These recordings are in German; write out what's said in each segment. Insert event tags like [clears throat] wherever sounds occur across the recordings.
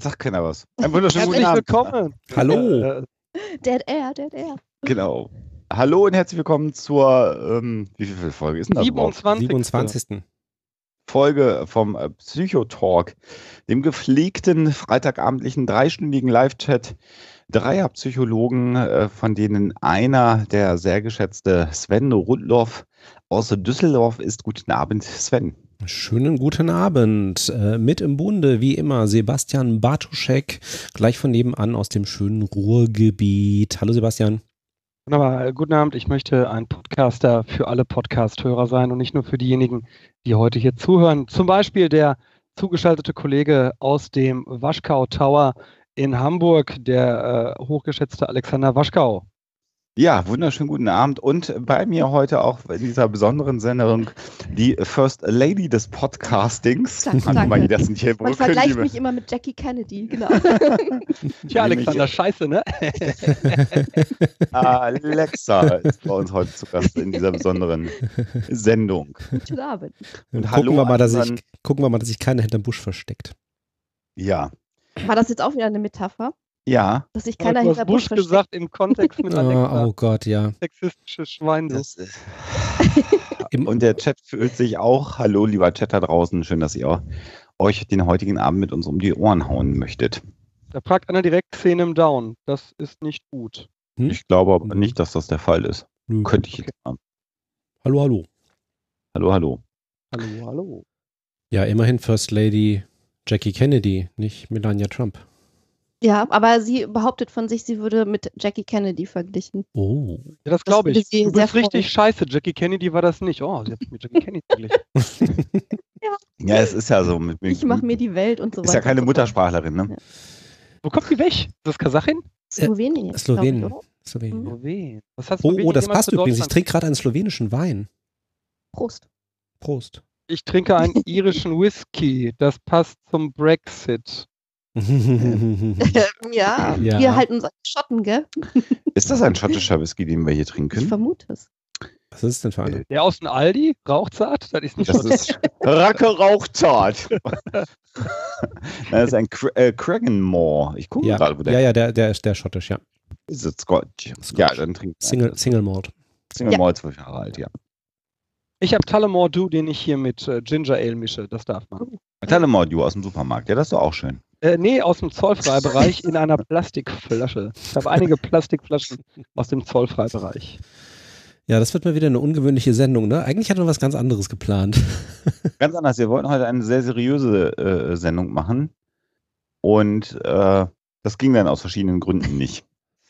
Jetzt sagt keiner was. Ein wunderschönen guten Herzlich Abend. willkommen. Hallo. Dead Air, Dead Air. Genau. Hallo und herzlich willkommen zur, ähm, wie viel Folge ist denn das überhaupt? 27. 27. Folge vom äh, Psychotalk, dem gepflegten freitagabendlichen dreistündigen Live-Chat dreier Psychologen, äh, von denen einer der sehr geschätzte Sven Rudloff aus Düsseldorf ist. Guten Abend, Sven. Schönen guten Abend. Äh, mit im Bunde, wie immer, Sebastian Bartuschek, gleich von nebenan aus dem schönen Ruhrgebiet. Hallo Sebastian. Wunderbar. Äh, Guten Abend. Ich möchte ein Podcaster für alle Podcast-Hörer sein und nicht nur für diejenigen, die heute hier zuhören. Zum Beispiel der zugeschaltete Kollege aus dem Waschkau Tower in Hamburg, der äh, hochgeschätzte Alexander Waschkau. Ja, wunderschönen guten Abend und bei mir heute auch in dieser besonderen Sendung die First Lady des Podcastings. Danke, Mann, danke. das nicht hier Man vergleicht mich immer mit Jackie Kennedy, genau. [laughs] Tja, Alexander, scheiße, ne? [laughs] [laughs] Alexa ist bei uns heute zu Gast in dieser besonderen Sendung. Guten Abend. Und gucken, hallo wir mal, dass ich, gucken wir mal, dass sich keiner hinterm Busch versteckt. Ja, War das jetzt auch wieder eine Metapher? Ja. Dass sich keiner hinter Bush Busch versteckt? gesagt im Kontext mit [laughs] Alexa. Oh, oh Gott, ja. Sexistisches Schwein. Das ist [laughs] Im, und der Chat fühlt sich auch, hallo lieber Chat da draußen, schön, dass ihr euch den heutigen Abend mit uns um die Ohren hauen möchtet. Da fragt einer direkt Szene im Down. Das ist nicht gut. Hm? Ich glaube aber nicht, dass das der Fall ist. Nö. Könnte ich jetzt mal. Hallo, hallo. Hallo, hallo. Hallo, hallo. Ja, immerhin First Lady Jackie Kennedy, nicht Melania Trump. Ja, aber sie behauptet von sich, sie würde mit Jackie Kennedy verglichen. Oh. Ja, das glaube ich. sie Du bist richtig scheiße. Jackie Kennedy war das nicht. Oh, sie hat sich mit Jackie Kennedy verglichen. [laughs] Ja, es ist ja so. Mit, Ich mache mir die Welt und so Ist weiter. ja keine. Muttersprachlerin, ne? Wo kommt die weg? Ist das Kasachin? Slowenien. Slowenien. glaub ich, oder? Slowenien. Slowenien. Was hat Oh, Slowenien oh, das jemals passt übrigens. Ich trinke gerade einen slowenischen Wein. Prost. Prost. Ich trinke einen irischen Whisky. Das passt zum Brexit. [laughs] ja, Ja. wir halten uns an Schotten, gell? [laughs] Ist das ein schottischer Whisky, den wir hier Ich trinken? vermute es. Was ist denn für eine? Der aus dem Aldi, Rauchzart, das ist nicht Das ist Racke Rauchzart. [laughs] das ist ein Cra äh, Cragganmore. Ich gucke Ja, gerade, wo der ja, ja, der, der ist der schottisch, ja. ist. Es Scotch. Ja, dann trinkt Single, Single Malt. Single Ja. Malt, zwölf Jahre alt, ja. Ich habe Tullamore Dew, den ich hier mit äh, Ginger Ale mische. Das darf man. Tullamore Dew aus dem Supermarkt. Ja, das ist doch auch schön. Äh, nee, aus dem Zollfreibereich in einer [laughs] Plastikflasche. Ich habe einige Plastikflaschen aus dem Zollfreibereich. Ja, das wird mal wieder eine ungewöhnliche Sendung, ne? Eigentlich hatten wir was ganz anderes geplant. [laughs] Ganz anders. Wir wollten heute eine sehr seriöse äh, Sendung machen. Und äh, das ging dann aus verschiedenen Gründen nicht.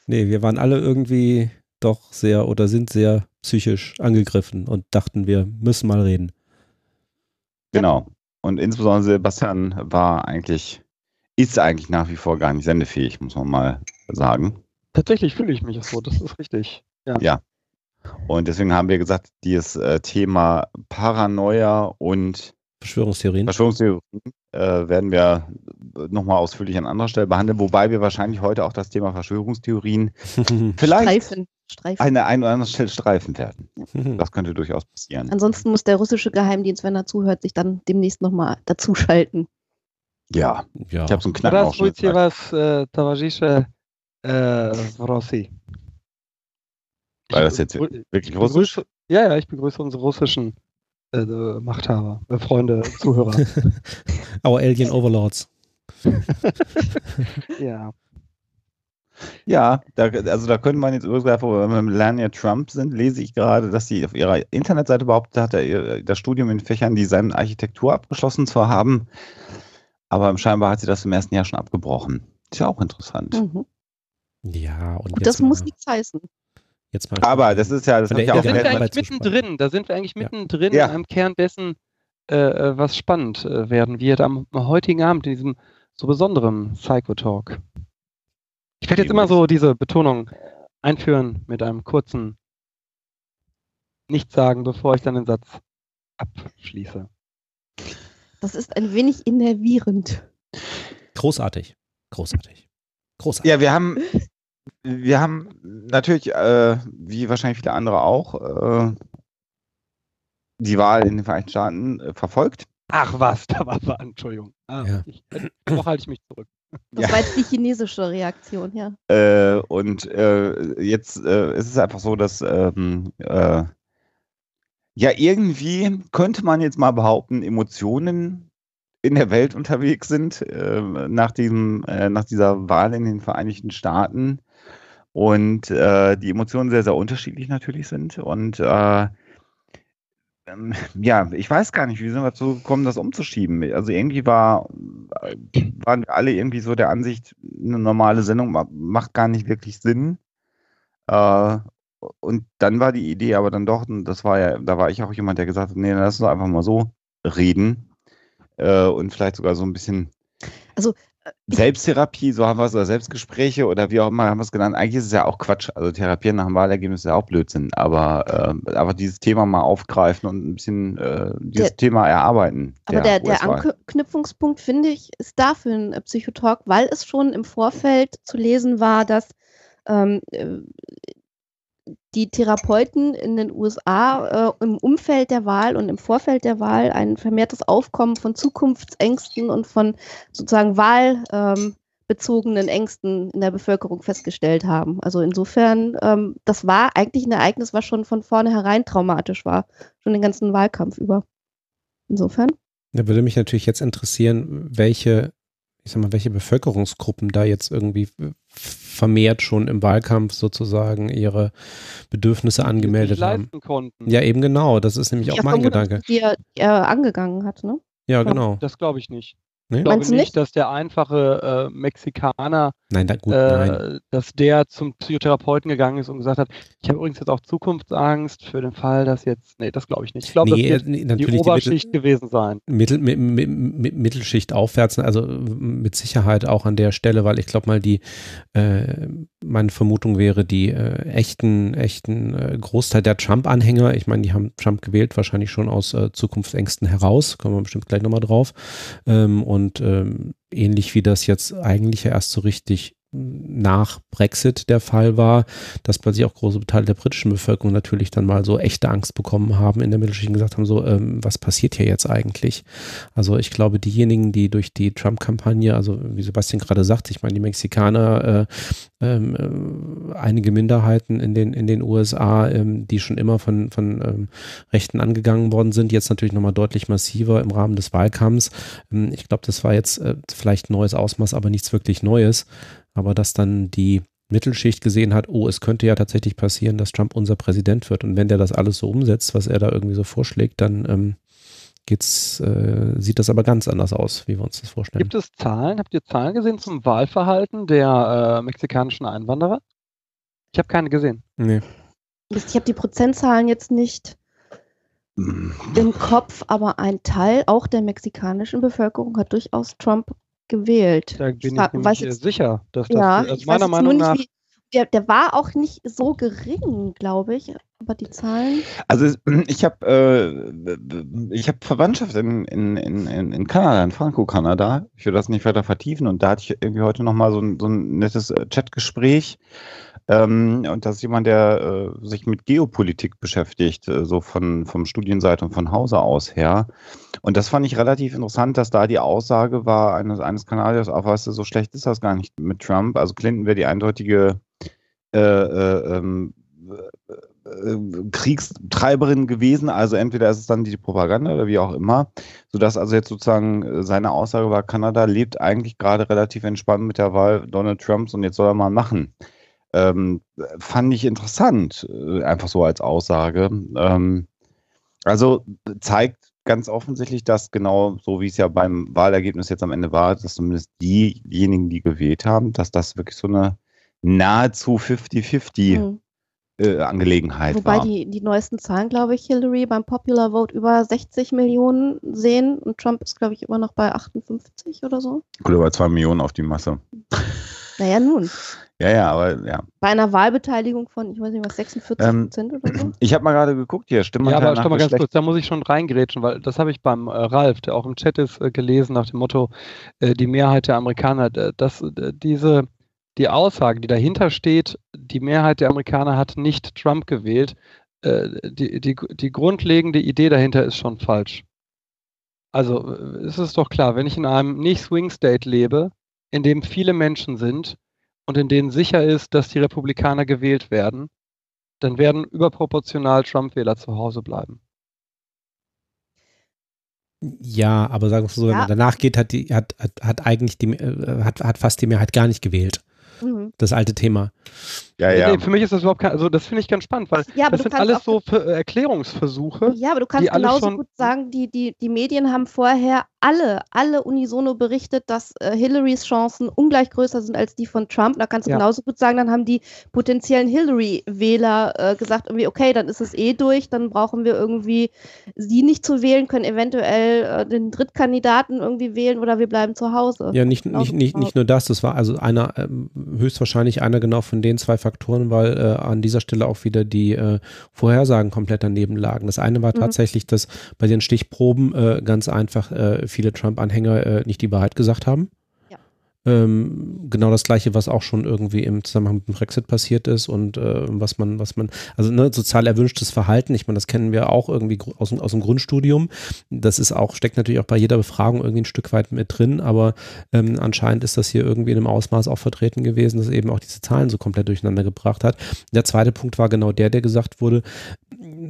Nee, wir waren alle irgendwie doch sehr oder sind sehr psychisch angegriffen und dachten, wir müssen mal reden. Genau. Und insbesondere Sebastian war eigentlich, ist eigentlich nach wie vor gar nicht sendefähig, muss man mal sagen. Tatsächlich fühle ich mich so, das ist richtig. Und deswegen haben wir gesagt, dieses äh, Thema Paranoia und Verschwörungstheorien. Verschwörungstheorien äh, werden wir nochmal ausführlich an anderer Stelle behandeln, wobei wir wahrscheinlich heute auch das Thema Verschwörungstheorien [laughs] vielleicht Streifen. Streifen. an der einen oder anderen Stelle streifen werden. Das könnte durchaus passieren. Ansonsten muss der russische Geheimdienst, wenn er zuhört, sich dann demnächst nochmal dazuschalten. Ja. ja. Ich habe so einen Knacken was, äh, towarzysze e, äh, Rossi. War das jetzt wirklich russisch? Ja, ja, ich begrüße unsere russischen äh, Machthaber, äh, Freunde, Zuhörer. [laughs] Our Alien Overlords. [laughs] ja. Ja, da, also da könnte man jetzt übrigens, wo wir mit Melania Trump sind, lese ich gerade, dass sie auf ihrer Internetseite behauptet hat, das Studium in Fächern Design und Architektur abgeschlossen zu haben. Aber scheinbar hat sie das im ersten Jahr schon abgebrochen. Ist ja auch interessant. Mhm. Ja, und, Und das mal, muss nichts heißen. Jetzt mal Aber das ist ja, das der ja Da auch sind wir eigentlich mittendrin. Da sind wir eigentlich mittendrin Ja. in einem Kern dessen, äh, äh, was spannend äh, werden wird am heutigen Abend in diesem so besonderen Psycho-Talk. Ich werde jetzt immer so diese Betonung einführen mit einem kurzen Nichts sagen, bevor ich dann den Satz abschließe. Das ist ein wenig innervierend. großartig. Großartig. Großartig. Ja, wir haben, wir haben natürlich, äh, wie wahrscheinlich viele andere auch, äh, die Wahl in den Vereinigten Staaten äh, verfolgt. Ach was, [laughs] da war, war Entschuldigung. Ah, Ja. ich, noch halte ich mich zurück. [laughs] Das Ja. war jetzt die chinesische Reaktion, ja. Äh, und äh, jetzt äh, ist es einfach so, dass ähm, äh, ja irgendwie könnte man jetzt mal behaupten, Emotionen in der Welt unterwegs sind äh, nach diesem äh, nach dieser Wahl in den Vereinigten Staaten und äh, die Emotionen sehr sehr unterschiedlich natürlich sind und äh, ähm, ja, ich weiß gar nicht, wie sind wir dazu gekommen, das umzuschieben. Also irgendwie war, äh, waren wir alle irgendwie so der Ansicht, eine normale Sendung ma- macht gar nicht wirklich Sinn. Und dann war die Idee aber dann doch, das war ja, da war ich auch jemand, der gesagt hat, nee, lass uns einfach mal so reden. Äh, und vielleicht sogar so ein bisschen Also, äh, Selbsttherapie, so haben wir es, oder Selbstgespräche oder wie auch immer haben wir es genannt. Eigentlich ist es ja auch Quatsch. Also Therapieren nach dem Wahlergebnis ist ja auch Blödsinn. Aber, äh, aber dieses Thema mal aufgreifen und ein bisschen äh, dieses Der- Thema erarbeiten. Aber der, der. Anknüpfungspunkt, finde ich, ist dafür ein äh, Psychotalk, weil es schon im Vorfeld zu lesen war, dass ähm, äh, die Therapeuten in den USA äh, im Umfeld der Wahl und im Vorfeld der Wahl ein vermehrtes Aufkommen von Zukunftsängsten und von sozusagen wahlbezogenen ähm, Ängsten in der Bevölkerung festgestellt haben. Also insofern, ähm, das war eigentlich ein Ereignis, was schon von vornherein traumatisch war, schon den ganzen Wahlkampf über. Insofern. Da würde mich natürlich jetzt interessieren, welche, ich sag mal, welche Bevölkerungsgruppen da jetzt irgendwie vermehrt schon im Wahlkampf sozusagen ihre Bedürfnisse angemeldet haben. konnten. Ja, eben genau. Das ist nämlich auch Ja, mein Gedanke. Die er, die er angegangen hat, ne? Ja, genau. Das glaube ich nicht. Nee? Ich glaube Meinst du nicht, dass der einfache äh, Mexikaner, Nein, da, gut, nein. äh, dass der zum Psychotherapeuten gegangen ist und gesagt hat, ich habe übrigens jetzt auch Zukunftsangst für den Fall, dass jetzt, nee, das glaube ich nicht. Ich glaube, Nee, das wird nee, die natürlich die Mittel, Oberschicht gewesen sein. Mittel, mi, mi, mi, Mittelschicht aufwärts, also mit Sicherheit auch an der Stelle, weil ich glaube mal die, äh, meine Vermutung wäre, die äh, echten, echten äh, Großteil der Trump-Anhänger, ich meine, die haben Trump gewählt, wahrscheinlich schon aus äh, Zukunftsängsten heraus, kommen wir bestimmt gleich nochmal drauf. Ähm, und ähm, ähnlich wie das jetzt eigentlich erst so richtig nach Brexit der Fall war, dass plötzlich auch große Teile der britischen Bevölkerung natürlich dann mal so echte Angst bekommen haben in der Mittelschicht gesagt haben, so, ähm, was passiert hier jetzt eigentlich? Also ich glaube, diejenigen, die durch die Trump-Kampagne, also wie Sebastian gerade sagt, ich meine, die Mexikaner, äh, ähm, äh, einige Minderheiten in den, in den USA, ähm, die schon immer von, von ähm, Rechten angegangen worden sind, jetzt natürlich nochmal deutlich massiver im Rahmen des Wahlkampfs. Ähm, ich glaube, das war jetzt äh, vielleicht ein neues Ausmaß, aber nichts wirklich Neues aber dass dann die Mittelschicht gesehen hat, oh, es könnte ja tatsächlich passieren, dass Trump unser Präsident wird. Und wenn der das alles so umsetzt, was er da irgendwie so vorschlägt, dann ähm, geht's, äh, sieht das aber ganz anders aus, wie wir uns das vorstellen. Gibt es Zahlen? Habt ihr Zahlen gesehen zum Wahlverhalten der äh, mexikanischen Einwanderer? Ich habe keine gesehen. Nee. Ich habe die Prozentzahlen jetzt nicht im Kopf, aber ein Teil auch der mexikanischen Bevölkerung hat durchaus Trump gewählt. Da bin ich, weiß äh, jetzt- sicher, dass das ja, also ich meiner Meinung nach wie, der, der war auch nicht so gering, glaube ich, aber die Zahlen. Also [clears throat] ich habe äh, ich habe Verwandtschaft in, in, in, in in Kanada, in Franco-Kanada. Ich will das nicht weiter vertiefen und da hatte ich irgendwie heute nochmal so ein, so ein nettes äh, Chatgespräch. Ähm, und das ist jemand, der äh, sich mit Geopolitik beschäftigt, äh, so von, vom Studienseite und von Hause aus her. Und das fand ich relativ interessant, dass da die Aussage war eines, eines Kanadiers, auch weißt du, so schlecht ist das gar nicht mit Trump. Also Clinton wäre die eindeutige äh, äh, ähm, äh, Kriegstreiberin gewesen. Also entweder ist es dann die Propaganda oder wie auch immer. Sodass also jetzt sozusagen äh, seine Aussage war, Kanada lebt eigentlich gerade relativ entspannt mit der Wahl Donald Trumps und jetzt soll er mal machen. Ähm, fand ich interessant, äh, einfach so als Aussage. Ähm, also zeigt ganz offensichtlich, dass genau so wie es ja beim Wahlergebnis jetzt am Ende war, dass zumindest diejenigen, die gewählt haben, dass das wirklich so eine nahezu 50-50 mhm. äh, Angelegenheit Wobei war. Wobei die, die neuesten Zahlen, glaube ich, Hillary beim Popular Vote über 60 Millionen sehen und Trump ist, glaube ich, immer noch bei 58 oder so. Gut, über 2 Millionen auf die Masse. Naja, nun. Ja, ja, aber ja. Bei einer Wahlbeteiligung von, ich weiß nicht was, 46 Prozent ähm, oder so? [clears throat] Ich habe mal gerade geguckt hier, stimmt Ja, aber stopp mal ganz kurz, da muss ich schon reingrätschen, weil das habe ich beim äh, Ralf, der auch im Chat ist, äh, gelesen nach dem Motto, äh, die Mehrheit der Amerikaner, dass äh, diese, die Aussage, die dahinter steht, die Mehrheit der Amerikaner hat nicht Trump gewählt, äh, die, die, die grundlegende Idee dahinter ist schon falsch. Also äh, es ist doch klar, wenn ich in einem nicht Swing State lebe, in dem viele Menschen sind und in denen sicher ist, dass die Republikaner gewählt werden, dann werden überproportional Trump-Wähler zu Hause bleiben. Ja, aber sagen wir so, wenn man danach geht, hat die, hat, hat, hat eigentlich die, äh, hat, hat fast die Mehrheit gar nicht gewählt. Mhm. Das alte Thema. Ja, ja. Nee, für mich ist das überhaupt kein, also das finde ich ganz spannend, weil ja, das sind alles so Erklärungsversuche. Ja, aber du kannst genauso gut sagen, die, die, die Medien haben vorher alle, alle unisono berichtet, dass äh, Hillarys Chancen ungleich größer sind als die von Trump. Da kannst du ja. genauso gut sagen, dann haben die potenziellen Hillary-Wähler äh, gesagt, irgendwie, okay, dann ist es eh durch, dann brauchen wir irgendwie sie nicht zu wählen, können eventuell äh, den Drittkandidaten irgendwie wählen oder wir bleiben zu Hause. Ja, nicht, nicht, nicht, nicht nur das, das war also einer, ähm, höchstwahrscheinlich einer genau von den zwei Faktoren, weil äh, an dieser Stelle auch wieder die äh, Vorhersagen komplett daneben lagen. Das eine war mhm. tatsächlich, dass bei den Stichproben äh, ganz einfach äh, viele Trump-Anhänger äh, nicht die Wahrheit gesagt haben. Ähm, genau das gleiche, was auch schon irgendwie im Zusammenhang mit dem Brexit passiert ist und äh, was man, was man, also ne, sozial erwünschtes Verhalten, ich meine, das kennen wir auch irgendwie aus, aus dem Grundstudium. Das ist auch, steckt natürlich auch bei jeder Befragung irgendwie ein Stück weit mit drin, aber ähm, anscheinend ist das hier irgendwie in einem Ausmaß auch vertreten gewesen, dass eben auch diese Zahlen so komplett durcheinander gebracht hat. Der zweite Punkt war genau der, der gesagt wurde,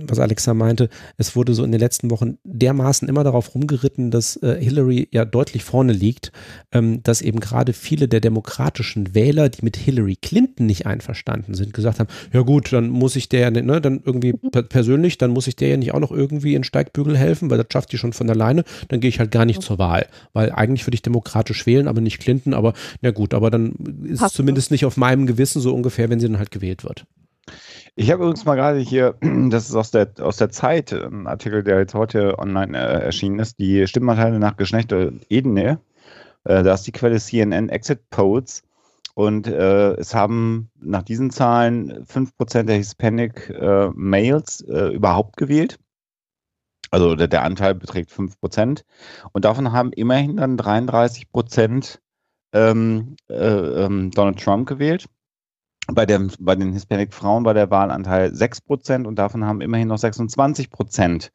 was Alexa meinte, es wurde so in den letzten Wochen dermaßen immer darauf rumgeritten, dass äh, Hillary ja deutlich vorne liegt, ähm, dass eben gerade viele der demokratischen Wähler, die mit Hillary Clinton nicht einverstanden sind, gesagt haben, ja gut, dann muss ich der, ne, dann irgendwie mhm. persönlich, dann muss ich der ja nicht auch noch irgendwie in Steigbügel helfen, weil das schafft die schon von alleine, dann gehe ich halt gar nicht zur Wahl, weil eigentlich würde ich demokratisch wählen, aber nicht Clinton, aber na gut, aber dann ist es zumindest nicht auf meinem Gewissen so ungefähr, wenn sie dann halt gewählt wird. Ich habe übrigens mal gerade hier, [clears throat] das ist aus der, aus der Zeit, ein Artikel, der jetzt heute online äh, erschienen ist, die Stimmanteile nach Geschlecht und Ebene. Äh, da ist die Quelle CNN Exit Polls. Und äh, es haben nach diesen Zahlen 5% der Hispanic äh, Males äh, überhaupt gewählt. Also der, der, Anteil beträgt 5%. Und davon haben immerhin dann 33% ähm, äh, ähm, Donald Trump gewählt. Bei, der, bei den Hispanic-Frauen war der Wahlanteil 6% und davon haben immerhin noch 26%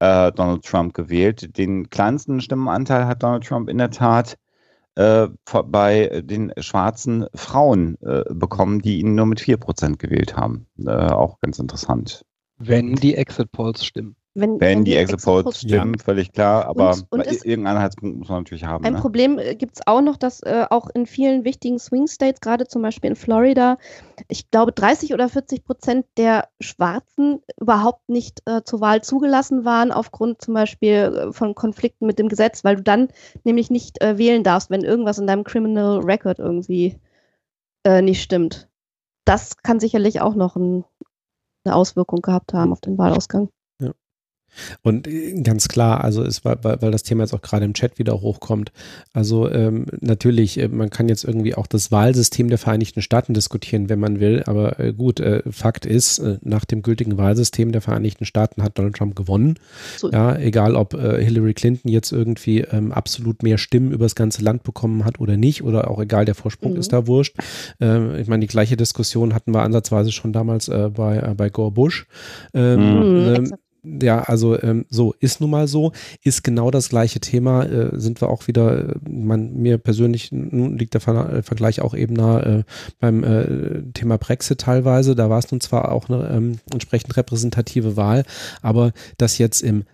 äh, Donald Trump gewählt. Den kleinsten Stimmenanteil hat Donald Trump in der Tat äh, bei den schwarzen Frauen äh, bekommen, die ihn nur mit 4% gewählt haben. Äh, auch ganz interessant. Wenn die Exit Polls stimmen. Wenn, wenn, wenn die, die Exit Polls stimmen, ja. völlig klar, aber und, und irgendeinen Anhaltspunkt muss man natürlich haben. Ein ne? Problem äh, gibt es auch noch, dass äh, auch in vielen wichtigen Swing States, gerade zum Beispiel in Florida, ich glaube 30 oder 40 Prozent der Schwarzen überhaupt nicht äh, zur Wahl zugelassen waren, aufgrund zum Beispiel äh, von Konflikten mit dem Gesetz, weil du dann nämlich nicht äh, wählen darfst, wenn irgendwas in deinem Criminal Record irgendwie äh, nicht stimmt. Das kann sicherlich auch noch ein, eine Auswirkung gehabt haben auf den Wahlausgang. Und äh, ganz klar, also es war, weil das Thema jetzt auch gerade im Chat wieder hochkommt. Also ähm, natürlich, äh, man kann jetzt irgendwie auch das Wahlsystem der Vereinigten Staaten diskutieren, wenn man will. Aber äh, gut, äh, Fakt ist, äh, nach dem gültigen Wahlsystem der Vereinigten Staaten hat Donald Trump gewonnen. So. Ja, egal ob Hillary Clinton jetzt irgendwie ähm, absolut mehr Stimmen über das ganze Land bekommen hat oder nicht, oder auch egal, der Vorsprung mhm. ist da wurscht. Ähm, ich meine, die gleiche Diskussion hatten wir ansatzweise schon damals bei, bei Gore Bush. Ähm, mhm, ähm, ja, also ähm, so ist nun mal so, ist genau das gleiche Thema. Äh, sind wir auch wieder, äh, man, mir persönlich nun liegt der äh, Vergleich auch eben nah äh, beim äh, Thema Brexit teilweise. Da war es nun zwar auch eine ähm, entsprechend repräsentative Wahl, aber dass jetzt im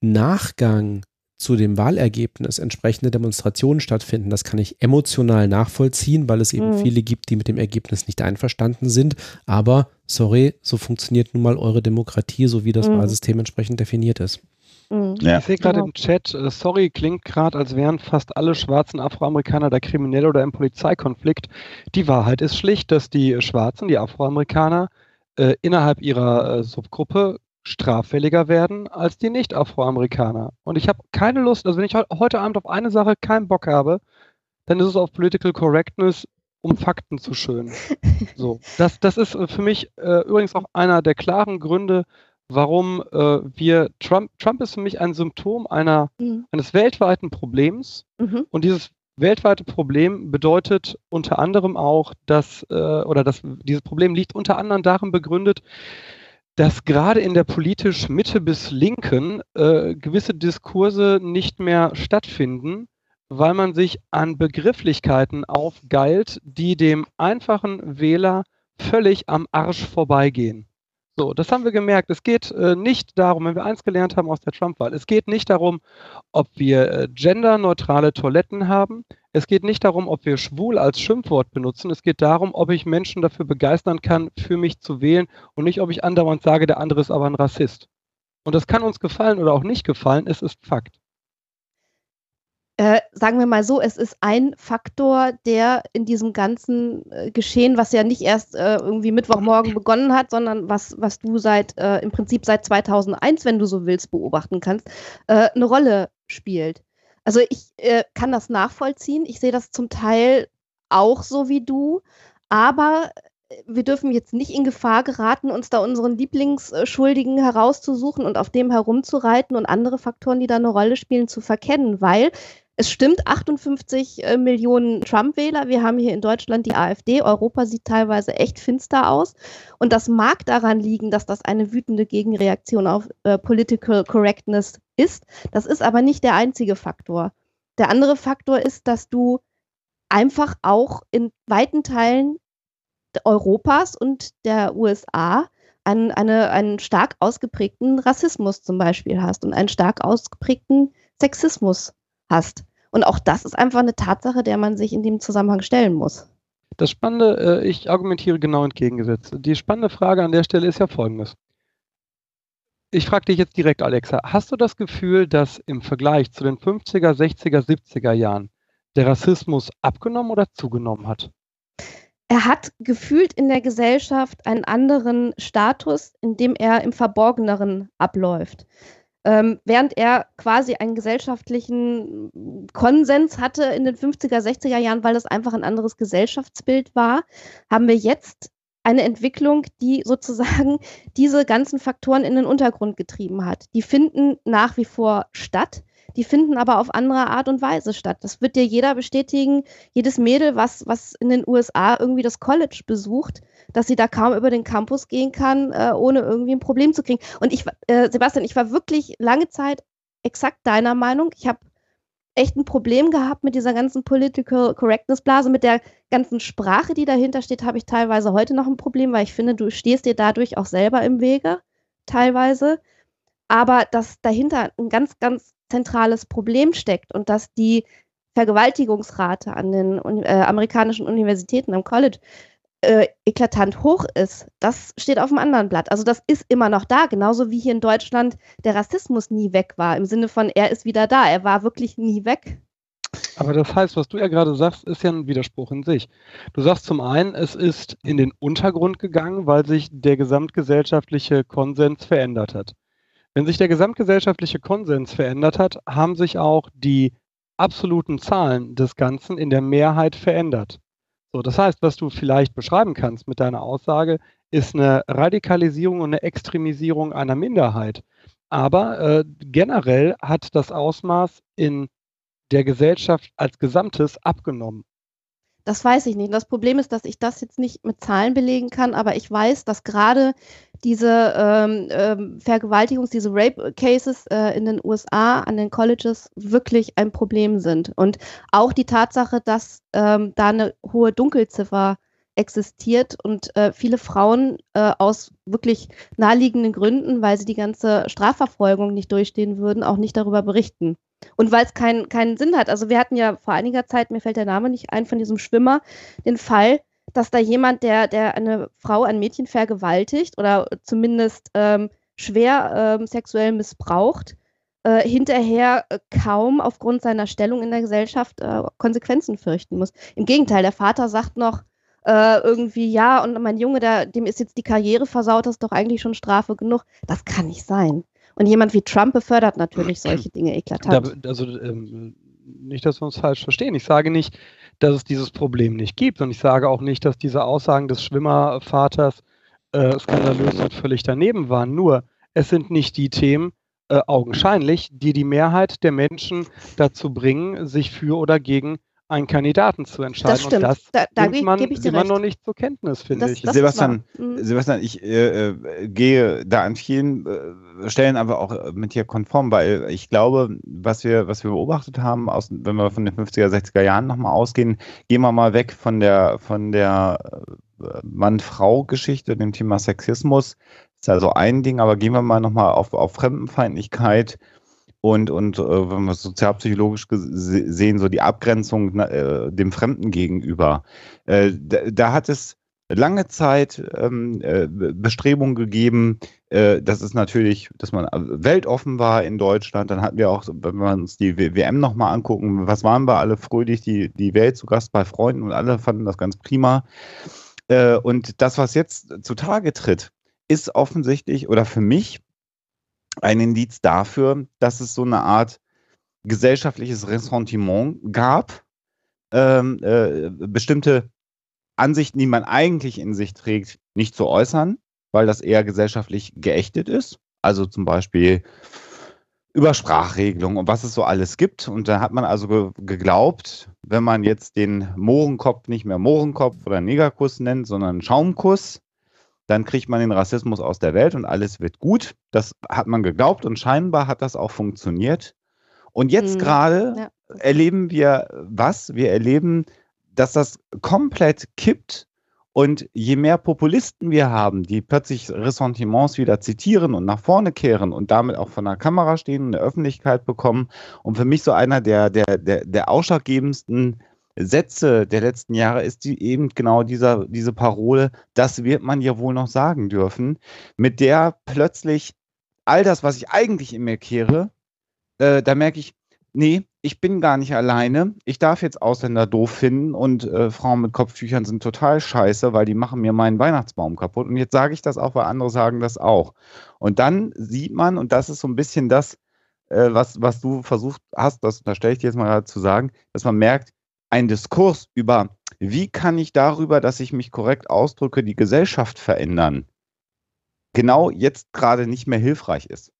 Nachgang zu dem Wahlergebnis entsprechende Demonstrationen stattfinden. Das kann ich emotional nachvollziehen, weil es eben mhm. viele gibt, die mit dem Ergebnis nicht einverstanden sind. Aber sorry, so funktioniert nun mal eure Demokratie, so wie das mhm. Wahlsystem entsprechend definiert ist. Mhm. Ja. Ich sehe gerade genau. im Chat, äh, sorry, klingt gerade, als wären fast alle schwarzen Afroamerikaner da kriminell oder im Polizeikonflikt. Die Wahrheit ist schlicht, dass die Schwarzen, die Afroamerikaner, äh, innerhalb ihrer äh, Subgruppe straffälliger werden als die Nicht-Afroamerikaner. Und ich habe keine Lust, also wenn ich heute Abend auf eine Sache keinen Bock habe, dann ist es auf Political Correctness, um Fakten zu schön. [laughs] So, das, das ist äh, für mich äh, übrigens auch einer der klaren Gründe, warum äh, wir Trump, Trump ist für mich ein Symptom einer, mhm. eines weltweiten Problems. Mhm. Und dieses weltweite Problem bedeutet unter anderem auch, dass, äh, oder das, dieses Problem liegt unter anderem darin begründet, dass gerade in der politisch Mitte bis Linken äh, gewisse Diskurse nicht mehr stattfinden, weil man sich an Begrifflichkeiten aufgeilt, die dem einfachen Wähler völlig am Arsch vorbeigehen. So, das haben wir gemerkt. Es geht äh, nicht darum, wenn wir eins gelernt haben aus der Trump-Wahl, es geht nicht darum, ob wir äh, genderneutrale Toiletten haben. Es geht nicht darum, ob wir schwul als Schimpfwort benutzen. Es geht darum, ob ich Menschen dafür begeistern kann, für mich zu wählen und nicht, ob ich andauernd sage, der andere ist aber ein Rassist. Und das kann uns gefallen oder auch nicht gefallen. Es ist Fakt äh, sagen wir mal so, es ist ein Faktor, der in diesem ganzen äh, Geschehen, was ja nicht erst äh, irgendwie Mittwochmorgen [clears throat] begonnen hat, sondern was, was du seit äh, im Prinzip seit 2001, wenn du so willst, beobachten kannst, äh, eine Rolle spielt. Also ich kann das nachvollziehen. Ich sehe das zum Teil auch so wie du, aber wir dürfen jetzt nicht in Gefahr geraten, uns da unseren Lieblingsschuldigen herauszusuchen und auf dem herumzureiten und andere Faktoren, die da eine Rolle spielen, zu verkennen, weil es stimmt, 58 äh, Millionen Trump-Wähler. Wir haben hier in Deutschland die AfD. Europa sieht teilweise echt finster aus. Und das mag daran liegen, dass das eine wütende Gegenreaktion auf äh, Political Correctness ist. Das ist aber nicht der einzige Faktor. Der andere Faktor ist, dass du einfach auch in weiten Teilen Europas und der USA einen, eine, einen stark ausgeprägten Rassismus zum Beispiel hast und einen stark ausgeprägten Sexismus hast. Und auch das ist einfach eine Tatsache, der man sich in dem Zusammenhang stellen muss. Das Spannende, äh, ich argumentiere genau entgegengesetzt. Die spannende Frage an der Stelle ist ja folgendes. Ich frage dich jetzt direkt, Alexa, hast du das Gefühl, dass im Vergleich zu den 50er, 60er, 70er Jahren der Rassismus abgenommen oder zugenommen hat? Er hat gefühlt in der Gesellschaft einen anderen Status, in dem er im Verborgeneren abläuft. Ähm, während er quasi einen gesellschaftlichen Konsens hatte in den 50er, 60er Jahren, weil das einfach ein anderes Gesellschaftsbild war, haben wir jetzt eine Entwicklung, die sozusagen [laughs] diese ganzen Faktoren in den Untergrund getrieben hat. Die finden nach wie vor statt. Die finden aber auf andere Art und Weise statt. Das wird dir jeder bestätigen. Jedes Mädel, was, was in den USA irgendwie das College besucht, dass sie da kaum über den Campus gehen kann, äh, ohne irgendwie ein Problem zu kriegen. Und ich, äh, Sebastian, ich war wirklich lange Zeit exakt deiner Meinung. Ich habe echt ein Problem gehabt mit dieser ganzen Political Correctness Blase, mit der ganzen Sprache, die dahinter steht, habe ich teilweise heute noch ein Problem, weil ich finde, du stehst dir dadurch auch selber im Wege, teilweise. Aber dass dahinter ein ganz, ganz zentrales Problem steckt und dass die Vergewaltigungsrate an den äh, amerikanischen Universitäten am College äh, eklatant hoch ist, das steht auf dem anderen Blatt. Also das ist immer noch da, genauso wie hier in Deutschland der Rassismus nie weg war, im Sinne von, er ist wieder da, er war wirklich nie weg. Aber das heißt, was du ja gerade sagst, ist ja ein Widerspruch in sich. Du sagst zum einen, es ist in den Untergrund gegangen, weil sich der gesamtgesellschaftliche Konsens verändert hat. Wenn sich der gesamtgesellschaftliche Konsens verändert hat, haben sich auch die absoluten Zahlen des Ganzen in der Mehrheit verändert. So, das heißt, was du vielleicht beschreiben kannst mit deiner Aussage, ist eine Radikalisierung und eine Extremisierung einer Minderheit. Aber äh, generell hat das Ausmaß in der Gesellschaft als Gesamtes abgenommen. Das weiß ich nicht. Das Problem ist, dass ich das jetzt nicht mit Zahlen belegen kann, aber ich weiß, dass gerade diese ähm, ähm, Vergewaltigungs-, diese Rape-Cases äh, in den USA an den Colleges wirklich ein Problem sind. Und auch die Tatsache, dass ähm, da eine hohe Dunkelziffer existiert und äh, viele Frauen äh, aus wirklich naheliegenden Gründen, weil sie die ganze Strafverfolgung nicht durchstehen würden, auch nicht darüber berichten. Und weil es kein, keinen Sinn hat. Also wir hatten ja vor einiger Zeit, mir fällt der Name nicht ein, von diesem Schwimmer, den Fall, dass da jemand, der, der eine Frau, ein Mädchen vergewaltigt oder zumindest ähm, schwer ähm, sexuell missbraucht, äh, hinterher äh, kaum aufgrund seiner Stellung in der Gesellschaft äh, Konsequenzen fürchten muss. Im Gegenteil, der Vater sagt noch äh, irgendwie, ja, und mein Junge, der, dem ist jetzt die Karriere versaut, das ist doch eigentlich schon Strafe genug. Das kann nicht sein. Und jemand wie Trump befördert natürlich [clears throat] solche Dinge eklatant. Da, also ähm, nicht, dass wir uns falsch verstehen. Ich sage nicht, dass es dieses Problem nicht gibt. Und ich sage auch nicht, dass diese Aussagen des Schwimmervaters äh, skandalös und völlig daneben waren. Nur, es sind nicht die Themen, äh, augenscheinlich, die die Mehrheit der Menschen dazu bringen, sich für oder gegen einen Kandidaten zu entscheiden. Das stimmt. Und das da, da nimmt man gebe ich dir immer recht. noch nicht zur Kenntnis, finde Das- ich. das- Sebastian. Mhm. Sebastian, ich äh, äh, gehe da an vielen äh, Stellen aber auch äh, mit dir konform, weil ich glaube, was wir, was wir beobachtet haben, aus, wenn wir von den 50er, 60er Jahren nochmal ausgehen, gehen wir mal weg von der, von der äh, Mann-Frau-Geschichte, dem Thema Sexismus. Ist also ein Ding, aber gehen wir mal nochmal auf, auf Fremdenfeindlichkeit und, und äh, wenn wir sozialpsychologisch sehen, so die Abgrenzung äh, dem Fremden gegenüber. Äh, da, da hat es lange Zeit ähm, äh, Bestrebungen gegeben, äh, das ist natürlich, dass man weltoffen war in Deutschland. Dann hatten wir auch, wenn wir uns die WM nochmal angucken, was waren wir alle fröhlich, die, die Welt zu Gast bei Freunden und alle fanden das ganz prima. Äh, und das, was jetzt zutage tritt, ist offensichtlich oder für mich ein Indiz dafür, dass es so eine Art gesellschaftliches Ressentiment gab, ähm, äh, bestimmte Ansichten, die man eigentlich in sich trägt, nicht zu äußern, weil das eher gesellschaftlich geächtet ist. Also zum Beispiel über Sprachregelungen und was es so alles gibt. Und da hat man also ge geglaubt, wenn man jetzt den Mohrenkopf nicht mehr Mohrenkopf oder Negerkuss nennt, sondern Schaumkuss, dann kriegt man den Rassismus aus der Welt und alles wird gut. Das hat man geglaubt und scheinbar hat das auch funktioniert. Und jetzt Mhm. gerade Ja. erleben wir was? Wir erleben, dass das komplett kippt und je mehr Populisten wir haben, die plötzlich Ressentiments wieder zitieren und nach vorne kehren und damit auch von der Kamera stehen und in der Öffentlichkeit bekommen und für mich so einer der, der, der, der ausschlaggebendsten Sätze der letzten Jahre ist die, eben genau dieser, diese Parole, das wird man ja wohl noch sagen dürfen, mit der plötzlich all das, was ich eigentlich in mir kehre, äh, da merke ich, nee, ich bin gar nicht alleine. Ich darf jetzt Ausländer doof finden und äh, Frauen mit Kopftüchern sind total scheiße, weil die machen mir meinen Weihnachtsbaum kaputt. Und jetzt sage ich das auch, weil andere sagen das auch. Und dann sieht man, und das ist so ein bisschen das, äh, was, was du versucht hast, das, da stelle ich dir jetzt mal zu sagen, dass man merkt, ein Diskurs über, wie kann ich darüber, dass ich mich korrekt ausdrücke, die Gesellschaft verändern, genau jetzt gerade nicht mehr hilfreich ist.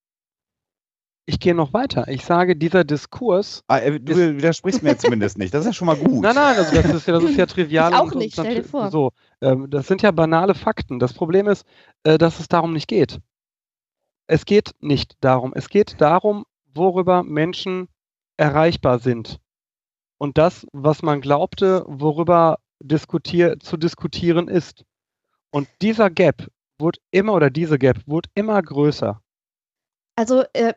Ich gehe noch weiter. Ich sage, dieser Diskurs. Ah, äh, du widersprichst mir zumindest nicht. Das ist ja schon mal gut. Nein, nein, also das ist ja, das ist ja trivial. Ich auch und- nicht, und stell dir vor. So, ähm, das sind ja banale Fakten. Das Problem ist, äh, dass es darum nicht geht. Es geht nicht darum. Es geht darum, worüber Menschen erreichbar sind. Und das, was man glaubte, worüber diskutier zu diskutieren ist. Und dieser Gap wurde immer, oder diese Gap wurde immer größer. Also äh,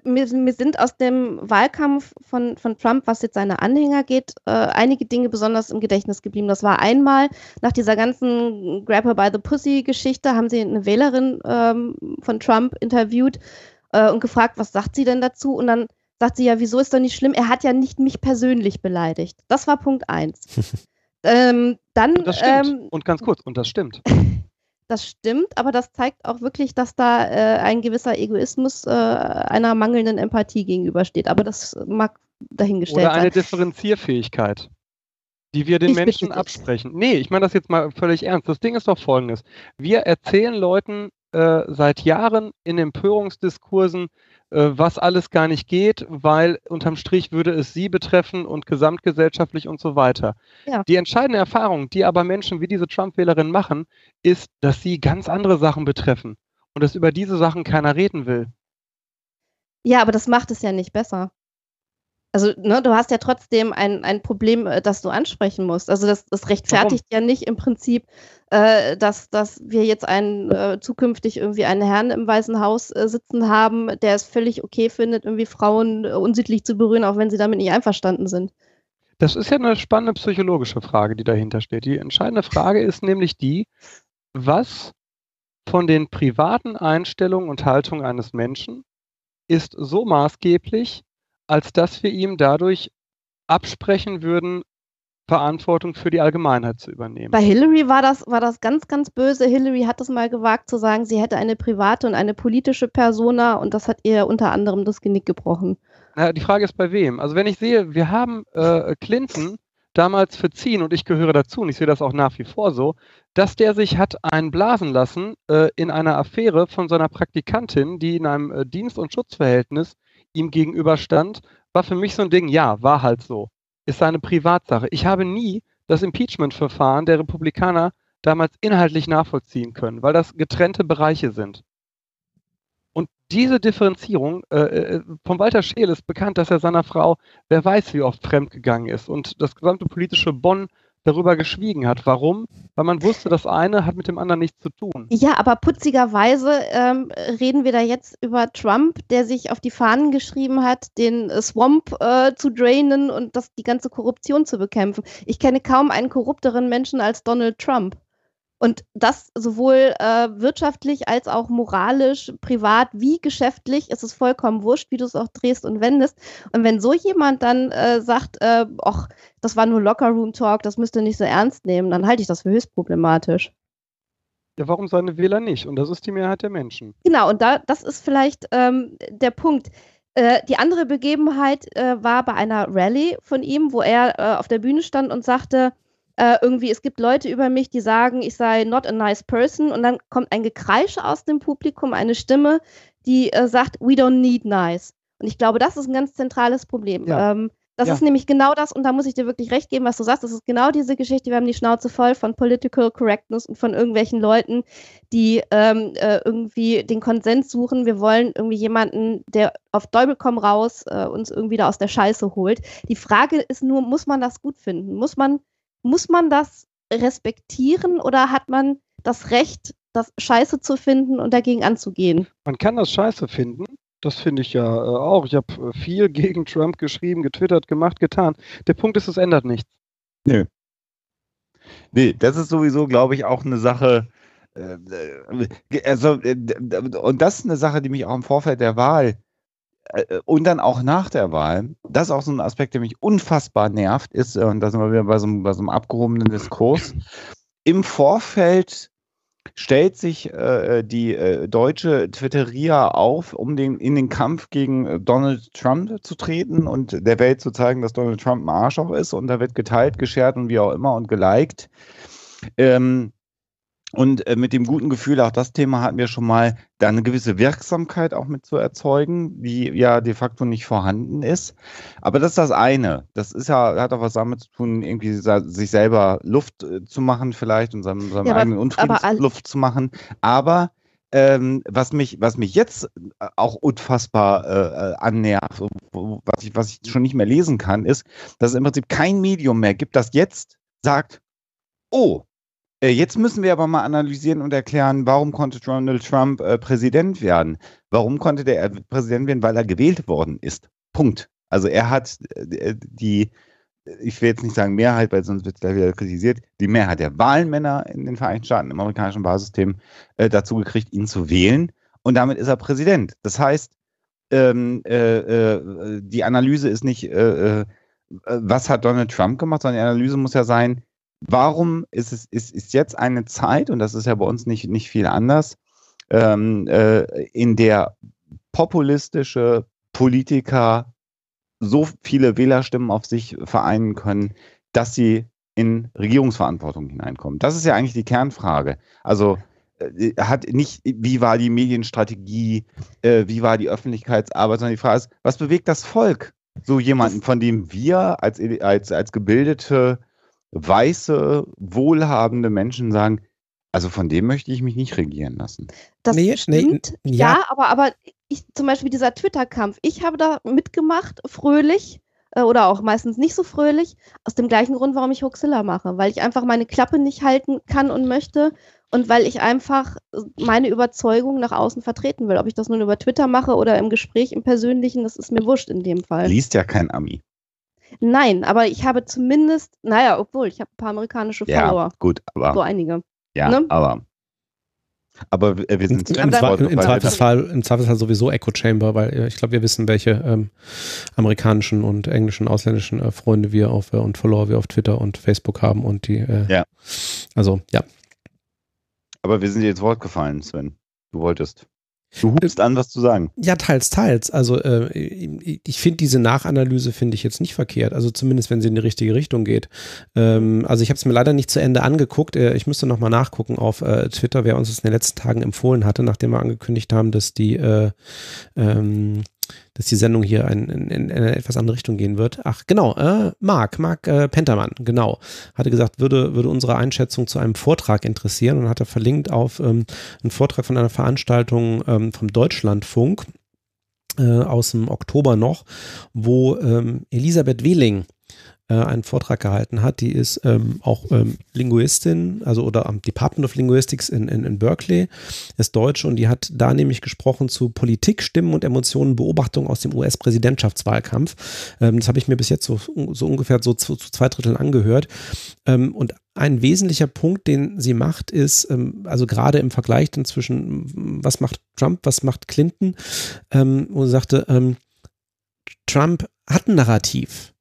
sind aus dem Wahlkampf von, von Trump, was jetzt seine Anhänger geht, äh, einige Dinge besonders im Gedächtnis geblieben. Das war einmal nach dieser ganzen Grab her by the Pussy Geschichte, haben sie eine Wählerin ähm, von Trump interviewt äh, und gefragt, was sagt sie denn dazu? Und dann sagt sie ja, wieso ist doch nicht schlimm? Er hat ja nicht mich persönlich beleidigt. Das war Punkt eins. [laughs] ähm, dann, Und das stimmt. ähm, und ganz kurz, und das stimmt. [laughs] das stimmt, aber das zeigt auch wirklich, dass da äh, ein gewisser Egoismus äh, einer mangelnden Empathie gegenübersteht. Aber das mag dahingestellt Oder eine sein. Differenzierfähigkeit, die wir den Ich Menschen absprechen. Nee, ich meine das jetzt mal völlig ernst. Das Ding ist doch folgendes. Wir erzählen Leuten äh, seit Jahren in Empörungsdiskursen, äh, was alles gar nicht geht, weil unterm Strich würde es sie betreffen und gesamtgesellschaftlich und so weiter. Ja. Die entscheidende Erfahrung, die aber Menschen wie diese Trump-Wählerin machen, ist, dass sie ganz andere Sachen betreffen und dass über diese Sachen keiner reden will. Ja, aber das macht es ja nicht besser. Also, ne, du hast ja trotzdem ein, ein Problem, äh, das du ansprechen musst. Also, das, das rechtfertigt ja nicht im Prinzip, äh, dass, dass wir jetzt einen, äh, zukünftig irgendwie einen Herrn im Weißen Haus äh, sitzen haben, der es völlig okay findet, irgendwie Frauen äh, unsittlich zu berühren, auch wenn sie damit nicht einverstanden sind. Das ist ja eine spannende psychologische Frage, die dahinter steht. Die entscheidende Frage ist nämlich die, was von den privaten Einstellungen und Haltungen eines Menschen ist so maßgeblich, als dass wir ihm dadurch absprechen würden, Verantwortung für die Allgemeinheit zu übernehmen. Bei Hillary war das, war das ganz, ganz böse. Hillary hat es mal gewagt zu sagen, sie hätte eine private und eine politische Persona und das hat ihr unter anderem das Genick gebrochen. Na, die Frage ist bei wem? Also wenn ich sehe, wir haben äh, Clinton damals verziehen und ich gehöre dazu und ich sehe das auch nach wie vor so, dass der sich hat einblasen lassen äh, in einer Affäre von seiner Praktikantin, die in einem äh, Dienst- und Schutzverhältnis ihm gegenüberstand, war für mich so ein Ding, ja, war halt so ist seine Privatsache. Ich habe nie das Impeachment-Verfahren der Republikaner damals inhaltlich nachvollziehen können, weil das getrennte Bereiche sind. Und diese Differenzierung, äh, äh von Walter Scheel ist bekannt, dass er seiner Frau, wer weiß wie oft fremdgegangen ist. Und das gesamte politische Bonn darüber geschwiegen hat. Warum? Weil man wusste, das eine hat mit dem anderen nichts zu tun. Ja, aber putzigerweise ähm, reden wir da jetzt über Trump, der sich auf die Fahnen geschrieben hat, den Swamp äh, zu drainen und das, die ganze Korruption zu bekämpfen. Ich kenne kaum einen korrupteren Menschen als Donald Trump. Und das sowohl äh, wirtschaftlich als auch moralisch, privat wie geschäftlich ist es vollkommen wurscht, wie du es auch drehst und wendest. Und wenn so jemand dann äh, sagt, äh, ach, das war nur Locker-Room-Talk, das müsst ihr nicht so ernst nehmen, dann halte ich das für höchst problematisch. Ja, warum seine Wähler nicht? Und das ist die Mehrheit der Menschen. Genau, und da, das ist vielleicht ähm, der Punkt. Äh, die andere Begebenheit äh, war bei einer Rallye von ihm, wo er äh, auf der Bühne stand und sagte, äh, irgendwie, es gibt Leute über mich, die sagen, ich sei not a nice person und dann kommt ein Gekreisch aus dem Publikum, eine Stimme, die äh, sagt, we don't need nice. Und ich glaube, das ist ein ganz zentrales Problem. Ja. Ähm, das ja. ist nämlich genau das, und da muss ich dir wirklich recht geben, was du sagst. Das ist genau diese Geschichte. Wir haben die Schnauze voll von Political Correctness und von irgendwelchen Leuten, die ähm, äh, irgendwie den Konsens suchen. Wir wollen irgendwie jemanden, der auf Däubel komm raus äh, uns irgendwie da aus der Scheiße holt. Die Frage ist nur, muss man das gut finden? Muss man muss man das respektieren oder hat man das Recht, das Scheiße zu finden und dagegen anzugehen? Man kann das Scheiße finden. Das finde ich ja äh, auch. Ich habe äh, viel [laughs] gegen Trump geschrieben, getwittert, gemacht, getan. Der Punkt ist, es ändert nichts. Nö. Nee, das ist sowieso, glaube ich, auch eine Sache. Äh, äh also, äh, und das ist eine Sache, die mich auch im Vorfeld der Wahl äh, und dann auch nach der Wahl, das ist auch so ein Aspekt, der mich unfassbar nervt, ist, äh, und da sind wir wieder bei so, einem, bei so einem abgehobenen Diskurs, im Vorfeld stellt sich äh, die äh, deutsche Twitteria auf, um den, in den Kampf gegen äh, Donald Trump zu treten und der Welt zu zeigen, dass Donald Trump ein Arschloch ist und da wird geteilt, geshared und wie auch immer und geliked. Ähm, und äh, mit dem guten Gefühl, auch das Thema hatten wir schon mal, da eine gewisse Wirksamkeit auch mit zu erzeugen, die ja de facto nicht vorhanden ist. Aber das ist das eine. Das ist ja, hat auch was damit zu tun, irgendwie sich selber Luft äh, zu machen, vielleicht und seinem, seinem ja, eigenen Unfrieden Luft zu machen. Aber ähm, was, mich, was mich jetzt äh, auch unfassbar äh, annervt, was ich, was ich schon nicht mehr lesen kann, ist, dass es im Prinzip kein Medium mehr gibt, das jetzt sagt, oh, äh, jetzt müssen wir aber mal analysieren und erklären, warum konnte Donald Trump äh, Präsident werden? Warum konnte der äh, Präsident werden? Weil er gewählt worden ist. Punkt. Also er hat äh, die, ich will jetzt nicht sagen Mehrheit, weil sonst wird es gleich wieder kritisiert, die Mehrheit der Wahlmänner in den Vereinigten Staaten, im amerikanischen Wahlsystem, äh, dazu gekriegt, ihn zu wählen. Und damit ist er Präsident. Das heißt, ähm, äh, die Analyse ist nicht, was hat Donald Trump gemacht, sondern die Analyse muss ja sein, warum ist es ist, ist jetzt eine Zeit, und das ist ja bei uns nicht, nicht viel anders, ähm, äh, in der populistische Politiker so viele Wählerstimmen auf sich vereinen können, dass sie in Regierungsverantwortung hineinkommen. Das ist ja eigentlich die Kernfrage. Also äh, hat nicht, wie war die Medienstrategie, äh, wie war die Öffentlichkeitsarbeit, sondern die Frage ist, was bewegt das Volk? So jemanden, von dem wir als, als, als gebildete weiße, wohlhabende Menschen sagen, also von dem möchte ich mich nicht regieren lassen. Das nee, stimmt. Nee, ja. ja, aber, aber ich, zum Beispiel dieser Twitter-Kampf, ich habe da mitgemacht, fröhlich äh, oder auch meistens nicht so fröhlich, aus dem gleichen Grund, warum ich Hoaxilla mache, weil ich einfach meine Klappe nicht halten kann und möchte und weil ich einfach meine Überzeugung nach außen vertreten will. Ob ich das nun über Twitter mache oder im Gespräch, im Persönlichen, das ist mir wurscht in dem Fall. Liest ja kein Ami. Nein, aber ich habe zumindest, naja, obwohl, ich habe ein paar amerikanische Follower. Ja, gut, aber. So einige. Ja, ne? aber. Aber wir wir sind Im, Zwe- im, Zweifelsfall, Im Zweifelsfall sowieso Echo Chamber, weil äh, ich glaube, wir wissen, welche ähm, amerikanischen und englischen, ausländischen äh, Freunde wir auf äh, und Follower wir auf Twitter und Facebook haben und die, äh, Ja. Also, ja. Aber wir sind dir ins Wort gefallen, Sven. Du wolltest. Du hubst an, was zu sagen. Ja, teils, teils. Also äh, ich ich finde diese Nachanalyse finde ich jetzt nicht verkehrt. Also zumindest, wenn sie in die richtige Richtung geht. Ähm, also ich habe es mir leider nicht zu Ende angeguckt. Äh, ich müsste nochmal nachgucken auf äh, Twitter, wer uns das in den letzten Tagen empfohlen hatte, nachdem wir angekündigt haben, dass die, äh, ähm, dass die Sendung hier ein, in, in eine etwas andere Richtung gehen wird. Ach, genau, äh, Marc, Marc äh, Pentermann, genau. Hatte gesagt, würde, würde unsere Einschätzung zu einem Vortrag interessieren und hat er verlinkt auf ähm, einen Vortrag von einer Veranstaltung ähm, vom Deutschlandfunk äh, aus dem Oktober noch, wo ähm, Elisabeth Wehling äh, einen Vortrag gehalten hat. Die ist ähm, auch ähm, Linguistin, also oder am Department of Linguistics in, in, in Berkeley, ist Deutsch und die hat da nämlich gesprochen zu Politik, Stimmen und Emotionen, Beobachtungen aus dem US-Präsidentschaftswahlkampf. Ähm, das habe ich mir bis jetzt so, so ungefähr so zu, zu zwei Dritteln angehört. Ähm, und ein wesentlicher Punkt, den sie macht, ist, ähm, also gerade im Vergleich dann zwischen, was macht Trump, was macht Clinton, ähm, wo sie sagte, ähm, Trump hat ein Narrativ.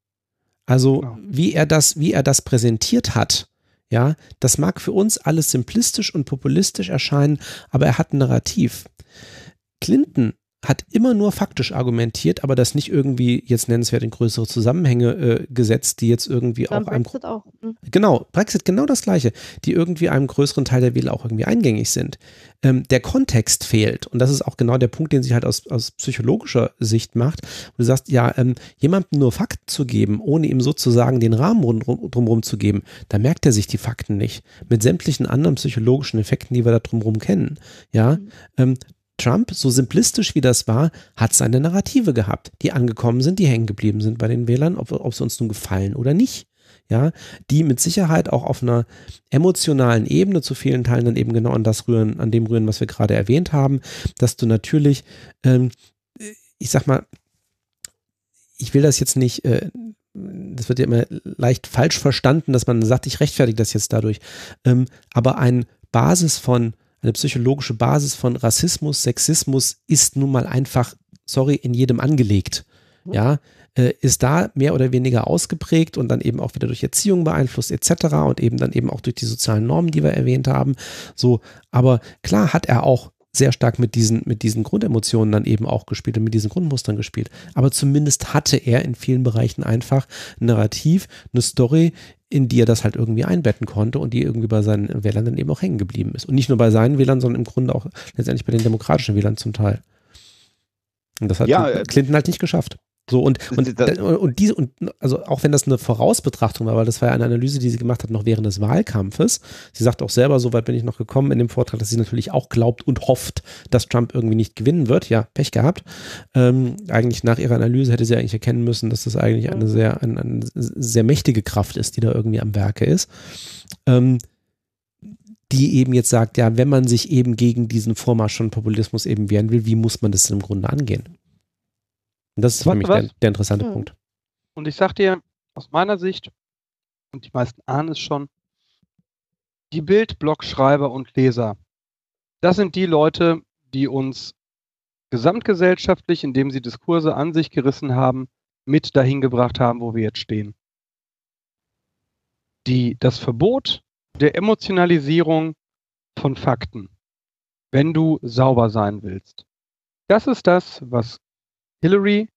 Also Genau. wie er das, wie er das präsentiert hat, ja, das mag für uns alles simplistisch und populistisch erscheinen, aber er hat ein Narrativ. Clinton hat immer nur faktisch argumentiert, aber das nicht irgendwie jetzt nennenswert in größere Zusammenhänge äh, gesetzt, die jetzt irgendwie Beim auch einem Brexit auch. Hm. Genau, Brexit genau das gleiche, die irgendwie einem größeren Teil der Wähler auch irgendwie eingängig sind. Ähm, der Kontext fehlt und das ist auch genau der Punkt, den sie halt aus, aus psychologischer Sicht macht. Wo du sagst, ja, ähm, jemandem nur Fakten zu geben, ohne ihm sozusagen den Rahmen rundrum, drumherum zu geben, da merkt er sich die Fakten nicht. Mit sämtlichen anderen psychologischen Effekten, die wir da drumherum kennen. Ja, ähm, Trump, so simplistisch wie das war, hat seine Narrative gehabt, die angekommen sind, die hängen geblieben sind bei den Wählern, ob, ob sie uns nun gefallen oder nicht. Ja, die mit Sicherheit auch auf einer emotionalen Ebene zu vielen Teilen dann eben genau an das rühren, an dem rühren, was wir gerade erwähnt haben, dass du natürlich, ähm, ich sag mal, ich will das jetzt nicht, äh, das wird ja immer leicht falsch verstanden, dass man sagt, ich rechtfertige das jetzt dadurch, ähm, aber ein Basis von eine psychologische Basis von Rassismus, Sexismus ist nun mal einfach, sorry, in jedem angelegt. Ja, äh, ist da mehr oder weniger ausgeprägt und dann eben auch wieder durch Erziehung beeinflusst etc. und eben dann eben auch durch die sozialen Normen, die wir erwähnt haben. So, aber klar hat er auch sehr stark mit diesen, mit diesen Grundemotionen dann eben auch gespielt und mit diesen Grundmustern gespielt. Aber zumindest hatte er in vielen Bereichen einfach ein Narrativ, eine Story, in die er das halt irgendwie einbetten konnte und die irgendwie bei seinen Wählern dann eben auch hängen geblieben ist. Und nicht nur bei seinen Wählern, sondern im Grunde auch letztendlich bei den demokratischen Wählern zum Teil. Und das hat Ja, Clinton- äh, Clinton halt nicht geschafft. So und, und, und diese, und also auch wenn das eine Vorausbetrachtung war, weil das war ja eine Analyse, die sie gemacht hat noch während des Wahlkampfes. Sie sagt auch selber, so weit bin ich noch gekommen in dem Vortrag, dass sie natürlich auch glaubt und hofft, dass Trump irgendwie nicht gewinnen wird. Ja, Pech gehabt. Ähm, eigentlich nach ihrer Analyse hätte sie eigentlich erkennen müssen, dass das eigentlich eine sehr, eine, eine sehr mächtige Kraft ist, die da irgendwie am Werke ist. Ähm, die eben jetzt sagt, ja, wenn man sich eben gegen diesen Vormarsch von Populismus eben wehren will, wie muss man das denn im Grunde angehen? Und das ist für Weißt mich der, was? der interessante Hm. Punkt. Und ich sag dir, aus meiner Sicht, und die meisten ahnen es schon, die Bild-Blogschreiber und Leser, das sind die Leute, die uns gesamtgesellschaftlich, indem sie Diskurse an sich gerissen haben, mit dahin gebracht haben, wo wir jetzt stehen. Die, das Verbot der Emotionalisierung von Fakten, wenn du sauber sein willst. Das ist das, was Hillary,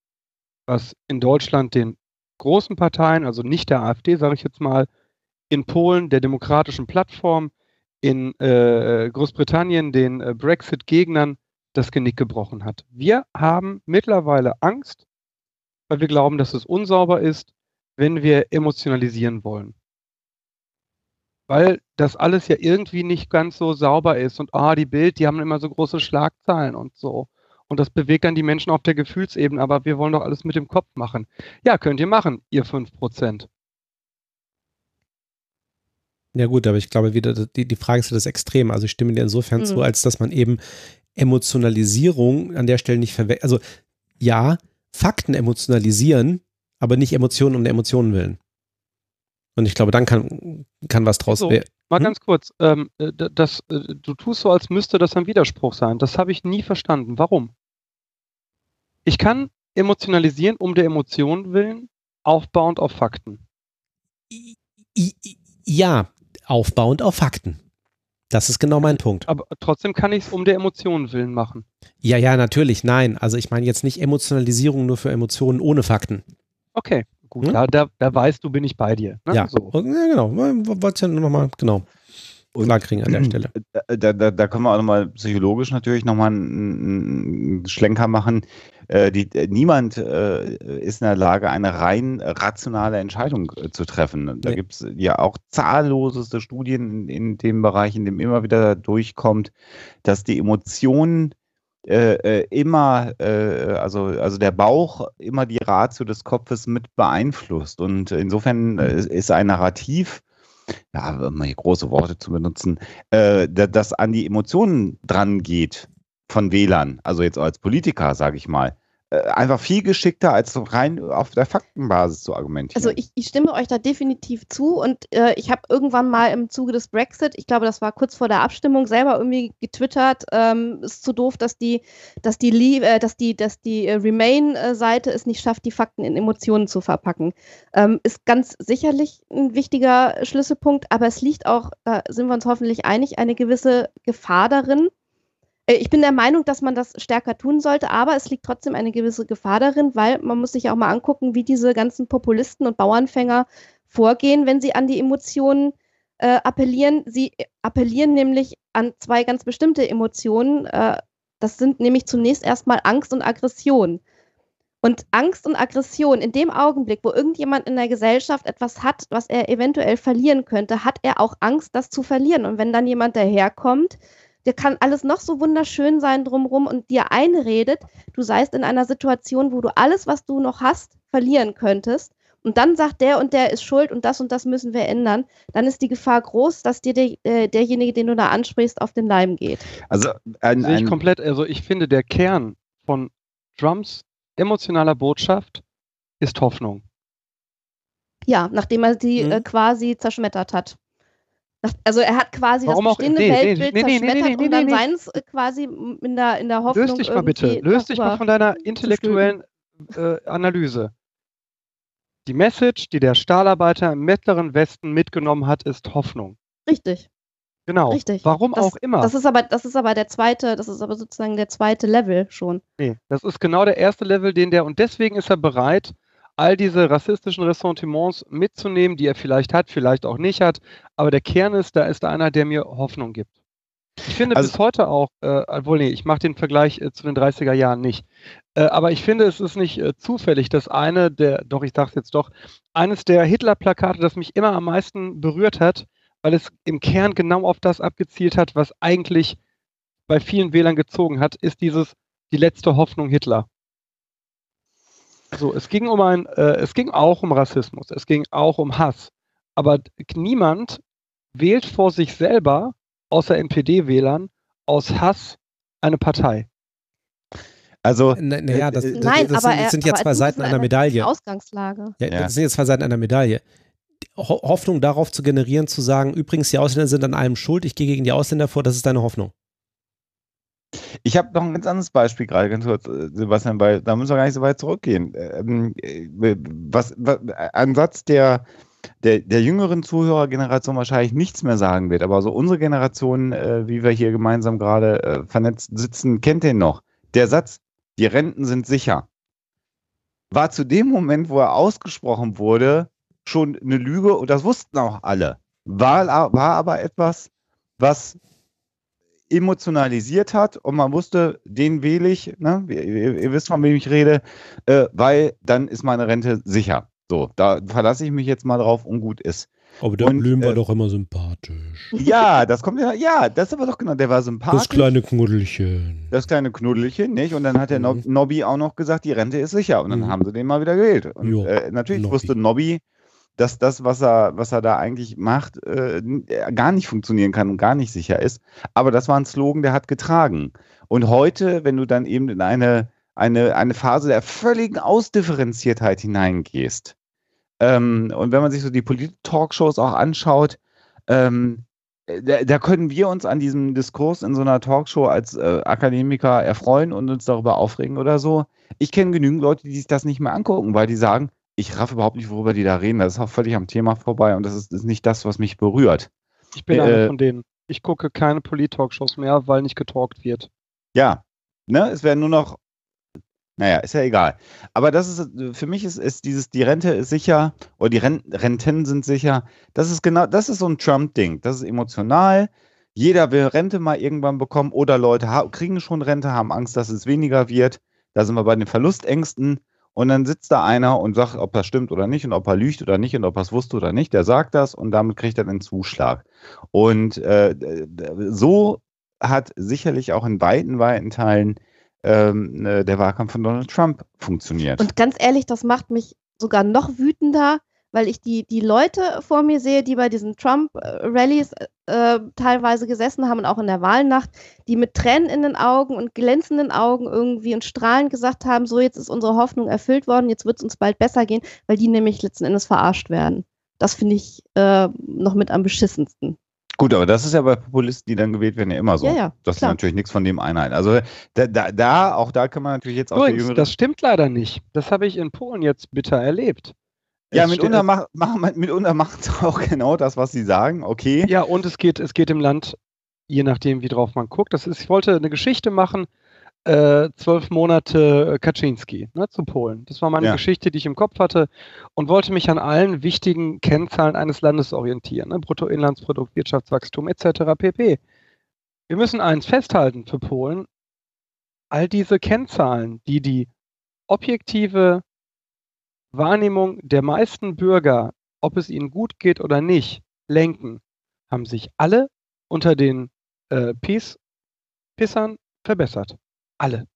was in Deutschland den großen Parteien, also nicht der AfD, sage ich jetzt mal, in Polen der demokratischen Plattform, in äh, Großbritannien den äh, Brexit-Gegnern das Genick gebrochen hat. Wir haben mittlerweile Angst, weil wir glauben, dass es unsauber ist, wenn wir emotionalisieren wollen. Weil das alles ja irgendwie nicht ganz so sauber ist und ah, die Bild, die haben immer so große Schlagzeilen und so. Und das bewegt dann die Menschen auf der Gefühlsebene, aber wir wollen doch alles mit dem Kopf machen. Ja, könnt ihr machen, ihr 5%. Ja gut, aber ich glaube wieder, die, die Frage ist ja das Extrem. Also ich stimme dir insofern Mhm. zu, als dass man eben Emotionalisierung an der Stelle nicht verwechselt. Also ja, Fakten emotionalisieren, aber nicht Emotionen um der Emotionen willen. Und ich glaube, dann kann, kann was draus So, werden. Mal Hm? ganz kurz, ähm, äh, das, äh, du tust so, als müsste das ein Widerspruch sein. Das habe ich nie verstanden. Warum? Ich kann emotionalisieren um der Emotion willen, aufbauend auf Fakten. Ja, aufbauend auf Fakten. Das ist genau mein Punkt. Aber trotzdem kann ich es um der Emotion willen machen. Ja, ja, natürlich, nein. Also ich meine jetzt nicht Emotionalisierung nur für Emotionen ohne Fakten. Okay, gut, Hm? da, da, da weißt du, bin ich bei dir. Ne? Ja, So. Ja genau. Wollte ja nur nochmal, genau, klar kriegen an der Stelle. [clears throat] Da, da, da können wir auch nochmal psychologisch natürlich nochmal einen, einen Schlenker machen. Äh, die, äh, niemand äh, ist in der Lage, eine rein rationale Entscheidung äh, zu treffen. Da Nee. gibt es ja auch zahlloseste Studien in, in dem Bereich, in dem immer wieder durchkommt, dass die Emotionen äh, äh, immer, also, also der Bauch immer die Ratio des Kopfes mit beeinflusst. Und insofern äh, ist ein Narrativ, ja, um hier große Worte zu benutzen, äh, da- das an die Emotionen dran geht von Wählern, also jetzt als Politiker, sage ich mal, einfach viel geschickter als rein auf der Faktenbasis zu argumentieren. Also ich, ich stimme euch da definitiv zu und äh, ich habe irgendwann mal im Zuge des Brexit, ich glaube, das war kurz vor der Abstimmung, selber irgendwie getwittert, ähm, ist zu doof, dass die, dass die, äh, dass die, dass die äh, Remain-Seite es nicht schafft, die Fakten in Emotionen zu verpacken. Ähm, ist ganz sicherlich ein wichtiger Schlüsselpunkt, aber es liegt auch, da sind wir uns hoffentlich einig, eine gewisse Gefahr darin. Äh, Ich bin der Meinung, dass man das stärker tun sollte, aber es liegt trotzdem eine gewisse Gefahr darin, weil man muss sich auch mal angucken, wie diese ganzen Populisten und Bauernfänger vorgehen, wenn sie an die Emotionen äh, appellieren. Sie appellieren nämlich an zwei ganz bestimmte Emotionen. Äh, das sind nämlich zunächst erstmal Angst und Aggression. Und Angst und Aggression in dem Augenblick, wo irgendjemand in der Gesellschaft etwas hat, was er eventuell verlieren könnte, hat er auch Angst, das zu verlieren. Und wenn dann jemand daherkommt, der kann alles noch so wunderschön sein drumherum und dir einredet, du seist in einer Situation, wo du alles, was du noch hast, verlieren könntest. Und dann sagt der und der ist schuld und das und das müssen wir ändern, dann ist die Gefahr groß, dass dir der, äh, derjenige, den du da ansprichst, auf den Leim geht. also ein, Sehe ich ein, komplett, also ich finde, der Kern von Trumps emotionaler Botschaft ist Hoffnung. Ja, nachdem er sie Mhm. äh, quasi zerschmettert hat. Also er hat quasi Warum das bestehende nee, Weltbild nee, nee, nee, und dann seins äh, quasi in der, in der Hoffnung Löst dich mal bitte, löst dich mal von deiner intellektuellen äh, Analyse. Die Message, die der Stahlarbeiter im mittleren Westen mitgenommen hat, ist Hoffnung. Richtig, Genau. richtig. Warum das, auch immer. Das ist aber, das ist aber der zweite, das ist aber sozusagen der zweite Level schon. Nee, das ist genau der erste Level, den der, und deswegen ist er bereit, all diese rassistischen Ressentiments mitzunehmen, die er vielleicht hat, vielleicht auch nicht hat. Aber der Kern ist, da ist einer, der mir Hoffnung gibt. Ich finde Also- bis heute auch, äh, obwohl, nee, ich mache den Vergleich äh, zu den 30er Jahren nicht. Äh, aber ich finde, es ist nicht äh, zufällig, dass eine der, doch, ich sage es jetzt doch, eines der Hitler-Plakate, das mich immer am meisten berührt hat, weil es im Kern genau auf das abgezielt hat, was eigentlich bei vielen Wählern gezogen hat, ist dieses die letzte Hoffnung Hitler. So, es ging um ein, äh, es ging auch um Rassismus, es ging auch um Hass. Aber niemand wählt vor sich selber, außer NPD-Wählern, aus Hass eine Partei. also Naja, na ja, das, Äh, das, Nein, das aber sind, er, sind ja aber zwei Seiten einer eine Medaille. Ausgangslage. Ja, Ja. Das sind jetzt zwei Seiten einer Medaille. Hoffnung darauf zu generieren, zu sagen, übrigens, die Ausländer sind an allem schuld, ich gehe gegen die Ausländer vor, das ist deine Hoffnung. Ich habe noch ein ganz anderes Beispiel gerade, ganz kurz, äh, Sebastian, weil da müssen wir gar nicht so weit zurückgehen. Ähm, äh, was, was, ein Satz, der, der der jüngeren Zuhörergeneration wahrscheinlich nichts mehr sagen wird, aber so unsere Generation, äh, wie wir hier gemeinsam gerade äh, vernetzt sitzen, kennt den noch. Der Satz, die Renten sind sicher, war zu dem Moment, wo er ausgesprochen wurde, schon eine Lüge und das wussten auch alle. War, war aber etwas, was emotionalisiert hat und man wusste, den wähle ich, ne? ihr, ihr, wisst, von wem ich rede, äh, weil dann ist meine Rente sicher. So, da verlasse ich mich jetzt mal drauf und gut ist. Aber der Und, Blüm war äh, doch immer sympathisch. Ja, das kommt ja, ja, das ist aber doch genau, der war sympathisch. Das kleine Knuddelchen. das kleine Knuddelchen, nicht? Und dann hat der Mhm. Nob- Nobby auch noch gesagt, die Rente ist sicher. Und dann Mhm. haben sie den mal wieder gewählt. Und Jo, äh, natürlich Nobby. wusste Nobby, dass das, was er, was er da eigentlich macht, äh, äh, gar nicht funktionieren kann und gar nicht sicher ist. Aber das war ein Slogan, der hat getragen. Und heute, wenn du dann eben in eine, eine, eine Phase der völligen Ausdifferenziertheit hineingehst, Ähm, und wenn man sich so die Polit-Talkshows auch anschaut, ähm, da, da, können wir uns an diesem Diskurs in so einer Talkshow als äh, Akademiker erfreuen und uns darüber aufregen oder so. Ich kenne genügend Leute, die sich das nicht mehr angucken, weil die sagen, ich raff überhaupt nicht, worüber die da reden. Das ist auch völlig am Thema vorbei und das ist, ist nicht das, was mich berührt. Ich bin äh, einer von denen. Ich gucke keine Polit-Talkshows mehr, weil nicht getalkt wird. Ja, ne, es werden nur noch naja, ist ja egal. Aber das ist, für mich ist, ist dieses, die Rente ist sicher, oder die Renten sind sicher. Das ist genau, das ist so ein Trump-Ding. Das ist emotional. Jeder will Rente mal irgendwann bekommen oder Leute kriegen schon Rente, haben Angst, dass es weniger wird. Da sind wir bei den Verlustängsten. Und dann sitzt da einer und sagt, ob das stimmt oder nicht und ob er lügt oder nicht und ob er es wusste oder nicht. Der sagt das und damit kriegt er den Zuschlag. Und äh, so hat sicherlich auch in weiten, weiten Teilen ähm, äh, der Wahlkampf von Donald Trump funktioniert. Und ganz ehrlich, das macht mich sogar noch wütender, weil ich die, die Leute vor mir sehe, die bei diesen Trump-Rallies äh, teilweise gesessen haben und auch in der Wahlnacht, die mit Tränen in den Augen und glänzenden Augen irgendwie und strahlend gesagt haben, so jetzt ist unsere Hoffnung erfüllt worden, jetzt wird es uns bald besser gehen, weil die nämlich letzten Endes verarscht werden. Das finde ich äh, noch mit am beschissensten. Gut, aber das ist ja bei Populisten, die dann gewählt werden, ja immer so. Ja, ja, das ist natürlich nichts von dem Einheit. Also da, da, da, auch da kann man natürlich jetzt auch Übrigens, Das stimmt leider nicht. Das habe ich in Polen jetzt bitter erlebt. Ja, mitunter, mach, mach, mitunter macht es [laughs] [laughs] auch genau das, was sie sagen, okay. Ja, und es geht, es geht im Land, je nachdem, wie drauf man guckt. Das ist, ich wollte eine Geschichte machen, äh, zwölf Monate äh, Kaczynski ne, zu Polen. Das war meine ja. Geschichte, die ich im Kopf hatte und wollte mich an allen wichtigen Kennzahlen eines Landes orientieren. Ne? Bruttoinlandsprodukt, Wirtschaftswachstum etc. pp. Wir müssen eins festhalten für Polen. All diese Kennzahlen, die die objektive Wahrnehmung der meisten Bürger, ob es ihnen gut geht oder nicht, lenken, haben sich alle unter den äh, Peace-Pissern verbessert. Alle.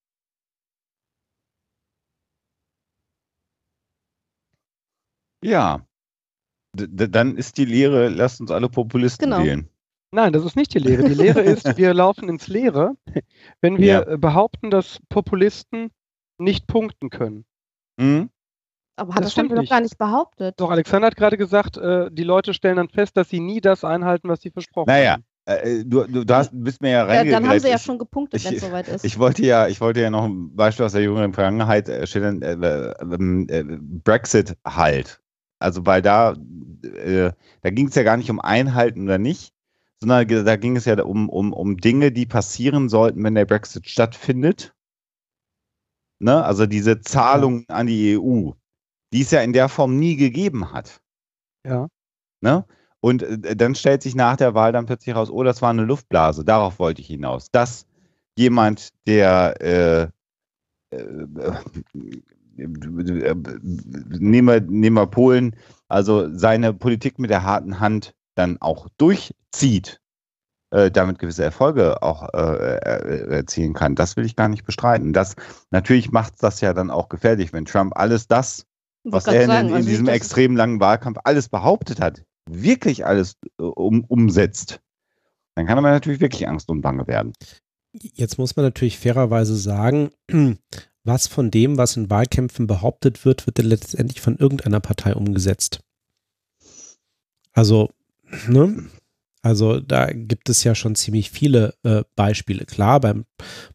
Ja. D dann ist die Lehre, lasst uns alle Populisten genau. wählen. Nein, das ist nicht die Lehre. Die Lehre ist, wir [laughs] laufen ins Leere, wenn wir ja. behaupten, dass Populisten nicht punkten können. Mhm. Aber hat das, das stimmt doch gar nicht behauptet. Doch, Alexander hat gerade gesagt, äh, die Leute stellen dann fest, dass sie nie das einhalten, was sie versprochen naja, haben. Äh, du, du, du hast, bist mir ja reingegangen. Ja, dann haben sie ja schon gepunktet, wenn es soweit ist. Ich wollte ja, ich wollte ja noch ein Beispiel aus der jüngeren Vergangenheit äh, schildern, äh, ähm, äh, Brexit halt. Also weil da, äh, da ging es ja gar nicht um Einhalten oder nicht, sondern da ging es ja um, um, um Dinge, die passieren sollten, wenn der Brexit stattfindet. Ne? Also diese Zahlungen an die EU, die es ja in der Form nie gegeben hat. Ja. Ne? Und äh, dann stellt sich nach der Wahl dann plötzlich raus, oh, das war eine Luftblase. Darauf wollte ich hinaus. Dass jemand, der äh, äh, nehmen, wir, nehmen wir Polen, also seine Politik mit der harten Hand dann auch durchzieht, äh, damit gewisse Erfolge auch äh, erzielen kann. Das will ich gar nicht bestreiten. Das natürlich macht das ja dann auch gefährlich, wenn Trump alles das, was er in, sagen, in, diesem extrem langen Wahlkampf alles behauptet hat, wirklich alles äh, um, umsetzt, dann kann aber natürlich wirklich Angst und Bange werden. Jetzt muss man natürlich fairerweise sagen, [clears throat] was von dem, was in Wahlkämpfen behauptet wird, wird letztendlich von irgendeiner Partei umgesetzt. Also, ne? Also da gibt es ja schon ziemlich viele äh, Beispiele. Klar, beim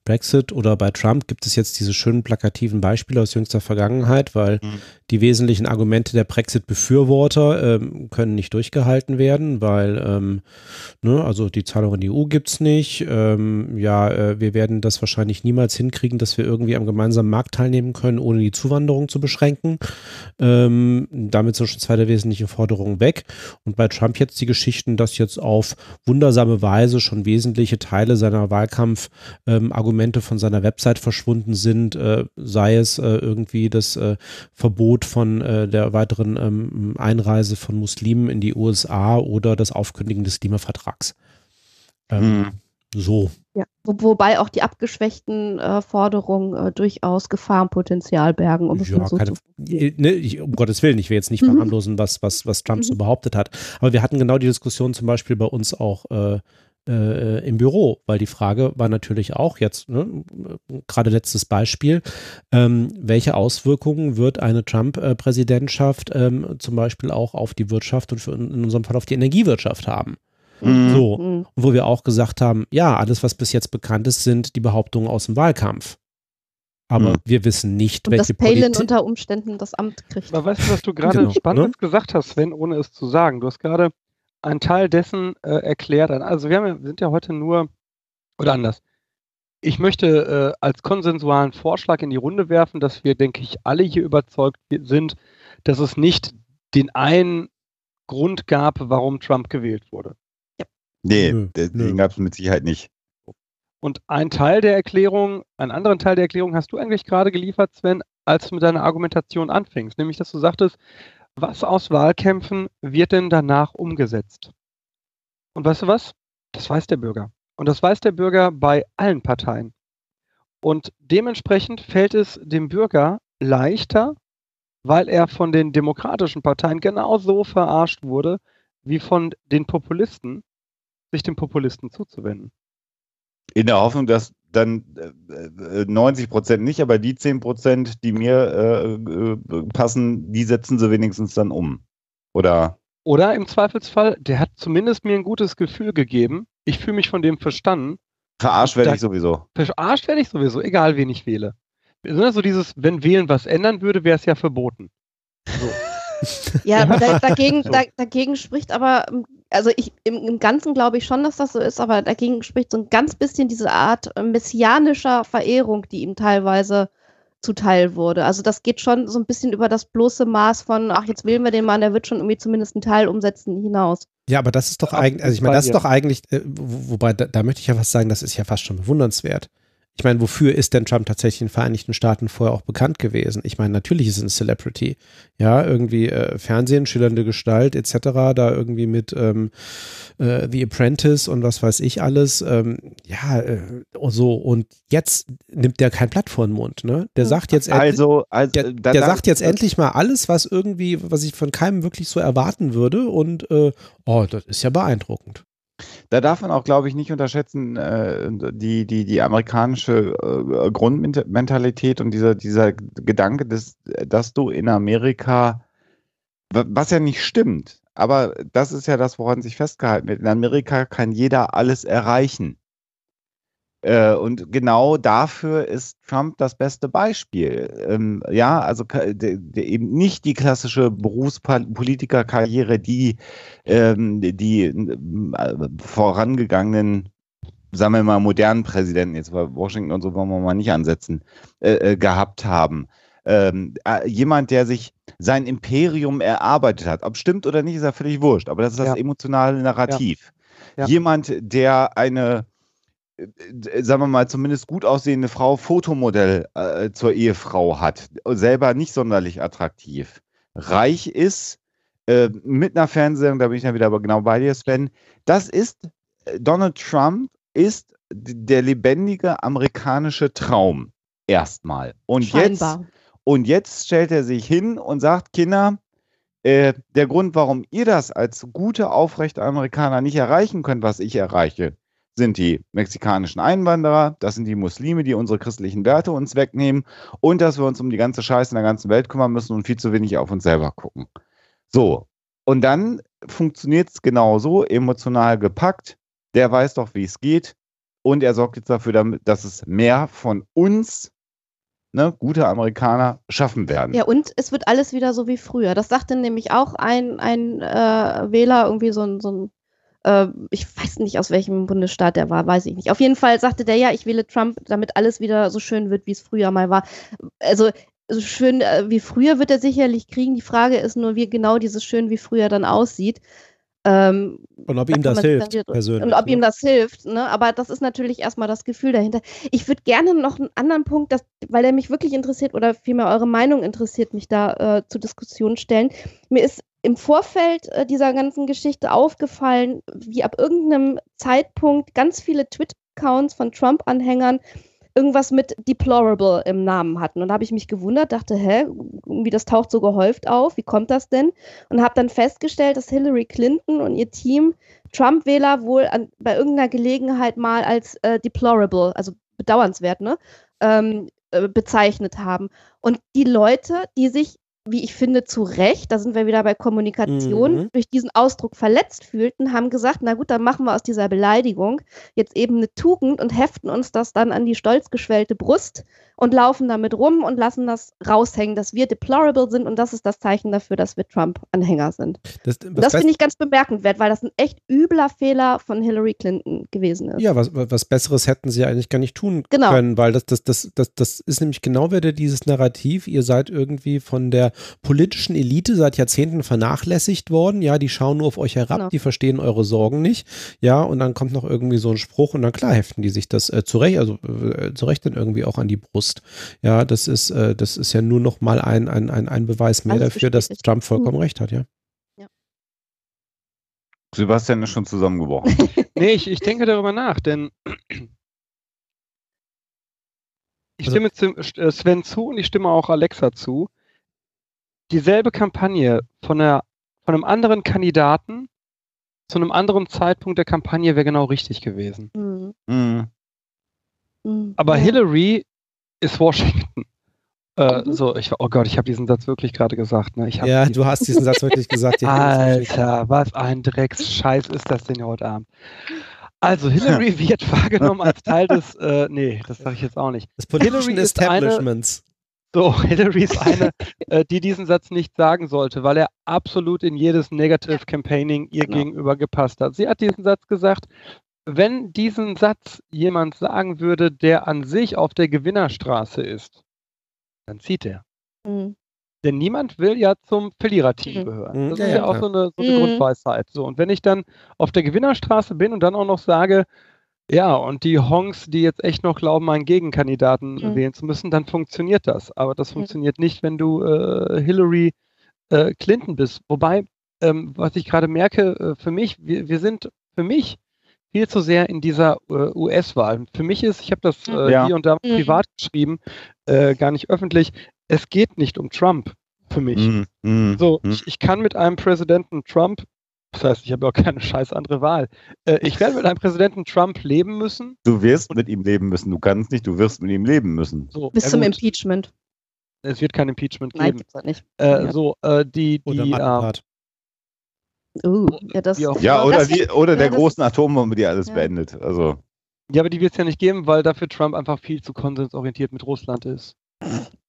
Brexit oder bei Trump gibt es jetzt diese schönen plakativen Beispiele aus jüngster Vergangenheit, weil mhm. die wesentlichen Argumente der Brexit-Befürworter ähm, können nicht durchgehalten werden, weil ähm, ne, also die Zahlung in die EU gibt es nicht. Ähm, ja, äh, wir werden das wahrscheinlich niemals hinkriegen, dass wir irgendwie am gemeinsamen Markt teilnehmen können, ohne die Zuwanderung zu beschränken. Ähm, damit sind schon zwei der wesentlichen Forderungen weg. Und bei Trump jetzt die Geschichten, dass jetzt auf wundersame Weise schon wesentliche Teile seiner Wahlkampfargumente ähm, von seiner Website verschwunden sind, äh, sei es äh, irgendwie das äh, Verbot von äh, der weiteren ähm, Einreise von Muslimen in die USA oder das Aufkündigen des Klimavertrags. Ähm, hm. So. Ja, wo, wobei auch die abgeschwächten äh, Forderungen äh, durchaus Gefahrenpotenzial bergen, um es ja, so keine, zu ne, ich, Um Gottes Willen, ich will jetzt nicht mhm. verharmlosen, was, was, was Trump mhm. so behauptet hat. Aber wir hatten genau die Diskussion zum Beispiel bei uns auch äh, äh, im Büro, weil die Frage war natürlich auch jetzt, ne, gerade letztes Beispiel, ähm, welche Auswirkungen wird eine Trump-Präsidentschaft ähm, zum Beispiel auch auf die Wirtschaft und für, in unserem Fall auf die Energiewirtschaft haben? Mhm. So, und wo wir auch gesagt haben, ja, alles, was bis jetzt bekannt ist, sind die Behauptungen aus dem Wahlkampf. Aber Mhm. wir wissen nicht, Und dass welche Palin Politik. unter Umständen das Amt kriegt. Aber weißt du, was du [laughs] gerade Genau, Spannendes ne? gesagt hast, Sven, ohne es zu sagen? Du hast gerade einen Teil dessen äh, erklärt. Also wir, haben, ja- wir sind ja heute nur, oder anders. Ich möchte äh, als konsensualen Vorschlag in die Runde werfen, dass wir, denke ich, alle hier überzeugt sind, dass es nicht den einen Grund gab, warum Trump gewählt wurde. Nee, nö. den gab es mit Sicherheit nicht. Und ein Teil der Erklärung, einen anderen Teil der Erklärung hast du eigentlich gerade geliefert, Sven, als du mit deiner Argumentation anfingst, nämlich dass du sagtest, was aus Wahlkämpfen wird denn danach umgesetzt? Und weißt du was? Das weiß der Bürger. Und das weiß der Bürger bei allen Parteien. Und dementsprechend fällt es dem Bürger leichter, weil er von den demokratischen Parteien genauso verarscht wurde, wie von den Populisten, sich dem Populisten zuzuwenden. In der Hoffnung, dass dann äh, äh, 90 Prozent nicht, aber die 10 Prozent, die mir äh, äh, passen, die setzen sie wenigstens dann um. Oder Oder im Zweifelsfall, der hat zumindest mir ein gutes Gefühl gegeben. Ich fühle mich von dem verstanden. verarscht werde ich sowieso. Verarscht werde ich sowieso, egal wen ich wähle. Besonders so dieses, wenn Wählen was ändern würde, wäre es ja verboten. So. [laughs] Ja, aber da, dagegen, da, dagegen spricht aber, ähm, also ich im, im Ganzen glaube ich schon, dass das so ist, aber dagegen spricht so ein ganz bisschen diese Art äh, messianischer Verehrung, die ihm teilweise zuteil wurde. Also das geht schon so ein bisschen über das bloße Maß von, ach, jetzt wählen wir den Mann, der wird schon irgendwie zumindest einen Teil umsetzen hinaus. Ja, aber das ist doch eigentlich, also ich meine, das ist doch eigentlich, äh, wo, wobei, da, da möchte ich ja fast sagen, das ist ja fast schon bewundernswert. Ich meine, wofür ist denn Trump tatsächlich in den Vereinigten Staaten vorher auch bekannt gewesen? Ich meine, natürlich ist es ein Celebrity. Ja, irgendwie äh, Fernsehen, schillernde Gestalt etc., da irgendwie mit ähm, äh, The Apprentice und was weiß ich alles. Ähm, ja, äh, so. Und jetzt nimmt der kein Blatt vor den Mund, ne? Der sagt jetzt endlich, Also, also der, der da- sagt jetzt endlich mal alles, was irgendwie, was ich von keinem wirklich so erwarten würde. Und äh, oh, das ist ja beeindruckend. Da darf man auch, glaube ich, nicht unterschätzen, äh, die, die, die amerikanische äh, Grundmentalität und dieser, dieser Gedanke, dass, dass du in Amerika, wa- was ja nicht stimmt, aber das ist ja das, woran sich festgehalten wird. In Amerika kann jeder alles erreichen. Äh, und genau dafür ist Trump das beste Beispiel. Ähm, ja, also eben nicht die klassische Berufspolitikerkarriere, die ähm, die äh, vorangegangenen, sagen wir mal, modernen Präsidenten, jetzt bei Washington und so wollen wir mal nicht ansetzen, äh, gehabt haben. Ähm, äh, jemand, der sich sein Imperium erarbeitet hat. Ob stimmt oder nicht, ist ja völlig wurscht, aber das ist das Ja. emotionale Narrativ. Ja. Jemand, der eine, sagen wir mal, zumindest gut aussehende Frau Fotomodell äh, zur Ehefrau hat, selber nicht sonderlich attraktiv, reich ist, äh, mit einer Fernsehsendung, da bin ich dann wieder aber genau bei dir, Sven. Das ist, äh, Donald Trump ist der lebendige amerikanische Traum. Erstmal. Und jetzt, und jetzt stellt er sich hin und sagt, Kinder, äh, der Grund, warum ihr das als gute, aufrechte Amerikaner nicht erreichen könnt, was ich erreiche, sind die mexikanischen Einwanderer, das sind die Muslime, die unsere christlichen Werte uns wegnehmen und dass wir uns um die ganze Scheiße in der ganzen Welt kümmern müssen und viel zu wenig auf uns selber gucken. So, und dann funktioniert es genauso, emotional gepackt. Der weiß doch, wie es geht. Und er sorgt jetzt dafür, dass es mehr von uns, ne, gute Amerikaner, schaffen werden. Ja, und es wird alles wieder so wie früher. Das sagte nämlich auch ein, ein äh, Wähler, irgendwie so ein, so ein äh, ich weiß nicht, aus welchem Bundesstaat der war, weiß ich nicht. Auf jeden Fall sagte der, ja, ich wähle Trump, damit alles wieder so schön wird, wie es früher mal war. Also so schön äh, wie früher wird er sicherlich kriegen. Die Frage ist nur, wie genau dieses schön wie früher dann aussieht. Ähm, Und ob da ihm das hilft, dann persönlich. Und ob ne? ihm das hilft, ne? Aber das ist natürlich erstmal das Gefühl dahinter. Ich würde gerne noch einen anderen Punkt, das, weil der mich wirklich interessiert oder vielmehr eure Meinung interessiert, mich da äh, zur Diskussion stellen. Mir ist im Vorfeld äh, dieser ganzen Geschichte aufgefallen, wie ab irgendeinem Zeitpunkt ganz viele Twitter-Accounts von Trump-Anhängern irgendwas mit deplorable im Namen hatten. Und da habe ich mich gewundert, dachte, hä, irgendwie das taucht so gehäuft auf, wie kommt das denn? Und habe dann festgestellt, dass Hillary Clinton und ihr Team Trump-Wähler wohl an, bei irgendeiner Gelegenheit mal als äh, deplorable, also bedauernswert, ne, ähm, äh, bezeichnet haben. Und die Leute, die sich wie ich finde, zu Recht, da sind wir wieder bei Kommunikation, mhm. durch diesen Ausdruck verletzt fühlten, haben gesagt, na gut, dann machen wir aus dieser Beleidigung jetzt eben eine Tugend und heften uns das dann an die stolz geschwellte Brust und laufen damit rum und lassen das raushängen, dass wir deplorable sind und das ist das Zeichen dafür, dass wir Trump-Anhänger sind. Das, das finde ich ganz bemerkenswert, weil das ein echt übler Fehler von Hillary Clinton gewesen ist. Ja, was, was Besseres hätten sie eigentlich gar nicht tun genau. können, weil das, das, das, das, das ist nämlich genau wieder dieses Narrativ, ihr seid irgendwie von der politischen Elite seit Jahrzehnten vernachlässigt worden, ja, die schauen nur auf euch herab, genau. die verstehen eure Sorgen nicht, ja, und dann kommt noch irgendwie so ein Spruch und dann klar heften die sich das äh, zurecht, also äh, zurecht dann irgendwie auch an die Brust Post. Ja, das ist, äh, das ist ja nur noch mal ein, ein, ein, ein Beweis mehr Alles dafür, dass Trump vollkommen mhm. recht hat, ja. Sebastian ist schon zusammengebrochen. [laughs] nee, ich, ich denke darüber nach, denn ich also, stimme äh, Sven zu und ich stimme auch Alexa zu. Dieselbe Kampagne von, einer, von einem anderen Kandidaten zu einem anderen Zeitpunkt der Kampagne wäre genau richtig gewesen. Mhm. Mhm. mhm. Aber ja. Hillary ist Washington. Äh. So, ich, oh Gott, ich habe diesen Satz wirklich gerade gesagt. Ne? ja, du hast diesen Satz wirklich gesagt. [laughs] Alter, was ein Drecksscheiß ist das denn heute Abend? Also, Hillary [laughs] wird wahrgenommen als Teil des, äh, nee, das sage ich jetzt auch nicht. Des politischen Establishments. Eine, so, [laughs] Hillary ist eine, äh, die diesen Satz nicht sagen sollte, weil er absolut in jedes Negative Campaigning ihr genau. gegenüber gepasst hat. Sie hat diesen Satz gesagt, wenn diesen Satz jemand sagen würde, der an sich auf der Gewinnerstraße ist, dann zieht er. Mhm. Denn niemand will ja zum Verliererteam mhm. gehören. Mhm. Das ja, ist ja, ja auch so eine, so eine mhm. Grundweisheit. So, und wenn ich dann auf der Gewinnerstraße bin und dann auch noch sage, ja, und die Honks, die jetzt echt noch glauben, einen Gegenkandidaten mhm. wählen zu müssen, dann funktioniert das. Aber das funktioniert nicht, wenn du äh, Hillary äh, Clinton bist. Wobei, ähm, was ich gerade merke, äh, für mich, wir, wir sind für mich viel zu sehr in dieser äh, US-Wahl. Für mich ist, ich habe das äh, ja. hier und da mhm. privat geschrieben, äh, gar nicht öffentlich, es geht nicht um Trump für mich. Mhm. Mhm. So, mhm. ich, ich, kann mit einem Präsidenten Trump, das heißt, ich habe auch keine scheiß andere Wahl, äh, ich werde mit einem Präsidenten Trump leben müssen. Du wirst mit ihm leben müssen, du kannst nicht, du wirst mit ihm leben müssen. So, Bis zum gut. Impeachment. Es wird kein Impeachment Nein, geben. Nein, nicht. Äh, ja. So, äh, die, die, Uh, ja, das, ja, oder, das, die, oder ja, der großen Atombombe, die alles ja. beendet. Also. Ja, aber die wird es ja nicht geben, weil dafür Trump einfach viel zu konsensorientiert mit Russland ist.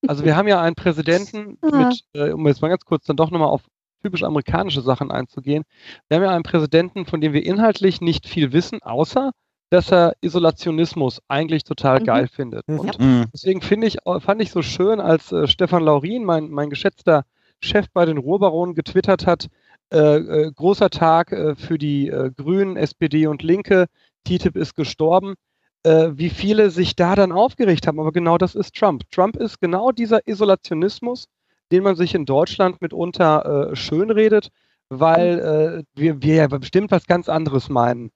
Also wir haben ja einen Präsidenten, mit, äh, um jetzt mal ganz kurz dann doch nochmal auf typisch amerikanische Sachen einzugehen. Wir haben ja einen Präsidenten, von dem wir inhaltlich nicht viel wissen, außer dass er Isolationismus eigentlich total mhm. geil findet. Und mhm. deswegen finde ich, fand ich so schön, als äh, Stefan Laurin, mein, mein geschätzter Chef bei den Ruhrbaronen, getwittert hat, äh, äh, großer Tag äh, für die äh, Grünen, SPD und Linke. TTIP ist gestorben. Äh, wie viele sich da dann aufgeregt haben. Aber genau das ist Trump. Trump ist genau dieser Isolationismus, den man sich in Deutschland mitunter schönredet, weil wir, wir ja bestimmt was ganz anderes meinen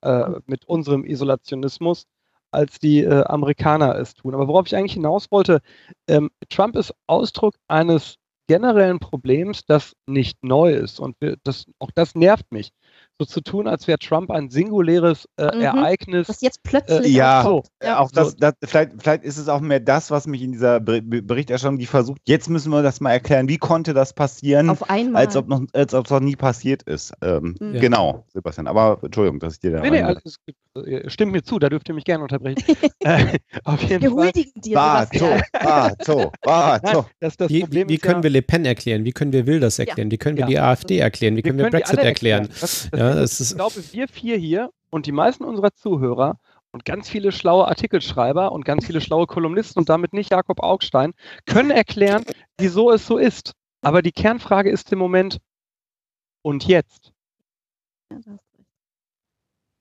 mit unserem Isolationismus als die Amerikaner es tun. Aber worauf ich eigentlich hinaus wollte, ähm, Trump ist Ausdruck eines generellen Problems, das nicht neu ist. Und wir, das, auch das nervt mich. So zu tun, als wäre Trump ein singuläres äh, mhm. Ereignis. Was jetzt plötzlich. Äh, ja, so. ja, auch das, das, vielleicht, vielleicht ist es auch mehr das, was mich in dieser Berichterstattung, die versucht, jetzt müssen wir das mal erklären, wie konnte das passieren, Auf einmal. als ob noch, als ob es noch nie passiert ist. Ähm, mhm. Genau, Sebastian. Aber Entschuldigung, dass ich dir da. Nee, nee, alles, stimmt mir zu, da dürft ihr mich gerne unterbrechen. [laughs] äh, auf jeden wir Fall. dir. Bato, Bato, Bato. Das, das wie, wie, wie können ja, wir Le Pen erklären? Wie können wir Wilders erklären? Wie können wir die AfD erklären? Wie können wir, Brexit erklären? Das, das [laughs] ja, das ist, ich glaube, wir vier hier und die meisten unserer Zuhörer und ganz viele schlaue Artikelschreiber und ganz viele schlaue Kolumnisten und damit nicht Jakob Augstein können erklären, wieso es so ist. Aber die Kernfrage ist im Moment, und jetzt?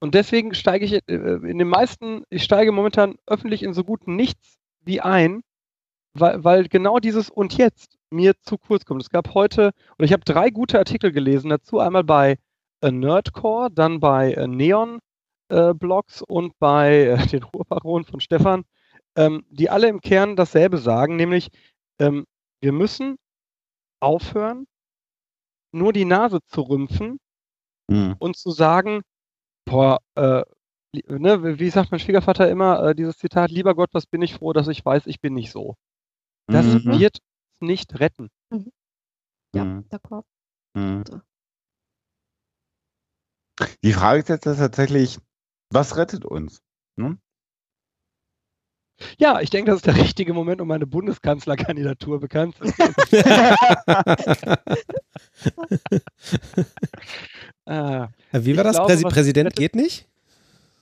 Und deswegen steige ich äh, in den meisten, ich steige momentan öffentlich in so gut nichts wie ein, weil, weil genau dieses und jetzt mir zu kurz kommt. Es gab heute, oder ich habe drei gute Artikel gelesen dazu, einmal bei äh, Nerdcore, dann bei äh, Neon äh, Blogs und bei äh, [laughs] den Ruhrbaronen von Stefan, ähm, die alle im Kern dasselbe sagen, nämlich ähm, wir müssen aufhören, nur die Nase zu rümpfen Hm. und zu sagen, boah, äh, ne, wie sagt mein Schwiegervater immer, äh, dieses Zitat, lieber Gott, was bin ich froh, dass ich weiß, ich bin nicht so. Das Mhm. wird uns nicht retten. Ja, Mhm. d'accord. Mhm. So. Die Frage ist jetzt tatsächlich, was rettet uns? Hm? Ja, ich denke, das ist der richtige Moment, um meine Bundeskanzlerkandidatur bekannt zu geben. [laughs] äh, Wie war das? glaube, Präsi Präsident geht nicht?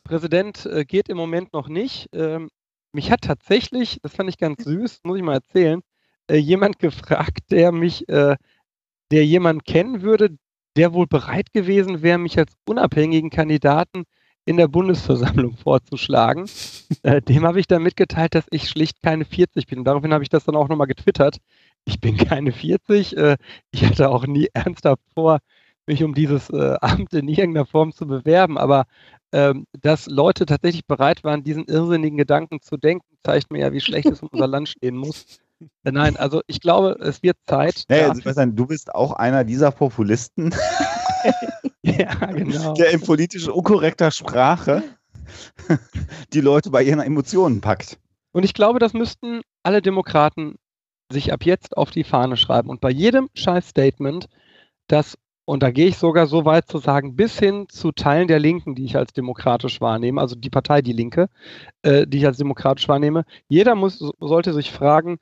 Präsident äh, geht im Moment noch nicht. Ähm, mich hat tatsächlich, das fand ich ganz süß, muss ich mal erzählen, äh, jemand gefragt, der mich, äh, der jemand kennen würde, der wohl bereit gewesen wäre, mich als unabhängigen Kandidaten in der Bundesversammlung vorzuschlagen. [laughs] äh, dem habe ich dann mitgeteilt, dass ich schlicht keine 40 bin. Und daraufhin habe ich das dann auch nochmal getwittert. Ich bin keine 40. Äh, ich hatte auch nie ernsthaft vor, mich um dieses äh, Amt in irgendeiner Form zu bewerben. Aber ähm, dass Leute tatsächlich bereit waren, diesen irrsinnigen Gedanken zu denken, zeigt mir ja, wie schlecht es um unser Land stehen muss. [laughs] Äh, Nein, also ich glaube, es wird Zeit. Naja, dafür- Sebastian, du bist auch einer dieser Populisten, [laughs] ja, genau. der in politisch unkorrekter Sprache die Leute bei ihren Emotionen packt. Und ich glaube, das müssten alle Demokraten sich ab jetzt auf die Fahne schreiben. Und bei jedem Scheiß-Statement, das, und da gehe ich sogar so weit zu sagen, bis hin zu Teilen der Linken, die ich als demokratisch wahrnehme, also die Partei Die Linke, äh, die ich als demokratisch wahrnehme, jeder muss, sollte sich fragen,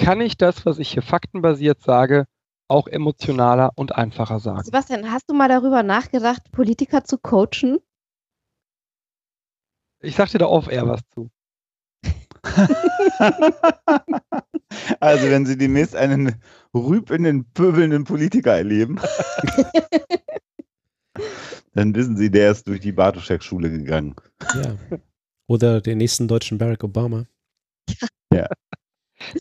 kann ich das, was ich hier faktenbasiert sage, auch emotionaler und einfacher sagen? Sebastian, hast du mal darüber nachgedacht, Politiker zu coachen? Ich sag dir da off-air was zu. [laughs] Also, wenn Sie demnächst einen rüpenden, pöbelnden Politiker erleben, [laughs] dann wissen Sie, der ist durch die Bartoschek-Schule gegangen. Ja. Oder den nächsten deutschen Barack Obama.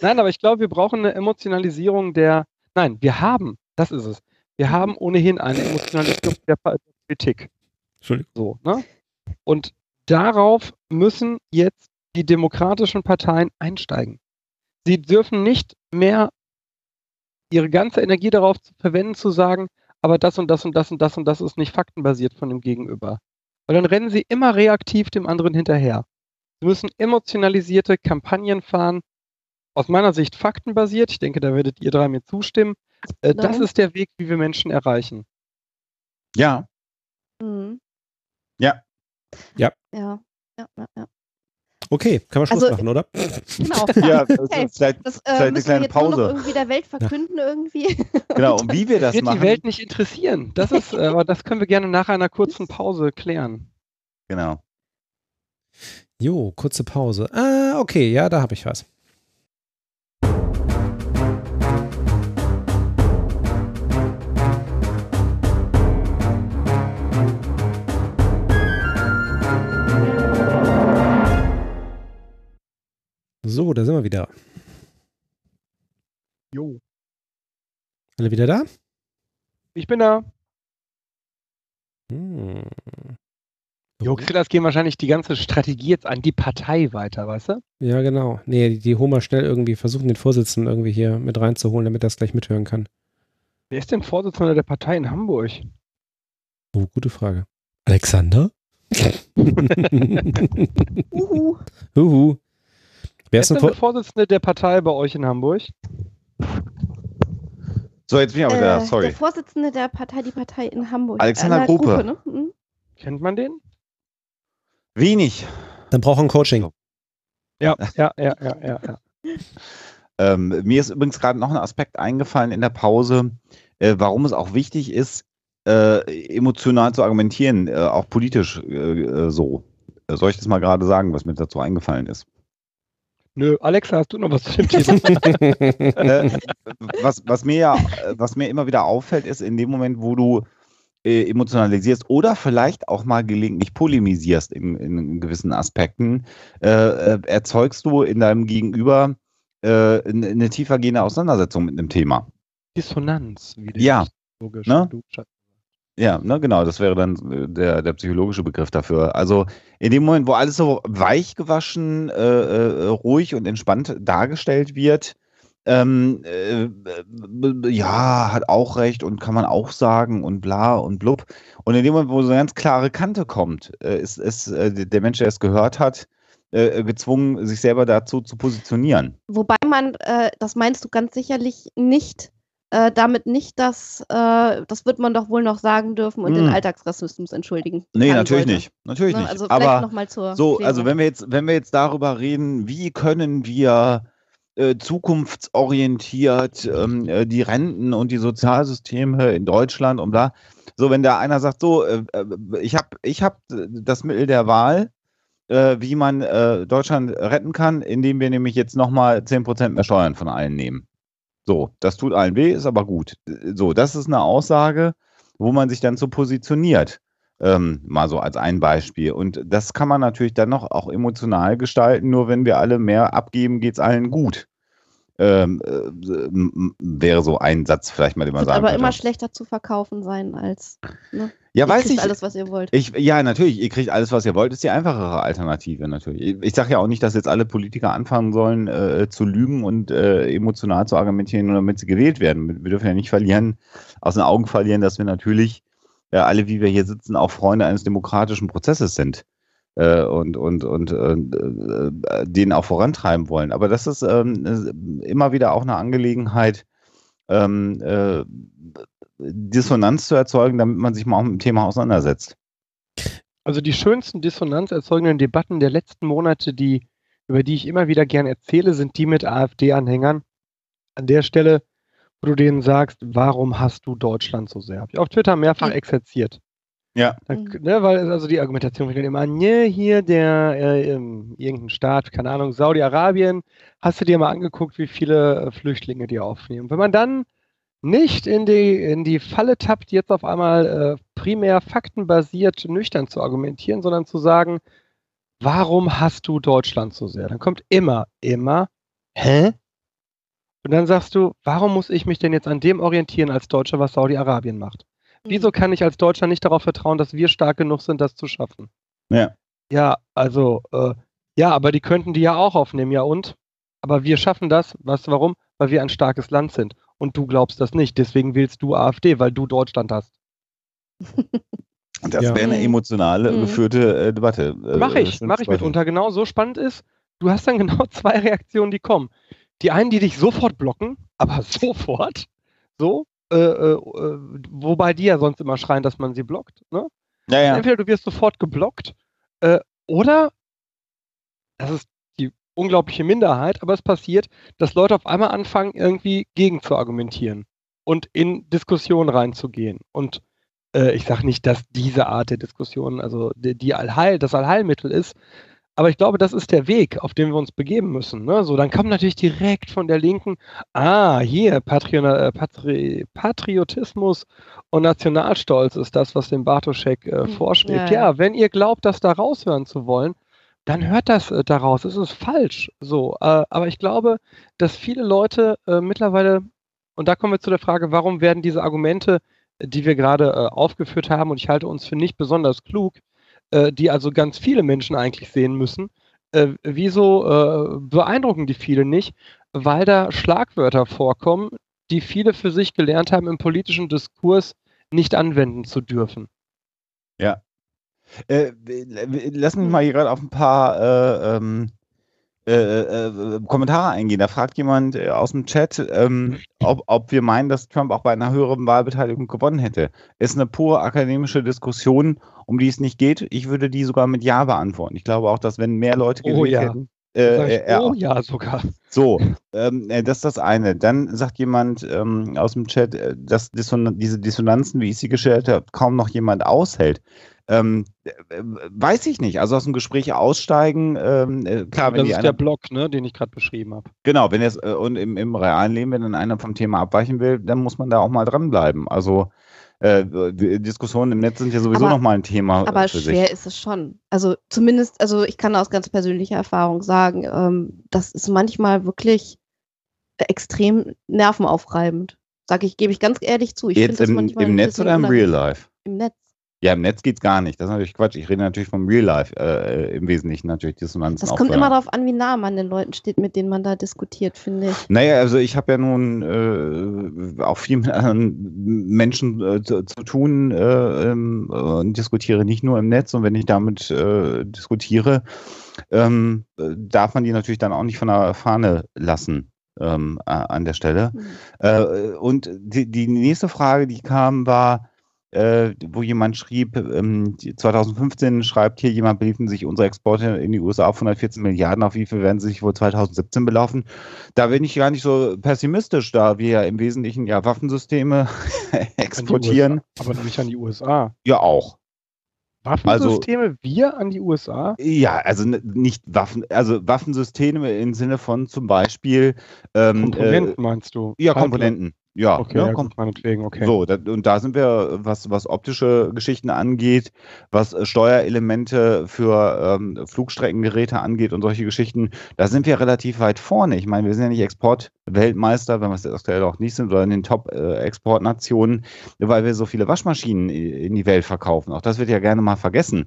Nein, aber ich glaube, wir brauchen eine Emotionalisierung der. Nein, wir haben, das ist es. Wir haben ohnehin eine Emotionalisierung der Politik. Entschuldigung. So, ne? Und darauf müssen jetzt die demokratischen Parteien einsteigen. Sie dürfen nicht mehr ihre ganze Energie darauf verwenden, zu sagen, aber das und das und das und das und das ist nicht faktenbasiert von dem Gegenüber. Weil dann rennen sie immer reaktiv dem anderen hinterher. Sie müssen emotionalisierte Kampagnen fahren, aus meiner Sicht faktenbasiert. Ich denke, da werdet ihr drei mir zustimmen. Äh, das ist der Weg, wie wir Menschen erreichen. Ja, Mhm. Ja. Ja. Ja, ja, ja. ja. Okay, kann man Schluss Also- machen, oder? [laughs] Genau. ja das Okay. ist vielleicht, Das Vielleicht eine äh, müssen wir kleine jetzt nur noch Pause. irgendwie der Welt verkünden irgendwie. [laughs] genau. Und wie wir das wird machen, die Welt nicht interessieren. Das ist, äh, aber das können wir gerne nach einer kurzen [laughs] Pause klären. genau. Jo, kurze Pause. Ah, okay, ja, da habe ich was. So, da sind wir wieder. Jo. Alle wieder da? Ich bin da. Hm. Jo, Xillas gehen wahrscheinlich die ganze Strategie jetzt an die Partei weiter, weißt du? Ja, genau. Nee, die, die holen mal schnell irgendwie versuchen, den Vorsitzenden irgendwie hier mit reinzuholen, damit er es gleich mithören kann. Wer ist denn Vorsitzender der Partei in Hamburg? Oh, gute Frage. Alexander? [laughs] Uhu. Huhu. Wer ist ist denn der Vorsitzende der Partei bei euch in Hamburg? So, jetzt bin ich aber Äh, da. Sorry. Der Vorsitzende der Partei, die Partei in Hamburg. Alexander Einer Gruppe. ne? Mhm. Kennt man den? Wenig. Dann braucht er ein Coaching. Ja, ja, ja, ja, ja. ja. [laughs] Ähm, mir ist übrigens gerade noch ein Aspekt eingefallen in der Pause, äh, warum es auch wichtig ist, äh, emotional zu argumentieren, äh, auch politisch äh, so. Soll ich das mal gerade sagen, was mir dazu eingefallen ist? Nö, Alexa, hast du noch was zu dem Thema? [laughs] äh, was, was mir ja, äh, was mir immer wieder auffällt, ist in dem Moment, wo du äh, emotionalisierst oder vielleicht auch mal gelegentlich polemisierst in, in gewissen Aspekten, äh, äh, erzeugst du in deinem Gegenüber äh, eine, eine tiefergehende Auseinandersetzung mit einem Thema. Dissonanz, wie der Ja, logisch. ne? Ja, ne, genau, das wäre dann äh, der, der psychologische Begriff dafür. Also in dem Moment, wo alles so weich gewaschen, äh, äh, ruhig und entspannt dargestellt wird, ähm, äh, ja, hat auch recht und kann man auch sagen und bla und blub. Und in dem Moment, wo so eine ganz klare Kante kommt, äh, ist, ist äh, der Mensch, der es gehört hat, gezwungen, sich selber dazu zu positionieren. Wobei man, das meinst du ganz sicherlich nicht, äh, damit nicht, dass, äh, das wird man doch wohl noch sagen dürfen und Hm. den Alltagsrassismus entschuldigen. Nee, natürlich sollte. nicht. Natürlich Ne? nicht. Also Aber noch mal zur so, Klärung. also wenn wir jetzt, wenn wir jetzt darüber reden, wie können wir äh, zukunftsorientiert ähm, äh, die Renten und die Sozialsysteme in Deutschland und da, so wenn da einer sagt, so, äh, äh, ich habe ich hab das Mittel der Wahl, wie man Deutschland retten kann, indem wir nämlich jetzt nochmal 10% mehr Steuern von allen nehmen. So, das tut allen weh, ist aber gut. So, das ist eine Aussage, wo man sich dann so positioniert. Ähm, mal so als ein Beispiel. Und das kann man natürlich dann noch auch emotional gestalten, nur wenn wir alle mehr abgeben, geht es allen gut. Ähm, äh, wäre so ein Satz vielleicht mal, den man Wird sagen aber könnte. immer schlechter zu verkaufen sein als. Ne? Ja, Ihr weiß kriegt ich. alles, was ihr wollt. Ich, ja, natürlich, ihr kriegt alles, was ihr wollt, ist die einfachere Alternative natürlich. Ich, sage ja auch nicht, dass jetzt alle Politiker anfangen sollen äh, zu lügen und äh, emotional zu argumentieren, nur damit sie gewählt werden. Wir dürfen ja nicht verlieren, aus den Augen verlieren, dass wir natürlich äh, alle, wie wir hier sitzen, auch Freunde eines demokratischen Prozesses sind äh, und, und, und äh, den auch vorantreiben wollen. Aber das ist ähm, immer wieder auch eine Angelegenheit, ähm, äh, Dissonanz zu erzeugen, damit man sich mal auch mit dem Thema auseinandersetzt. Also die schönsten dissonanzerzeugenden Debatten der letzten Monate, die, über die ich immer wieder gern erzähle, sind die mit AfD-Anhängern. An der Stelle, wo du denen sagst, warum hast du Deutschland so sehr? Habe ich auf Twitter mehrfach exerziert. Ja. Da, Mhm. ne, weil also die Argumentation fängt dann immer an, ne, hier der äh, irgendein Staat, keine Ahnung, Saudi-Arabien, hast du dir mal angeguckt, wie viele äh, Flüchtlinge die aufnehmen. Wenn man dann nicht in die, in die Falle tappt, jetzt auf einmal äh, primär faktenbasiert nüchtern zu argumentieren, sondern zu sagen, warum hast du Deutschland so sehr? Dann kommt immer, immer, hä? Und dann sagst du, warum muss ich mich denn jetzt an dem orientieren als Deutscher, was Saudi-Arabien macht? Mhm. Wieso kann ich als Deutscher nicht darauf vertrauen, dass wir stark genug sind, das zu schaffen? Ja. Ja, also, äh, ja, aber die könnten die ja auch aufnehmen, ja und? Aber wir schaffen das, weißt du warum? Weil wir ein starkes Land sind. Und du glaubst das nicht. Deswegen wählst du AfD, weil du Deutschland hast. [laughs] Und das Ja. wäre eine emotionale, Mhm. geführte äh, Debatte. Äh, Mach ich, mach ich mitunter. Genau so spannend ist, du hast dann [laughs] genau zwei Reaktionen, die kommen. Die einen, die dich sofort blocken, aber [laughs] sofort, so, äh, äh, äh, wobei die ja sonst immer schreien, dass man sie blockt. Ne? Ja, ja. Entweder du wirst sofort geblockt äh, oder, das ist unglaubliche Minderheit, aber es passiert, dass Leute auf einmal anfangen, irgendwie gegen zu argumentieren und in Diskussionen reinzugehen. Und äh, ich sage nicht, dass diese Art der Diskussion, also die, die Allheil, das Allheilmittel ist, aber ich glaube, das ist der Weg, auf den wir uns begeben müssen. Ne? So, dann kommt natürlich direkt von der Linken, ah, hier, Patrio äh, Patri Patriotismus und Nationalstolz ist das, was dem Bartoschek äh, Hm, vorschwebt. ja, Ja, ja. wenn ihr glaubt, das da raushören zu wollen, dann hört das äh, daraus. Es ist falsch. So, äh, aber ich glaube, dass viele Leute äh, mittlerweile, und da kommen wir zu der Frage, warum werden diese Argumente, die wir gerade äh, aufgeführt haben, und ich halte uns für nicht besonders klug, äh, die also ganz viele Menschen eigentlich sehen müssen, äh, wieso beeindrucken die viele nicht? Weil da Schlagwörter vorkommen, die viele für sich gelernt haben, im politischen Diskurs nicht anwenden zu dürfen. Äh, lass mich mal hier gerade auf ein paar äh, ähm, äh, äh, Kommentare eingehen. Da fragt jemand äh, aus dem Chat, ähm, ob, ob wir meinen, dass Trump auch bei einer höheren Wahlbeteiligung gewonnen hätte. Ist eine pure akademische Diskussion, um die es nicht geht. Ich würde die sogar mit Ja beantworten. Ich glaube auch, dass wenn mehr Leute Oh gewählt ja. hätten, äh, er oh auch ja, sogar. so, [laughs] ähm, äh, das ist das eine. Dann sagt jemand ähm, aus dem Chat, äh, dass Disson diese Dissonanzen, wie ich sie gestellt habe, kaum noch jemand aushält. Ähm, äh, weiß ich nicht. Also aus dem Gespräch aussteigen, ähm, äh, klar, wenn das ist einer, der Block, ne, den ich gerade beschrieben habe. genau, wenn jetzt äh, und im, im realen Leben, wenn dann einer vom Thema abweichen will, dann muss man da auch mal dranbleiben. Also äh, Diskussionen im Netz sind ja sowieso Aber- noch mal ein Thema äh, Aber für schwer sich. ist es schon. Also zumindest, also ich kann aus ganz persönlicher Erfahrung sagen, ähm, das ist manchmal wirklich extrem nervenaufreibend. Sag ich, gebe ich ganz ehrlich zu. Ich Jetzt im, im Netz oder im. Real Life? Im Netz. Ja, im Netz geht's gar nicht. Das ist natürlich Quatsch. Ich rede natürlich vom Real Life äh, im Wesentlichen natürlich Dissonanzen Das kommt immer darauf an, wie nah man den Leuten steht, mit denen man da diskutiert, finde ich. Naja, also ich habe ja nun äh, auch viel mit anderen Menschen äh, zu, zu tun äh, ähm, und diskutiere nicht nur im Netz. Und wenn ich damit äh, diskutiere, ähm, äh, darf man die natürlich dann auch nicht von der Fahne lassen ähm, an der Stelle. Mhm. Und die, die nächste Frage, die kam, war, äh, wo jemand schrieb, ähm, die- 2015 schreibt hier jemand, beliefen sich unsere Exporte in die USA auf 114 Milliarden, auf wie viel werden sie sich wohl 2017 belaufen? Da bin ich gar nicht so pessimistisch, da wir ja im Wesentlichen ja Waffensysteme [laughs] exportieren. Aber nicht an die USA. Ja, auch. Waffensysteme, wir an die USA? Ja, also nicht Waffen, also Waffensysteme im Sinne von zum Beispiel ähm, Komponenten meinst du? äh, ja. Komponenten. Ja, Okay, ne, ja, meinetwegen, okay. So, da, und da sind wir, was, was optische Geschichten angeht, was äh, Steuerelemente für ähm, Flugstreckengeräte angeht und solche Geschichten, da sind wir relativ weit vorne. Ich meine, wir sind ja nicht Exportweltmeister, wenn wir es aktuell auch nicht sind, oder in den Top-Exportnationen, weil wir so viele Waschmaschinen in die Welt verkaufen. Auch das wird ja gerne mal vergessen,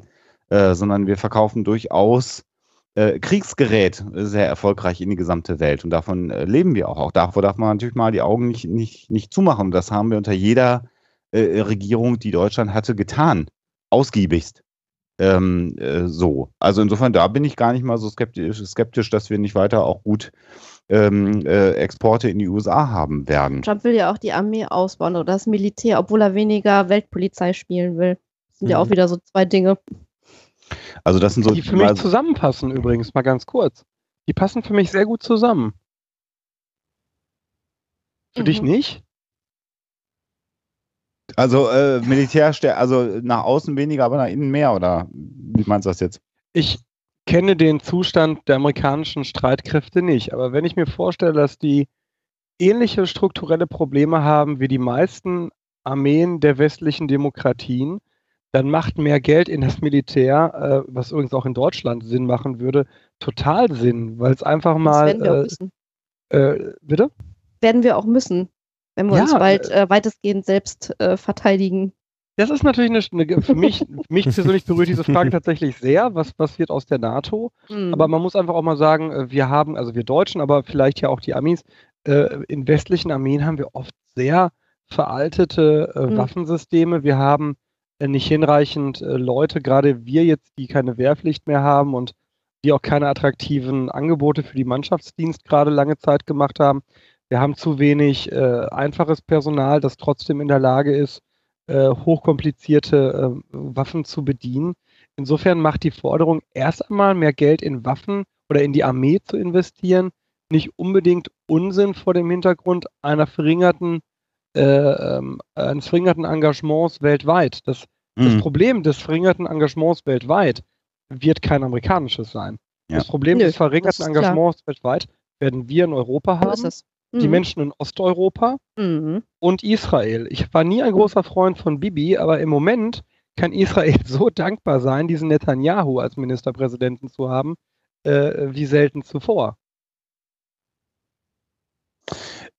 äh, sondern wir verkaufen durchaus äh, Kriegsgerät sehr erfolgreich in die gesamte Welt. Und davon äh, leben wir auch. Auch davor darf man natürlich mal die Augen nicht, nicht, nicht zumachen. Das haben wir unter jeder äh, Regierung, die Deutschland hatte, getan. Ausgiebigst. Ähm, äh, so. Also insofern, da bin ich gar nicht mal so skeptisch, skeptisch dass wir nicht weiter auch gut ähm, äh, Exporte in die USA haben werden. Trump will ja auch die Armee ausbauen oder das Militär, obwohl er weniger Weltpolizei spielen will. Das sind ja Mhm. auch wieder so zwei Dinge. Also das sind so Die für mich zusammenpassen übrigens, mal ganz kurz. Die passen für mich sehr gut zusammen. Für dich Mhm. nicht? also äh, Militär, also nach außen weniger, aber nach innen mehr, oder wie meinst du das jetzt? Ich kenne den Zustand der amerikanischen Streitkräfte nicht, aber wenn ich mir vorstelle, dass die ähnliche strukturelle Probleme haben wie die meisten Armeen der westlichen Demokratien, dann macht mehr Geld in das Militär, äh, was übrigens auch in Deutschland Sinn machen würde, total Sinn, weil es einfach Das mal. werden wir auch Äh, müssen. äh, bitte? Werden wir auch müssen, wenn wir Ja, uns bald äh, weitestgehend selbst äh, verteidigen. Das ist natürlich eine, eine für mich, [laughs] mich persönlich berührt diese Frage tatsächlich sehr. Was, was wird aus der NATO? Mhm. Aber man muss einfach auch mal sagen, äh, wir haben, also wir Deutschen, aber vielleicht ja auch die Amis, äh, in westlichen Armeen haben wir oft sehr veraltete äh, Mhm. Waffensysteme. Wir haben äh, nicht hinreichend äh, Leute, gerade wir jetzt, die keine Wehrpflicht mehr haben und die auch keine attraktiven Angebote für die Mannschaftsdienst gerade lange Zeit gemacht haben. Wir haben zu wenig äh, einfaches Personal, das trotzdem in der Lage ist, äh, hochkomplizierte äh, Waffen zu bedienen. Insofern macht die Forderung, erst einmal mehr Geld in Waffen oder in die Armee zu investieren, nicht unbedingt Unsinn vor dem Hintergrund einer verringerten, äh, ähm, eines verringerten Engagements weltweit. Das, das Mhm. Problem des verringerten Engagements weltweit wird kein amerikanisches sein. Ja. Das Problem Nö, des das verringerten. Engagements weltweit werden wir in Europa haben, es. die Mhm. Menschen in Osteuropa Mhm. und Israel. Ich war nie ein großer Freund von Bibi, aber im Moment kann Israel [laughs] so dankbar sein, diesen Netanyahu als Ministerpräsidenten zu haben, äh, wie selten zuvor.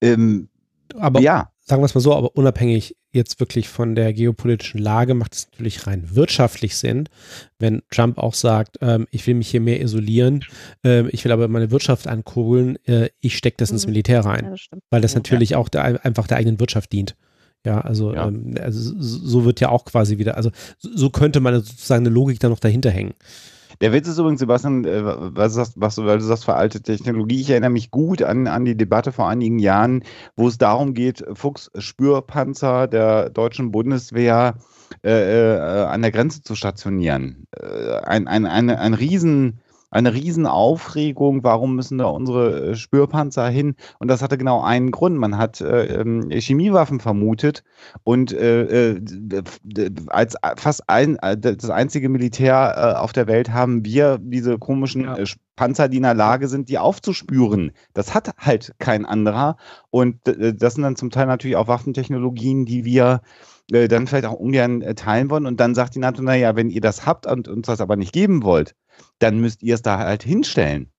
Ähm, Aber ja, sagen wir es mal so, aber unabhängig jetzt wirklich von der geopolitischen Lage macht es natürlich rein wirtschaftlich Sinn, wenn Trump auch sagt, ähm, ich will mich hier mehr isolieren, ähm, ich will aber meine Wirtschaft ankurbeln, äh, ich stecke das ins Mhm. Militär Ja, rein, das stimmt. weil das Ja. natürlich auch der, einfach der eigenen Wirtschaft dient. Ja, also, Ja. Ähm, also so wird ja auch quasi wieder, also so so könnte man sozusagen eine Logik da noch dahinter hängen. Der Witz ist übrigens, Sebastian, äh, was, was, du- weil du sagst, veraltete Technologie. Ich erinnere mich gut an, an die Debatte vor einigen Jahren, wo es darum geht, Fuchs-Spürpanzer der deutschen Bundeswehr äh, äh, an der Grenze zu stationieren. Äh, ein, ein, eine, ein riesen, eine riesen Aufregung, warum müssen da unsere äh, Spürpanzer hin? Und das hatte genau einen Grund. Man hat äh, ähm, Chemiewaffen vermutet und äh, äh, als fast ein, äh, das einzige Militär auf der Welt haben wir diese komischen Ja. Panzer, die in der Lage sind, die aufzuspüren. Das hat halt kein anderer. Und das sind dann zum Teil natürlich auch Waffentechnologien, die wir dann vielleicht auch ungern teilen wollen. Und dann sagt die NATO, naja, wenn ihr das habt und uns das aber nicht geben wollt, dann müsst ihr es da halt hinstellen.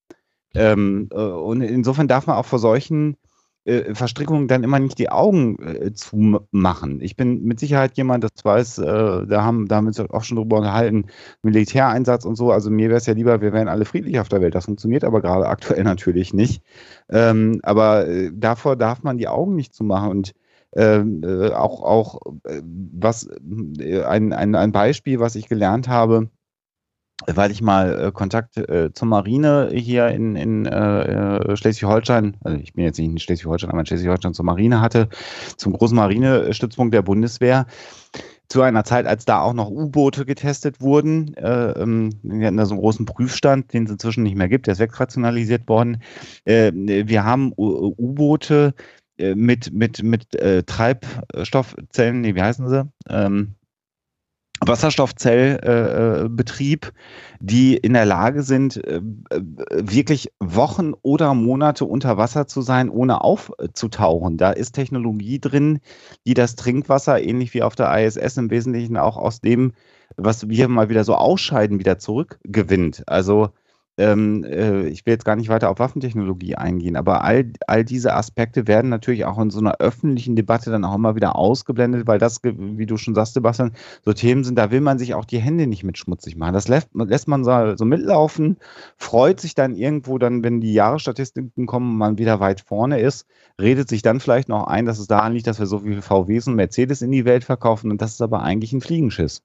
Ähm, äh, und insofern darf man auch vor solchen äh, Verstrickungen dann immer nicht die Augen äh, zumachen. Ich bin mit Sicherheit jemand, das weiß, äh, da haben, da haben wir uns auch schon drüber unterhalten, Militäreinsatz und so. Also mir wäre es ja lieber, wir wären alle friedlich auf der Welt. Das funktioniert aber gerade aktuell [laughs] natürlich nicht. Ähm, aber äh, davor darf man die Augen nicht zumachen und ähm, äh, auch, auch äh, was ein, ein, ein Beispiel, was ich gelernt habe, weil ich mal äh, Kontakt äh, zur Marine hier in, in äh, äh, Schleswig-Holstein, also ich bin jetzt nicht in Schleswig-Holstein, aber in Schleswig-Holstein zur Marine hatte, zum großen Marinestützpunkt der Bundeswehr. Zu einer Zeit, als da auch noch U-Boote getestet wurden. Äh, ähm, wir hatten da so einen großen Prüfstand, den es inzwischen nicht mehr gibt, der ist wegrationalisiert worden. Äh, wir haben U-Boote mit, mit, mit Treibstoffzellen, nee, wie heißen sie? Ähm, Wasserstoffzellbetrieb, äh, die in der Lage sind, äh, wirklich Wochen oder Monate unter Wasser zu sein, ohne aufzutauchen. Da ist Technologie drin, die das Trinkwasser, ähnlich wie auf der ISS, im Wesentlichen auch aus dem, was wir mal wieder so ausscheiden, wieder zurückgewinnt. Also ähm, äh, ich will jetzt gar nicht weiter auf Waffentechnologie eingehen, aber all, all diese Aspekte werden natürlich auch in so einer öffentlichen Debatte dann auch immer wieder ausgeblendet, weil das, wie du schon sagst, Sebastian, so Themen sind, da will man sich auch die Hände nicht mit schmutzig machen. Das lässt, lässt man so, so mitlaufen, freut sich dann irgendwo dann, wenn die Jahresstatistiken kommen und man wieder weit vorne ist, redet sich dann vielleicht noch ein, dass es daran liegt, dass wir so viele VWs und Mercedes in die Welt verkaufen und das ist aber eigentlich ein Fliegenschiss.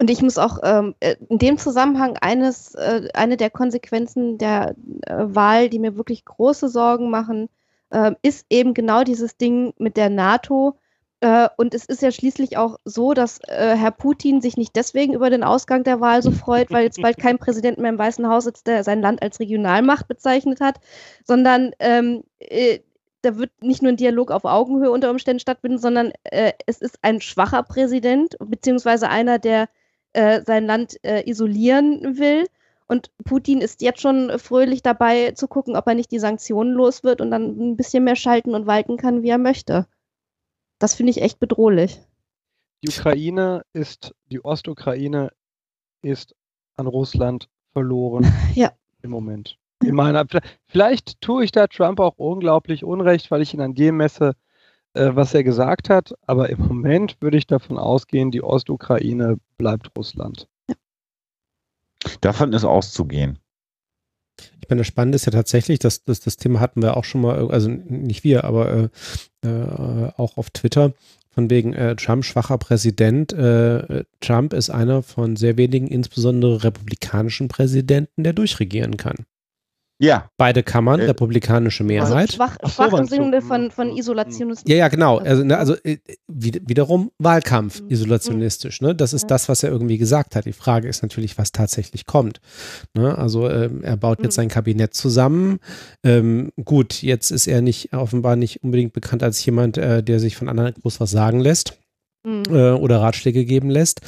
Und ich muss auch ähm, äh, in dem Zusammenhang eines, äh, eine der Konsequenzen der äh, Wahl, die mir wirklich große Sorgen machen, äh, ist eben genau dieses Ding mit der NATO. Äh, und es ist ja schließlich auch so, dass äh, Herr Putin sich nicht deswegen über den Ausgang der Wahl so freut, weil jetzt bald kein Präsident mehr im Weißen Haus sitzt, der sein Land als Regionalmacht bezeichnet hat, sondern ähm, da wird nicht nur ein Dialog auf Augenhöhe unter Umständen stattfinden, sondern äh, es ist ein schwacher Präsident, beziehungsweise einer, der äh, sein Land äh, isolieren will. Und Putin ist jetzt schon fröhlich dabei zu gucken, ob er nicht die Sanktionen los wird und dann ein bisschen mehr schalten und walten kann, wie er möchte. Das finde ich echt bedrohlich. Die Ukraine ist, die Ostukraine ist an Russland verloren [laughs] ja. im Moment. In meiner, vielleicht tue ich da Trump auch unglaublich Unrecht, weil ich ihn an dem messe, äh, was er gesagt hat. Aber im Moment würde ich davon ausgehen, die Ostukraine bleibt Russland. Davon ist auszugehen. Ich meine, das Spannende ist ja tatsächlich, dass, dass das Thema hatten wir auch schon mal, also nicht wir, aber äh, äh, auch auf Twitter, von wegen äh, Trump schwacher Präsident. Äh, Trump ist einer von sehr wenigen, insbesondere republikanischen Präsidenten, der durchregieren kann. Ja. Beide Kammern, äh, republikanische Mehrheit. Also schwach, schwach im Sinne von, von Isolationismus. Ja, ja, genau. Also, ne, also äh, wiederum Wahlkampf mhm. isolationistisch. Ne? Das ist ja. das, was er irgendwie gesagt hat. Die Frage ist natürlich, was tatsächlich kommt. Ne? Also ähm, er baut jetzt mhm. sein Kabinett zusammen. Ähm, gut, jetzt ist er nicht offenbar nicht unbedingt bekannt als jemand, äh, der sich von anderen groß was sagen lässt. Äh, oder Ratschläge geben lässt.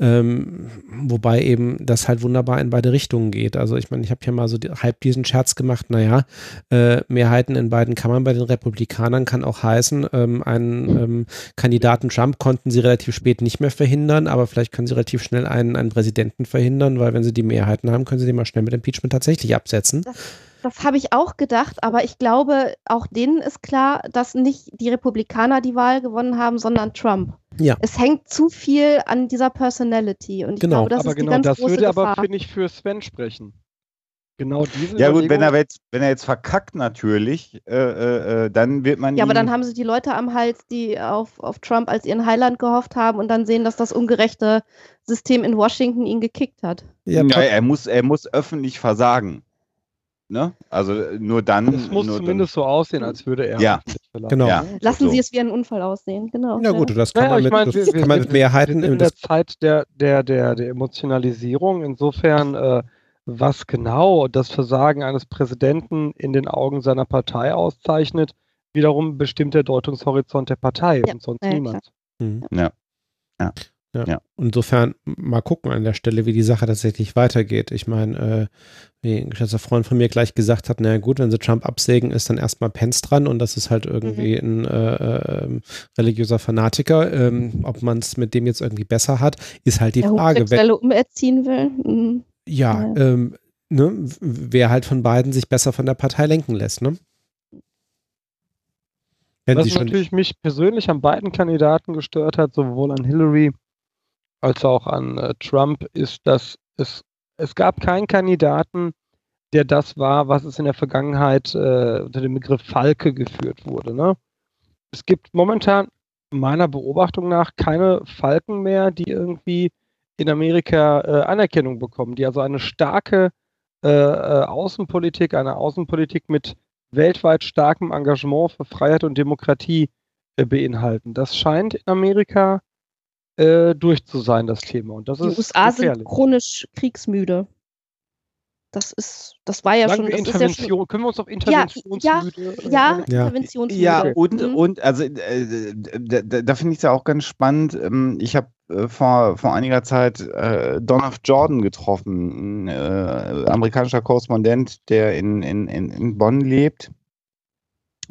Ähm, wobei eben das halt wunderbar in beide Richtungen geht. Also ich meine, ich habe hier mal so die, halb diesen Scherz gemacht, naja, äh, Mehrheiten in beiden Kammern bei den Republikanern kann auch heißen, ähm, einen ähm, Kandidaten Trump konnten sie relativ spät nicht mehr verhindern, aber vielleicht können sie relativ schnell einen, einen Präsidenten verhindern, weil wenn sie die Mehrheiten haben, können sie den mal schnell mit Impeachment tatsächlich absetzen. Das das habe ich auch gedacht, aber ich glaube, auch denen ist klar, dass nicht die Republikaner die Wahl gewonnen haben, sondern Trump. Ja. Es hängt zu viel an dieser Personality und ich genau. glaube, das aber ist genau, die ganz das große würde Gefahr. aber finde ich für Sven sprechen. Genau diese Ja gut, wenn er jetzt, wenn er jetzt verkackt natürlich, äh, äh, äh dann wird man Ja, aber dann haben sie die Leute am Hals, die auf, auf Trump als ihren Heiland gehofft haben und dann sehen, dass das ungerechte System in Washington ihn gekickt hat. Ja, ja er muss, er muss öffentlich versagen. Ne? Also nur dann. Es muss nur zumindest dann, so aussehen, als würde er. Ja, genau. Ja, Lassen so. Sie es wie ein Unfall aussehen, genau. Ja gut, das kann naja, man mit, ich mein, das wir, kann man mit Mehrheiten. in der Zeit der, der, der, der Emotionalisierung. Insofern, [laughs] äh, was genau das Versagen eines Präsidenten in den Augen seiner Partei auszeichnet, wiederum bestimmt der Deutungshorizont der Partei Ja, und sonst ja, niemand. Mhm. Ja. Ja. Ja. Insofern mal gucken an der Stelle, wie die Sache tatsächlich weitergeht. Ich meine, äh, wie ein geschätzter Freund von mir gleich gesagt hat, naja gut, wenn sie Trump absägen, ist dann erstmal Pence dran und das ist halt irgendwie mhm. ein äh, äh, religiöser Fanatiker. Ähm, ob man es mit dem jetzt irgendwie besser hat, ist halt die Der Frage. Wenn umerziehen will. Mhm. Ja, Ja. ähm, ne, wer halt von beiden sich besser von der Partei lenken lässt, ne? Was natürlich mich persönlich an beiden Kandidaten gestört hat, sowohl an Hillary als auch an äh, Trump, ist, dass es, es gab keinen Kandidaten, der das war, was es in der Vergangenheit äh, unter dem Begriff Falke geführt wurde. Ne? Es gibt momentan meiner Beobachtung nach keine Falken mehr, die irgendwie in Amerika äh, Anerkennung bekommen, die also eine starke äh, äh, Außenpolitik, eine Außenpolitik mit weltweit starkem Engagement für Freiheit und Demokratie äh, beinhalten. Das scheint in Amerika äh, durch zu sein, das Thema. Und das die ist USA gefährlich. sind chronisch kriegsmüde. Das ist, das war ja Sagen schon. wir ist ja Intervention, schon können wir uns auf ja, Interventionsmüde äh, ja, äh, Ja. interventionsmüde. Ja, und, Mhm. und also äh, da, da finde ich es ja auch ganz spannend. Ähm, Ich habe äh, vor, vor einiger Zeit äh, Don F. Jordan getroffen, ein äh, amerikanischer Korrespondent, der in, in, in, in Bonn lebt.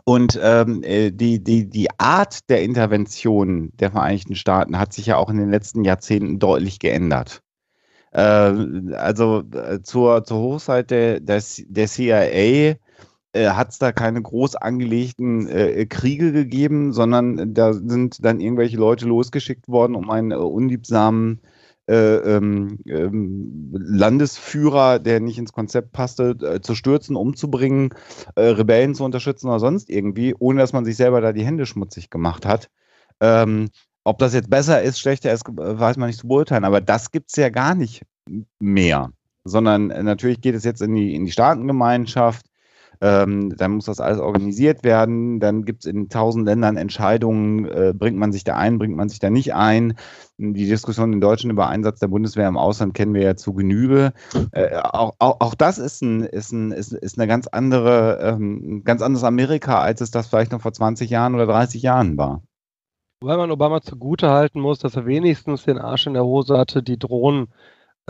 Und ähm, äh, die, die, die Art der Intervention der Vereinigten Staaten hat sich ja auch in den letzten Jahrzehnten deutlich geändert. Äh, also äh, zur, zur Hochzeit der, der, der CIA äh, hat es da keine groß angelegten äh, Kriege gegeben, sondern da sind dann irgendwelche Leute losgeschickt worden, um einen äh, unliebsamen äh, ähm, ähm, Landesführer, der nicht ins Konzept passte, äh, zu stürzen, umzubringen, äh, Rebellen zu unterstützen oder sonst irgendwie, ohne dass man sich selber da die Hände schmutzig gemacht hat. Ähm, ob das jetzt besser ist, schlechter ist, äh, weiß man nicht zu beurteilen, aber das gibt es ja gar nicht mehr, sondern äh, natürlich geht es jetzt in die, in die Staatengemeinschaft. Ähm, dann muss das alles organisiert werden. Dann gibt es in tausend Ländern Entscheidungen, äh, bringt man sich da ein, bringt man sich da nicht ein. Die Diskussion in Deutschland über Einsatz der Bundeswehr im Ausland kennen wir ja zu Genüge. Äh, auch, auch, auch das ist, ein, ist, ein, ist, ist eine ganz andere, ähm, ganz anderes Amerika, als es das vielleicht noch vor 20 Jahren oder 30 Jahren war. Weil man Obama zugute halten muss, dass er wenigstens den Arsch in der Hose hatte, die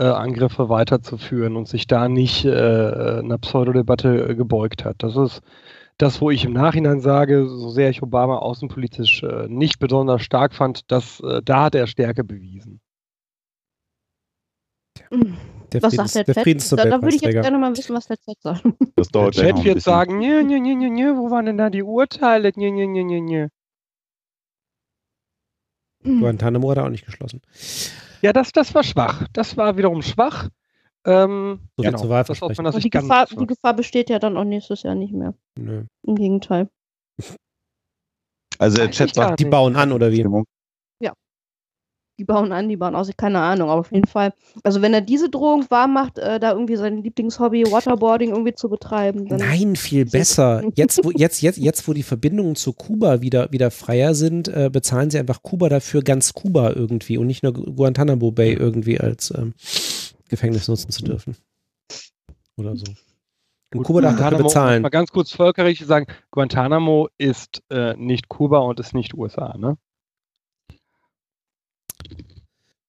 Drohnenangriffe weiterzuführen und sich da nicht äh, einer Pseudodebatte äh, gebeugt hat. Das ist das, wo ich im Nachhinein sage, so sehr ich Obama außenpolitisch äh, nicht besonders stark fand, dass äh, da hat er Stärke bewiesen. Mhm. Der, Was Friedens, sagt der der Chat? Da, da würde ich jetzt Friedensnobelpreisträger. gerne mal wissen, was der Chat sagt. Das Der dauert noch Chat wird sagen, nö, nö, nö, nö, nö, wo waren denn da die Urteile? Nö, nö, nö, nö, nö. Guantanamo hat er auch nicht geschlossen. Ja, das, das war schwach. Das war wiederum schwach. Ähm, So genau, zu das aus meiner Und die Sicht ganz Gefahr, die Gefahr besteht ja dann auch nächstes Jahr nicht mehr. Nö. Im Gegenteil. Also der Chat sagt, Die bauen an, oder wie? Stimmung. Die bauen an, die bauen aus, keine Ahnung, aber auf jeden Fall. Also wenn er diese Drohung wahr macht, äh, da irgendwie sein Lieblingshobby Waterboarding irgendwie zu betreiben, dann Nein, viel besser. [laughs] Jetzt, wo, jetzt, jetzt, jetzt, wo die Verbindungen zu Kuba wieder, wieder freier sind, äh, bezahlen sie einfach Kuba dafür, ganz Kuba irgendwie und nicht nur Guantanamo Bay irgendwie als ähm, Gefängnis nutzen zu dürfen. Oder so. Und Kuba darf dafür Guantanamo, bezahlen. Mal ganz kurz völkerrechtlich sagen, Guantanamo ist äh, nicht Kuba und ist nicht USA, ne?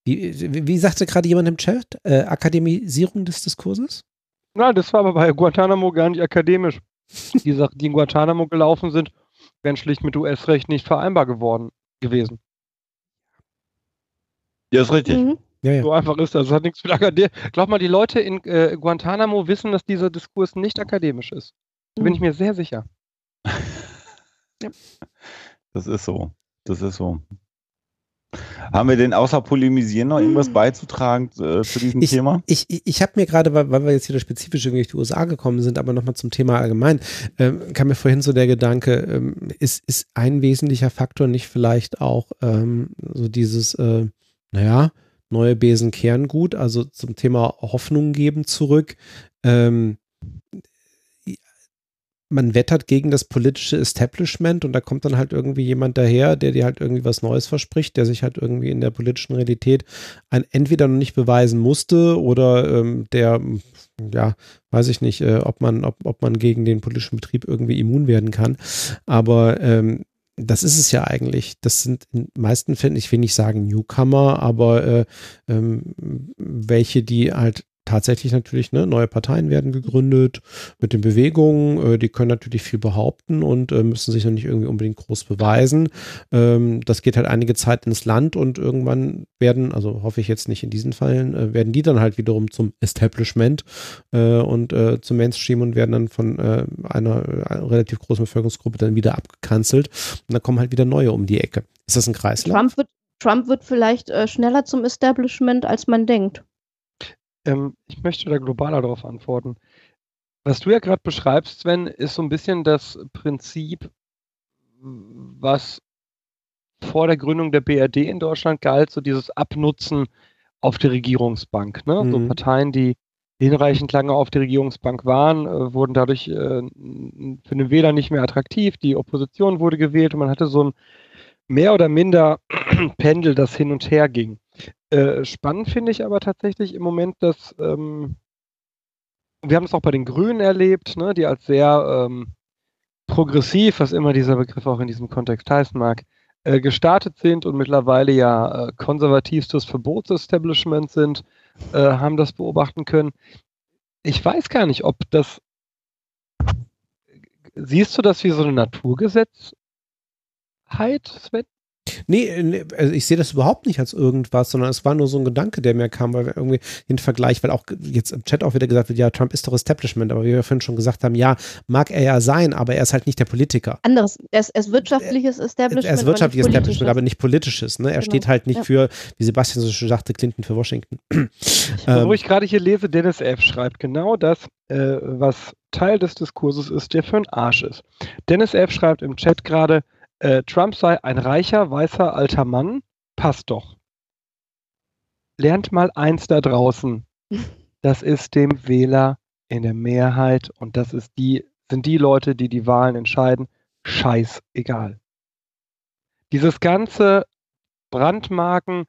Wie, wie, wie sagte gerade jemand im Chat? Äh, Akademisierung des Diskurses? Nein, das war aber bei Guantanamo gar nicht akademisch. [laughs] Die Sachen, die in Guantanamo gelaufen sind, wären schlicht mit US-Recht nicht vereinbar geworden gewesen. Ja, ist richtig. Mhm. Ja, ja. So einfach ist das. Das hat nichts mit Akademie. Glaub mal, die Leute in äh, Guantanamo wissen, dass dieser Diskurs nicht akademisch ist. Da bin ich mir sehr sicher. [laughs] Das ist so. Das ist so. Haben wir denn außer Polemisieren noch irgendwas beizutragen äh, zu diesem Ich, Thema? ich, ich, habe mir gerade, weil, weil wir jetzt wieder spezifisch irgendwie durch die USA gekommen sind, aber nochmal zum Thema allgemein, ähm, kam mir vorhin so der Gedanke, ähm, ist, ist ein wesentlicher Faktor nicht vielleicht auch ähm, so dieses, äh, naja, neue Besen kehren gut, also zum Thema Hoffnung geben zurück. Ähm, man wettert gegen das politische Establishment und da kommt dann halt irgendwie jemand daher, der dir halt irgendwie was Neues verspricht, der sich halt irgendwie in der politischen Realität ein, entweder noch nicht beweisen musste oder ähm, der, ja, weiß ich nicht, äh, ob man, ob, ob man gegen den politischen Betrieb irgendwie immun werden kann. Aber ähm, das ist es ja eigentlich. Das sind in meisten Fällen, ich will nicht sagen Newcomer, aber äh, ähm, welche, die halt tatsächlich natürlich, ne, neue Parteien werden gegründet mit den Bewegungen, äh, die können natürlich viel behaupten und äh, müssen sich noch nicht irgendwie unbedingt groß beweisen. Ähm, das geht halt einige Zeit ins Land und irgendwann werden, also hoffe ich jetzt nicht in diesen Fällen, äh, werden die dann halt wiederum zum Establishment äh, und äh, zum Mainstream und werden dann von äh, einer, relativ großen Bevölkerungsgruppe dann wieder abgekanzelt und dann kommen halt wieder neue um die Ecke. Ist das ein Kreislauf? Trump wird, Trump wird vielleicht schneller zum Establishment, als man denkt. Ähm, ich möchte da globaler darauf antworten. Was du ja gerade beschreibst, Sven, ist so ein bisschen das Prinzip, was vor der Gründung der BRD in Deutschland galt, so dieses Abnutzen auf die Regierungsbank. Ne? Mhm. So Parteien, die hinreichend lange auf der Regierungsbank waren, äh, wurden dadurch äh, für den Wähler nicht mehr attraktiv. Die Opposition wurde gewählt und man hatte so ein mehr oder minder [clears throat] Pendel, das hin und her ging. Äh, spannend finde ich aber tatsächlich im Moment, dass ähm, wir haben es auch bei den Grünen erlebt, ne, die als sehr ähm, progressiv, was immer dieser Begriff auch in diesem Kontext heißen mag, äh, gestartet sind und mittlerweile ja äh, konservativstes Verbotsestablishment sind, äh, haben das beobachten können. Ich weiß gar nicht, ob das. Siehst du das wie so eine Naturgesetzheit, Sven? Nee, also ich sehe das überhaupt nicht als irgendwas, sondern es war nur so ein Gedanke, der mir kam, weil wir irgendwie den Vergleich, weil auch jetzt im Chat auch wieder gesagt wird, ja, Trump ist doch Establishment, aber wie wir vorhin schon gesagt haben, ja, mag er ja sein, aber er ist halt nicht der Politiker. Anderes, er ist, er ist wirtschaftliches Establishment. Er ist wirtschaftliches aber Establishment, aber nicht politisches. Ne? Er genau. steht halt nicht ja. für, wie Sebastian so schön sagte, Clinton für Washington. [clears throat] ähm, wo ich gerade hier lese, Dennis F. schreibt genau das, äh, was Teil des Diskurses ist, der für ein Arsch ist. Dennis F. schreibt im Chat gerade, äh, Trump sei ein reicher, weißer, alter Mann, passt doch. Lernt mal eins da draußen. [laughs] Das ist dem Wähler in der Mehrheit und das ist die, sind die Leute, die die Wahlen entscheiden, scheißegal. Dieses ganze Brandmarken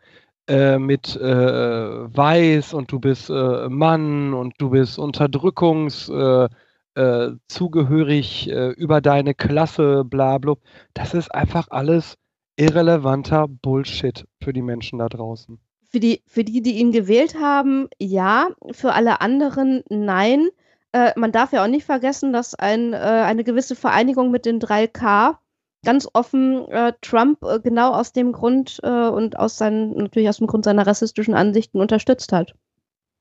äh, mit äh, Weiß und du bist äh, Mann und du bist Unterdrückungs, äh, äh, zugehörig äh, über deine Klasse, bla bla. Das ist einfach alles irrelevanter Bullshit für die Menschen da draußen. Für die, für die, die ihn gewählt haben, ja. Für alle anderen, nein. Äh, man darf ja auch nicht vergessen, dass ein, äh, eine gewisse Vereinigung mit den 3K ganz offen äh, Trump äh, genau aus dem Grund und aus seinen, natürlich aus dem Grund seiner rassistischen Ansichten unterstützt hat.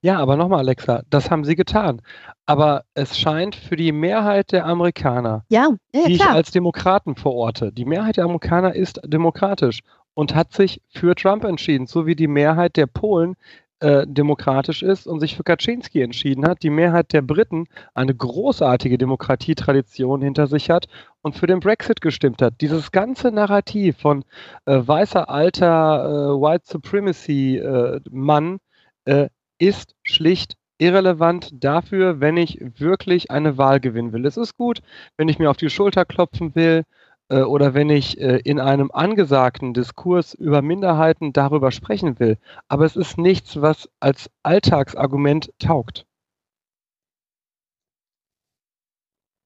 Ja, aber nochmal, Alexa, das haben sie getan. Aber es scheint für die Mehrheit der Amerikaner, ja, ja, die ich als Demokraten verorte, die Mehrheit der Amerikaner ist demokratisch und hat sich für Trump entschieden, so wie die Mehrheit der Polen äh, demokratisch ist und sich für Kaczynski entschieden hat, die Mehrheit der Briten eine großartige Demokratietradition hinter sich hat und für den Brexit gestimmt hat. Dieses ganze Narrativ von äh, weißer alter äh, White Supremacy äh, Mann äh, ist schlicht irrelevant dafür, wenn ich wirklich eine Wahl gewinnen will. Es ist gut, wenn ich mir auf die Schulter klopfen will äh, oder wenn ich äh, in einem angesagten Diskurs über Minderheiten darüber sprechen will. Aber es ist nichts, was als Alltagsargument taugt.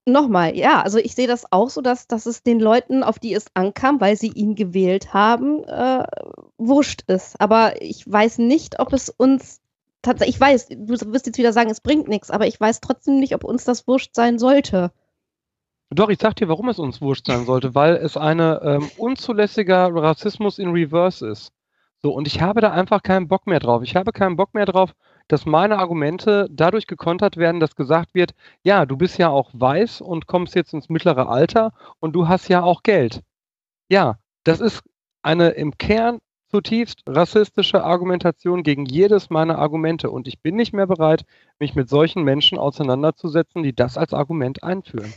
Nochmal, ja, also ich sehe das auch so, dass, dass es den Leuten, auf die es ankam, weil sie ihn gewählt haben, äh, wurscht ist. Aber ich weiß nicht, ob es uns tatsächlich, ich weiß, du wirst jetzt wieder sagen, es bringt nichts, aber ich weiß trotzdem nicht, ob uns das wurscht sein sollte. Doch, ich sag dir, warum es uns wurscht sein sollte, weil es ein ähm, unzulässiger Rassismus in Reverse ist. So, und ich habe da einfach keinen Bock mehr drauf. Ich habe keinen Bock mehr drauf, dass meine Argumente dadurch gekontert werden, dass gesagt wird, ja, du bist ja auch weiß und kommst jetzt ins mittlere Alter und du hast ja auch Geld. Ja, das ist eine im Kern zutiefst rassistische Argumentation gegen jedes meiner Argumente und ich bin nicht mehr bereit, mich mit solchen Menschen auseinanderzusetzen, die das als Argument einführen.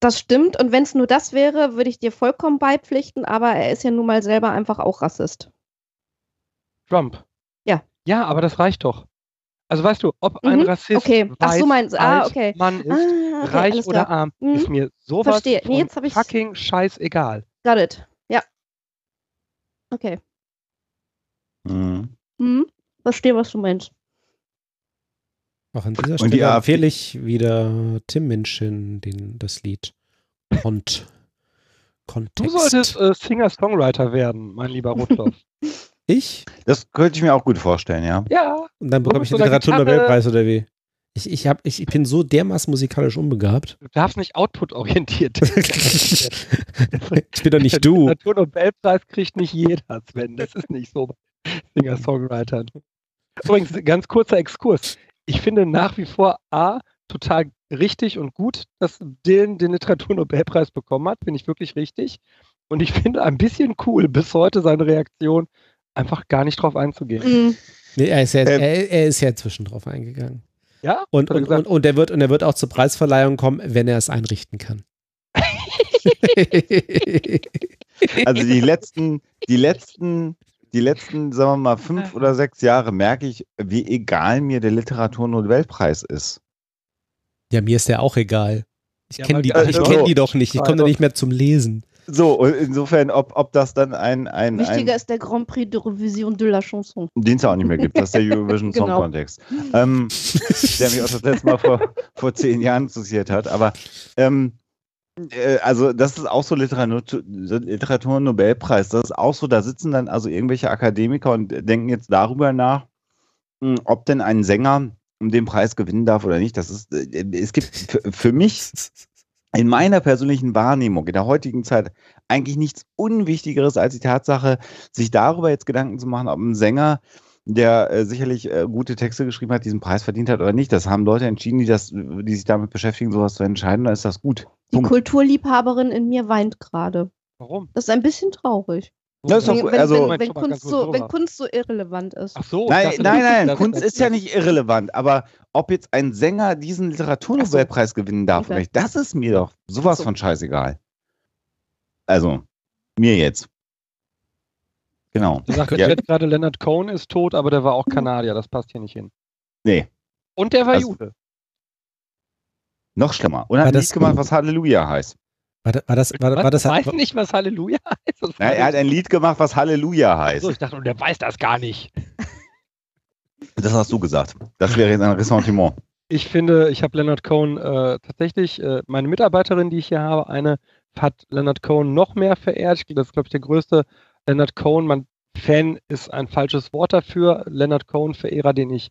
Das stimmt und wenn es nur das wäre, würde ich dir vollkommen beipflichten, aber er ist ja nun mal selber einfach auch Rassist. Trump. Ja. Ja, aber das reicht doch. Also weißt du, ob ein mhm, Rassist okay. Ach, so meinst, ah, okay. Mann ist, ah, okay, reich oder arm, mhm. ist mir sowas Verstehe. Nee, fucking scheißegal. Got it. Ja. Okay. Mhm. Mhm. Verstehe, was du meinst. Auch an dieser Stelle empfehle ich wieder Tim Minchin den, das Lied Kont. Kontext. Du solltest äh, Singer-Songwriter werden, mein lieber Rotloff. [laughs] Ich? Das könnte ich mir auch gut vorstellen, ja. Ja. Und dann bekomme ich den Literaturnobelpreis oder wie? Ich, ich, hab, ich, ich bin so dermaßen musikalisch unbegabt. Du darfst nicht output-orientiert. [laughs] ich bin doch nicht du. Den Naturnobelpreis kriegt nicht jeder, Sven. Das ist nicht so Singer-Songwritern. Übrigens, ganz kurzer Exkurs. Ich finde nach wie vor A, total richtig und gut, dass Dylan den Literaturnobelpreis bekommen hat. Finde ich wirklich richtig. Und ich finde ein bisschen cool, bis heute seine Reaktion, einfach gar nicht drauf einzugehen. Mhm. Nee, er ist ja, Ähm. er, er ist ja zwischen drauf eingegangen. Ja? Und, er und, und, und, er wird, und er wird auch zur Preisverleihung kommen, wenn er es einrichten kann. [laughs] [laughs] [laughs] Also die letzten, die letzten, die letzten, sagen wir mal, fünf oder sechs Jahre merke ich, wie egal mir der Literaturnobelpreis ist. ja, mir ist der auch egal. Ich Ja, kenne die, ich nicht kenn die doch nicht. Ich komme da nicht mehr zum Lesen. So, und insofern, ob, ob das dann ein, ein, Wichtiger ein ist der Grand Prix de Revision de la Chanson. den es ja auch nicht mehr gibt, das ist der Eurovision [laughs] Song Genau. Contest, ähm, der mich auch das letzte Mal vor, [laughs] vor zehn Jahren interessiert hat. Aber ähm, äh, also das ist auch so Literatur, Literaturnobelpreis. Das ist auch so, da sitzen dann also irgendwelche Akademiker und denken jetzt darüber nach, mh, ob denn ein Sänger den Preis gewinnen darf oder nicht. Das ist, äh, es gibt für, mich in meiner persönlichen Wahrnehmung in der heutigen Zeit eigentlich nichts Unwichtigeres als die Tatsache, sich darüber jetzt Gedanken zu machen, ob ein Sänger, der äh, sicherlich äh, gute Texte geschrieben hat, diesen Preis verdient hat oder nicht. Das haben Leute entschieden, die, das, die sich damit beschäftigen, sowas zu entscheiden. Da ist das gut. Die Punkt. Kulturliebhaberin in mir weint gerade. Warum? Das ist ein bisschen traurig. Das wenn, Also- wenn, wenn, Kunst so, wenn. Kunst so irrelevant ist. Ach so. Nein, nein, nein, das- Kunst das- ist ja nicht irrelevant, aber ob jetzt ein Sänger diesen Literaturnobelpreis gewinnen darf Okay. oder nicht, das ist mir doch sowas So. von scheißegal. Also, mir jetzt. Genau. Du sagst Ja. jetzt gerade, Leonard Cohen ist tot, aber der war auch Kanadier. Das passt hier nicht hin. Nee, Und der war Also- Jude. Noch schlimmer. Und er hat das- nicht gemacht, was Halleluja heißt. War, da- war das, war, war das, weiß nicht, was Halleluja heißt. Das Na, er hat ein Lied gemacht, was Halleluja heißt. so, ich dachte, und der weiß das gar nicht. [laughs] Das hast du gesagt. Das wäre jetzt ein Ressentiment. Ich finde, ich habe Leonard Cohen äh, tatsächlich, äh, meine Mitarbeiterin, die ich hier habe, eine hat Leonard Cohen noch mehr verehrt. Das ist, glaube ich, der größte Leonard Cohen. Man, Fan ist ein falsches Wort dafür. Leonard Cohen-Verehrer, den ich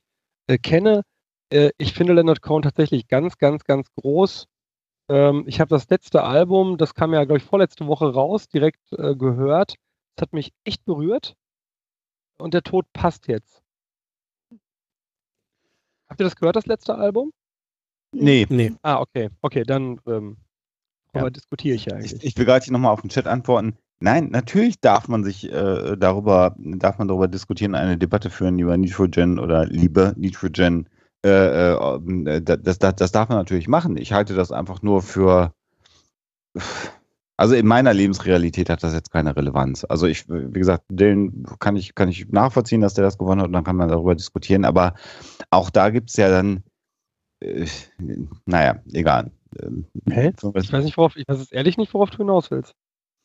äh, kenne. Äh, ich finde Leonard Cohen tatsächlich ganz, ganz, ganz groß. Ähm, ich habe das letzte Album, das kam ja, glaube ich, vorletzte Woche raus, direkt äh, gehört. Das hat mich echt berührt. Und der Tod passt jetzt. Habt ihr das gehört, das letzte Album? Nee. Nee. Ah, okay. Okay, dann ähm, Ja. aber diskutiere ich ja Ich, eigentlich. ich will gerade hier nochmal auf den Chat antworten. Nein, natürlich darf man sich äh, darüber, darf man darüber diskutieren, eine Debatte führen über Nitrogen oder Liebe Nitrogen. Äh, äh, das, das, das darf man natürlich machen. Ich halte das einfach nur für. Also in meiner Lebensrealität hat das jetzt keine Relevanz. Also ich, wie gesagt, den kann ich, kann ich nachvollziehen, dass der das gewonnen hat und dann kann man darüber diskutieren. Aber auch da gibt es ja dann, äh, naja, egal. Ähm, Hä? Ich weiß nicht, worauf, ich weiß jetzt ehrlich nicht, worauf du hinaus willst.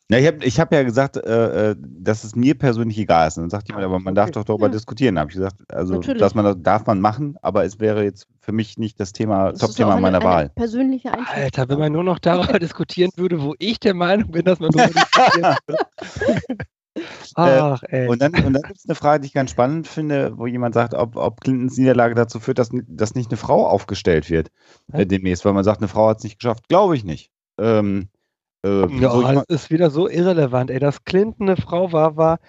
Ja, ich habe ich hab ja gesagt, äh, äh, dass es mir persönlich egal ist. Und dann sagt jemand, Ah, aber man darf doch darüber Ja. diskutieren. Da habe ich gesagt, also Natürlich. dass man das darf man machen, aber es wäre jetzt für mich nicht das Thema, Top-Thema eine- meiner eine Wahl. Persönliche Einschätzung. Alter, wenn man nur noch darüber [laughs] diskutieren würde, wo ich der Meinung bin, dass man darüber diskutieren [laughs] würde. Ach, ey. Und dann, und dann gibt es eine Frage, die ich ganz spannend finde, wo jemand sagt, ob, ob Clintons Niederlage dazu führt, dass, dass nicht eine Frau aufgestellt wird äh, demnächst, weil man sagt, eine Frau hat es nicht geschafft. Glaube ich nicht. Ähm, äh, ja, so das ist wieder so irrelevant, ey. Dass Clinton eine Frau war, war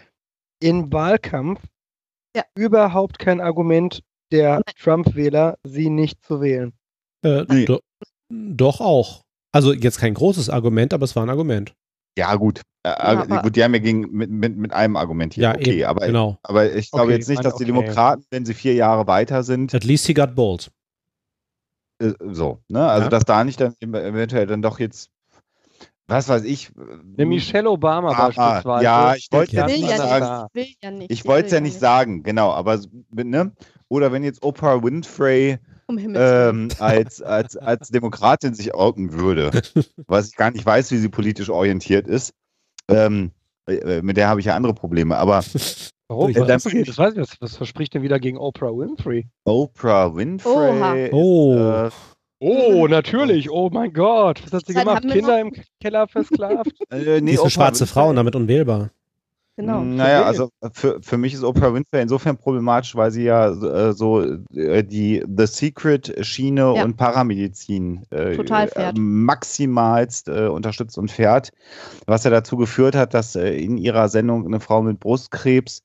im Wahlkampf Ja. überhaupt kein Argument der. Trump-Wähler, sie nicht zu wählen. Äh, Nee. do, doch auch. Also jetzt kein großes Argument, aber es war ein Argument. ja, gut. Äh, aber- gut, die haben ja gegen, mit, mit, mit einem argumentiert. Ja, okay, eben, aber, genau. aber ich glaube Okay, jetzt nicht, dass die okay. Demokraten, wenn sie vier Jahre weiter sind, At least he got bold. Äh, so, ne? Also, Ja. dass da nicht dann eventuell dann doch jetzt, was weiß ich. Der Michelle Obama Ah, beispielsweise. ja, ich wollte ja nicht ja sagen- nicht. Nicht. Ich wollte es ja nicht sagen, genau, aber ne? Oder wenn jetzt Oprah Winfrey Um ähm, als, als, als Demokratin sich outen würde, [laughs] was ich gar nicht weiß, wie sie politisch orientiert ist, ähm, äh, mit der habe ich ja andere Probleme. Aber [laughs] Warum? Dann- das weiß ich, was, was verspricht denn wieder gegen Oprah Winfrey? Oprah Winfrey. Oh. Äh, Oh, natürlich. Oh mein Gott. Was hat sie gemacht? Kinder im Keller versklavt? [laughs] äh, nee, Die ist eine schwarze Winfrey- Frau und damit unwählbar. genau. Naja, also für, für mich ist Oprah Winfrey insofern problematisch, weil sie ja äh, so äh, die The Secret-Schiene Ja. und Paramedizin äh, Total fährt. äh, maximalst äh, unterstützt und fährt, was ja dazu geführt hat, dass äh, in ihrer Sendung eine Frau mit Brustkrebs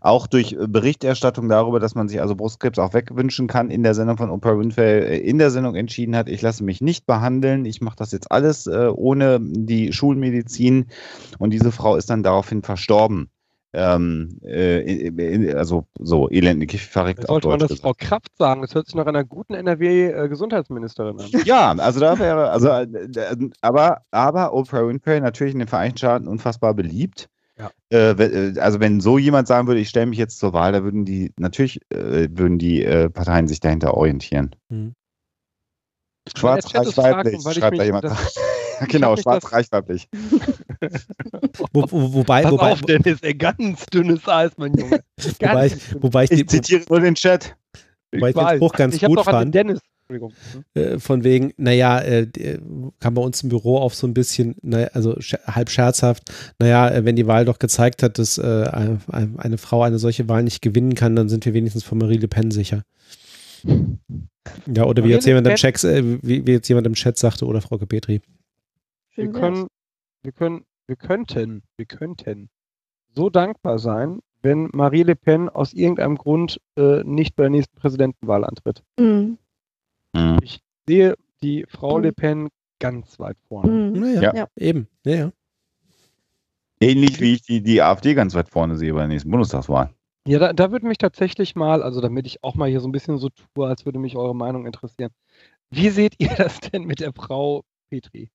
auch durch äh, Berichterstattung darüber, dass man sich also Brustkrebs auch wegwünschen kann, in der Sendung von Oprah Winfrey äh, in der Sendung entschieden hat, ich lasse mich nicht behandeln, ich mache das jetzt alles äh, ohne die Schulmedizin und diese Frau ist dann daraufhin verstorben. Ähm, äh, also so elendlich verreckt auf Sollte man Deutsch das gesagt. Frau Kraft sagen? Das hört sich nach einer guten NRW-Gesundheitsministerin an. Ja, also da wäre, also, äh, aber, aber Oprah Winfrey natürlich in den Vereinigten Staaten unfassbar beliebt. Ja. Äh, äh, also wenn so jemand sagen würde, ich stelle mich jetzt zur Wahl, da würden die, natürlich äh, würden die äh, Parteien sich dahinter orientieren. Mhm. Schwarz, reich, ist weiblich, ich schreibt da jemand. das- [laughs] genau, schwarz, reich, weiblich. [laughs] Wo, wo, wobei, Pass wobei, auf, Dennis, ey, ganz dünnes Eis, mein Junge. [laughs] Wobei, ich, wobei ich, Ich die, zitiere nur den Chat. wobei ich den weiß. Spruch ganz ich gut den fand. Dennis. Entschuldigung. Hm? äh, von wegen, naja, äh, äh, kam bei uns im Büro auf so ein bisschen, naja, also sch halb scherzhaft, naja, äh, wenn die Wahl doch gezeigt hat, dass äh, eine, eine Frau eine solche Wahl nicht gewinnen kann, dann sind wir wenigstens von Marie Le Pen sicher. Ja, oder wie jetzt, jemand im Chat, äh, wie, wie jetzt jemand im Chat sagte, oder Frau Petri. Wir können, wir können, wir könnten, wir könnten so dankbar sein, wenn Marie Le Pen aus irgendeinem Grund äh, nicht bei der nächsten Präsidentenwahl antritt. Mhm. Mhm. Ich sehe die Frau Mhm. Le Pen ganz weit vorne. Mhm. Naja, Ja. Ja. eben, ja, ja. Ähnlich wie ich die, die AfD ganz weit vorne sehe bei der nächsten Bundestagswahl. Ja, da, da würde mich tatsächlich mal, also damit ich auch mal hier so ein bisschen so tue, als würde mich eure Meinung interessieren. Wie seht ihr [laughs] das denn mit der Frau Petri?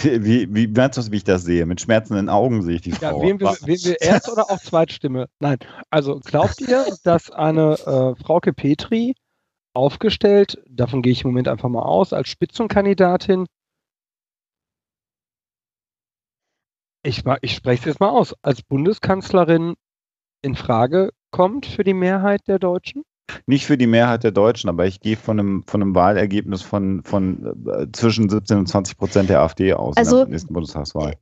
Wie, wie meinst du, wie ich das sehe? Mit schmerzenden Augen sehe ich die Ja, Frau. wir, Was? wen wir erst oder auch Zweitstimme? Nein. Also glaubt ihr, dass eine äh, Frauke Petri aufgestellt, davon gehe ich im Moment einfach mal aus, als Spitzenkandidatin, ich, ich spreche es jetzt mal aus, als Bundeskanzlerin in Frage kommt für die Mehrheit der Deutschen? Nicht für die Mehrheit der Deutschen, aber ich gehe von einem, von einem Wahlergebnis von, von äh, zwischen 17 und 20 Prozent der AfD aus Also, in der nächsten Bundestagswahl.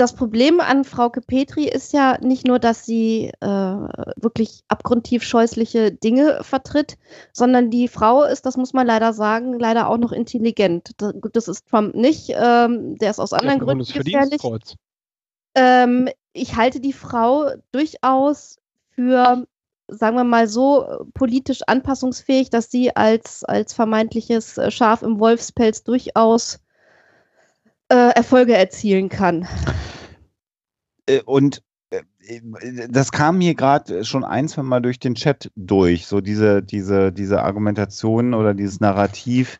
Das Problem an Frauke Petri ist ja nicht nur, dass sie äh, wirklich abgrundtief scheußliche Dinge vertritt, sondern die Frau ist, das muss man leider sagen, leider auch noch intelligent. Das ist Trump nicht, ähm, der ist aus anderen Das Gründen gefährlich. Ähm, ich halte die Frau durchaus für, sagen wir mal so, politisch anpassungsfähig, dass sie als, als vermeintliches äh, Schaf im Wolfspelz durchaus äh, Erfolge erzielen kann. Äh, Und äh, das kam hier gerade schon ein, zwei Mal durch den Chat durch, so diese, diese, diese Argumentation oder dieses Narrativ,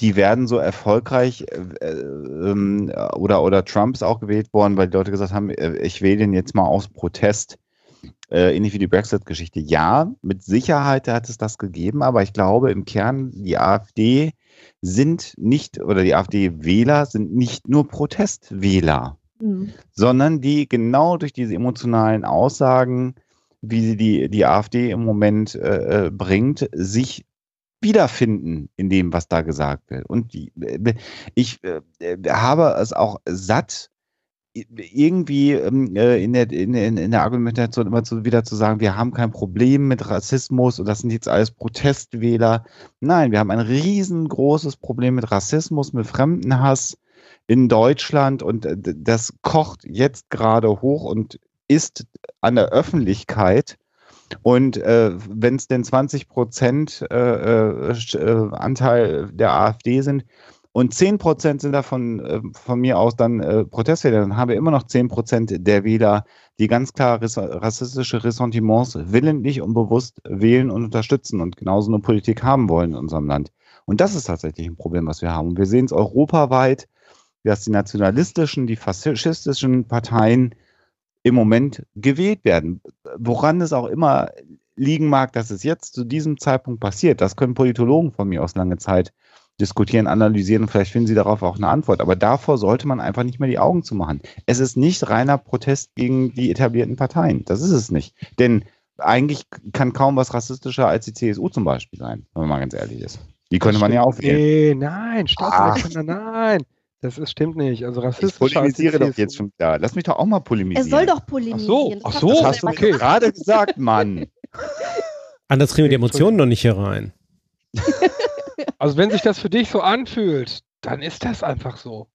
die werden so erfolgreich äh, ähm, oder, oder Trump ist auch gewählt worden, weil die Leute gesagt haben, äh, ich wähle den jetzt mal aus Protest. Äh, ähnlich wie die Brexit-Geschichte. Ja, mit Sicherheit hat es das gegeben, aber ich glaube im Kern, die AfD sind nicht, oder die AfD-Wähler sind nicht nur Protestwähler Hm. sondern die genau durch diese emotionalen Aussagen, wie sie die, die AfD im Moment äh, äh, bringt, sich wiederfinden in dem, was da gesagt wird. Und die, äh, ich äh, habe es auch satt, irgendwie ähm, äh, in, der, in, in, der Argumentation immer zu, wieder zu sagen, wir haben kein Problem mit Rassismus und das sind jetzt alles Protestwähler. Nein, wir haben ein riesengroßes Problem mit Rassismus, mit Fremdenhass in Deutschland und äh, das kocht jetzt gerade hoch und ist an der Öffentlichkeit. Und äh, wenn es denn 20 Prozent äh, äh, äh, Anteil der AfD sind und 10 Prozent sind davon äh, von mir aus dann äh, Protestwähler, dann haben wir immer noch 10 Prozent der Wähler, die ganz klar rassistische Ressentiments willentlich und bewusst wählen und unterstützen und genauso eine Politik haben wollen in unserem Land. Und das ist tatsächlich ein Problem, was wir haben. Und wir sehen es europaweit, dass die nationalistischen, die faschistischen Parteien im Moment gewählt werden. Woran es auch immer liegen mag, dass es jetzt zu diesem Zeitpunkt passiert, das können Politologen von mir aus lange Zeit diskutieren, analysieren und vielleicht finden sie darauf auch eine Antwort. Aber davor sollte man einfach nicht mehr die Augen zumachen. Es ist nicht reiner Protest gegen die etablierten Parteien. Das ist es nicht. Denn eigentlich kann kaum was rassistischer als die CSU zum Beispiel sein, wenn man mal ganz ehrlich ist. Die könnte man ja aufwählen. Nee, nein, stopp, Ah. Nein. Das ist, stimmt nicht. Also Ich rassistischer als die polemisiere doch jetzt schon wieder. Lass mich doch auch mal Er polemisieren. soll doch Ach polemisieren. so, Das ach so, er Das hast du okay. gerade gesagt, Mann. [laughs] Anders kriegen wir die Emotionen noch nicht hier rein. [laughs] Also wenn sich das für dich so anfühlt, dann ist das einfach so.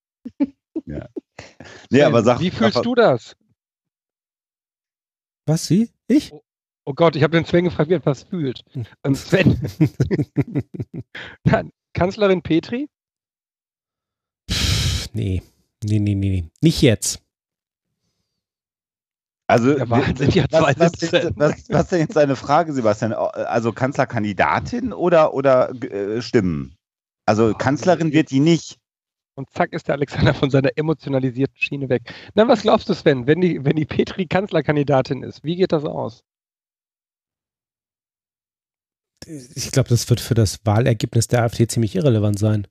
Nee, aber sag, Wie fühlst aber, du das? Was, sie? Ich? Oh Gott, ich habe den Sven gefragt, wie er etwas fühlt. Ähm, Sven, [laughs] Nein, Kanzlerin Petri? Pff, nee. Nee, nee, nee, nee. Nicht jetzt. Also, ja was, was, 2017. was, was ist denn jetzt deine Frage, Sebastian? Also Kanzlerkandidatin oder, oder äh, Stimmen? Also Kanzlerin wird die nicht. Und zack ist der Alexander von seiner emotionalisierten Schiene weg. Na, was glaubst du, Sven, wenn die, wenn die Petri Kanzlerkandidatin ist, wie geht das aus? Ich glaube, das wird für das Wahlergebnis der AfD ziemlich irrelevant sein.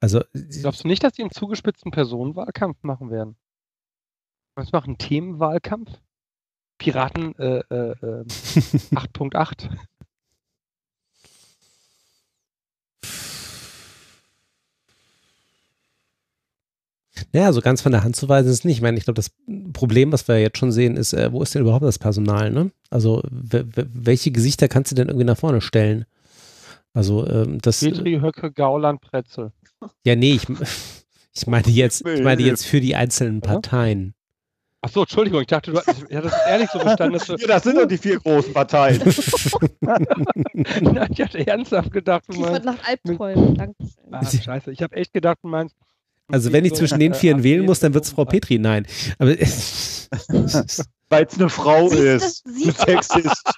Also, Glaubst du nicht, dass die einen zugespitzten Personenwahlkampf machen werden? Was machen Themenwahlkampf? Piraten äh, äh, äh, 8.8. Ja, so ganz von der Hand zu weisen ist es nicht. Ich meine, ich glaube, das Problem, was wir jetzt schon sehen, ist, äh, wo ist denn überhaupt das Personal, ne? Also, welche Gesichter kannst du denn irgendwie nach vorne stellen? Also, ähm, das. Petri, Höcke, Gauland, Pretzel. Ja, nee, ich, [laughs] ich meine jetzt, ich meine jetzt für die einzelnen Ja? Parteien. Achso, Entschuldigung, ich dachte, du hattest, ich hatte das ehrlich so verstanden, dass du. Ja, das sind doch die vier großen Parteien. [laughs] Nein, ich hatte ernsthaft gedacht, du meinst. nach Albträumen. Dankeschön. Ah, scheiße, ich habe echt gedacht, du meinst. Also, wenn ich so, zwischen den Vieren wählen muss, dann wird es Frau Petri. Nein. Aber [laughs] Weil es eine Frau ist. Eine Sexist.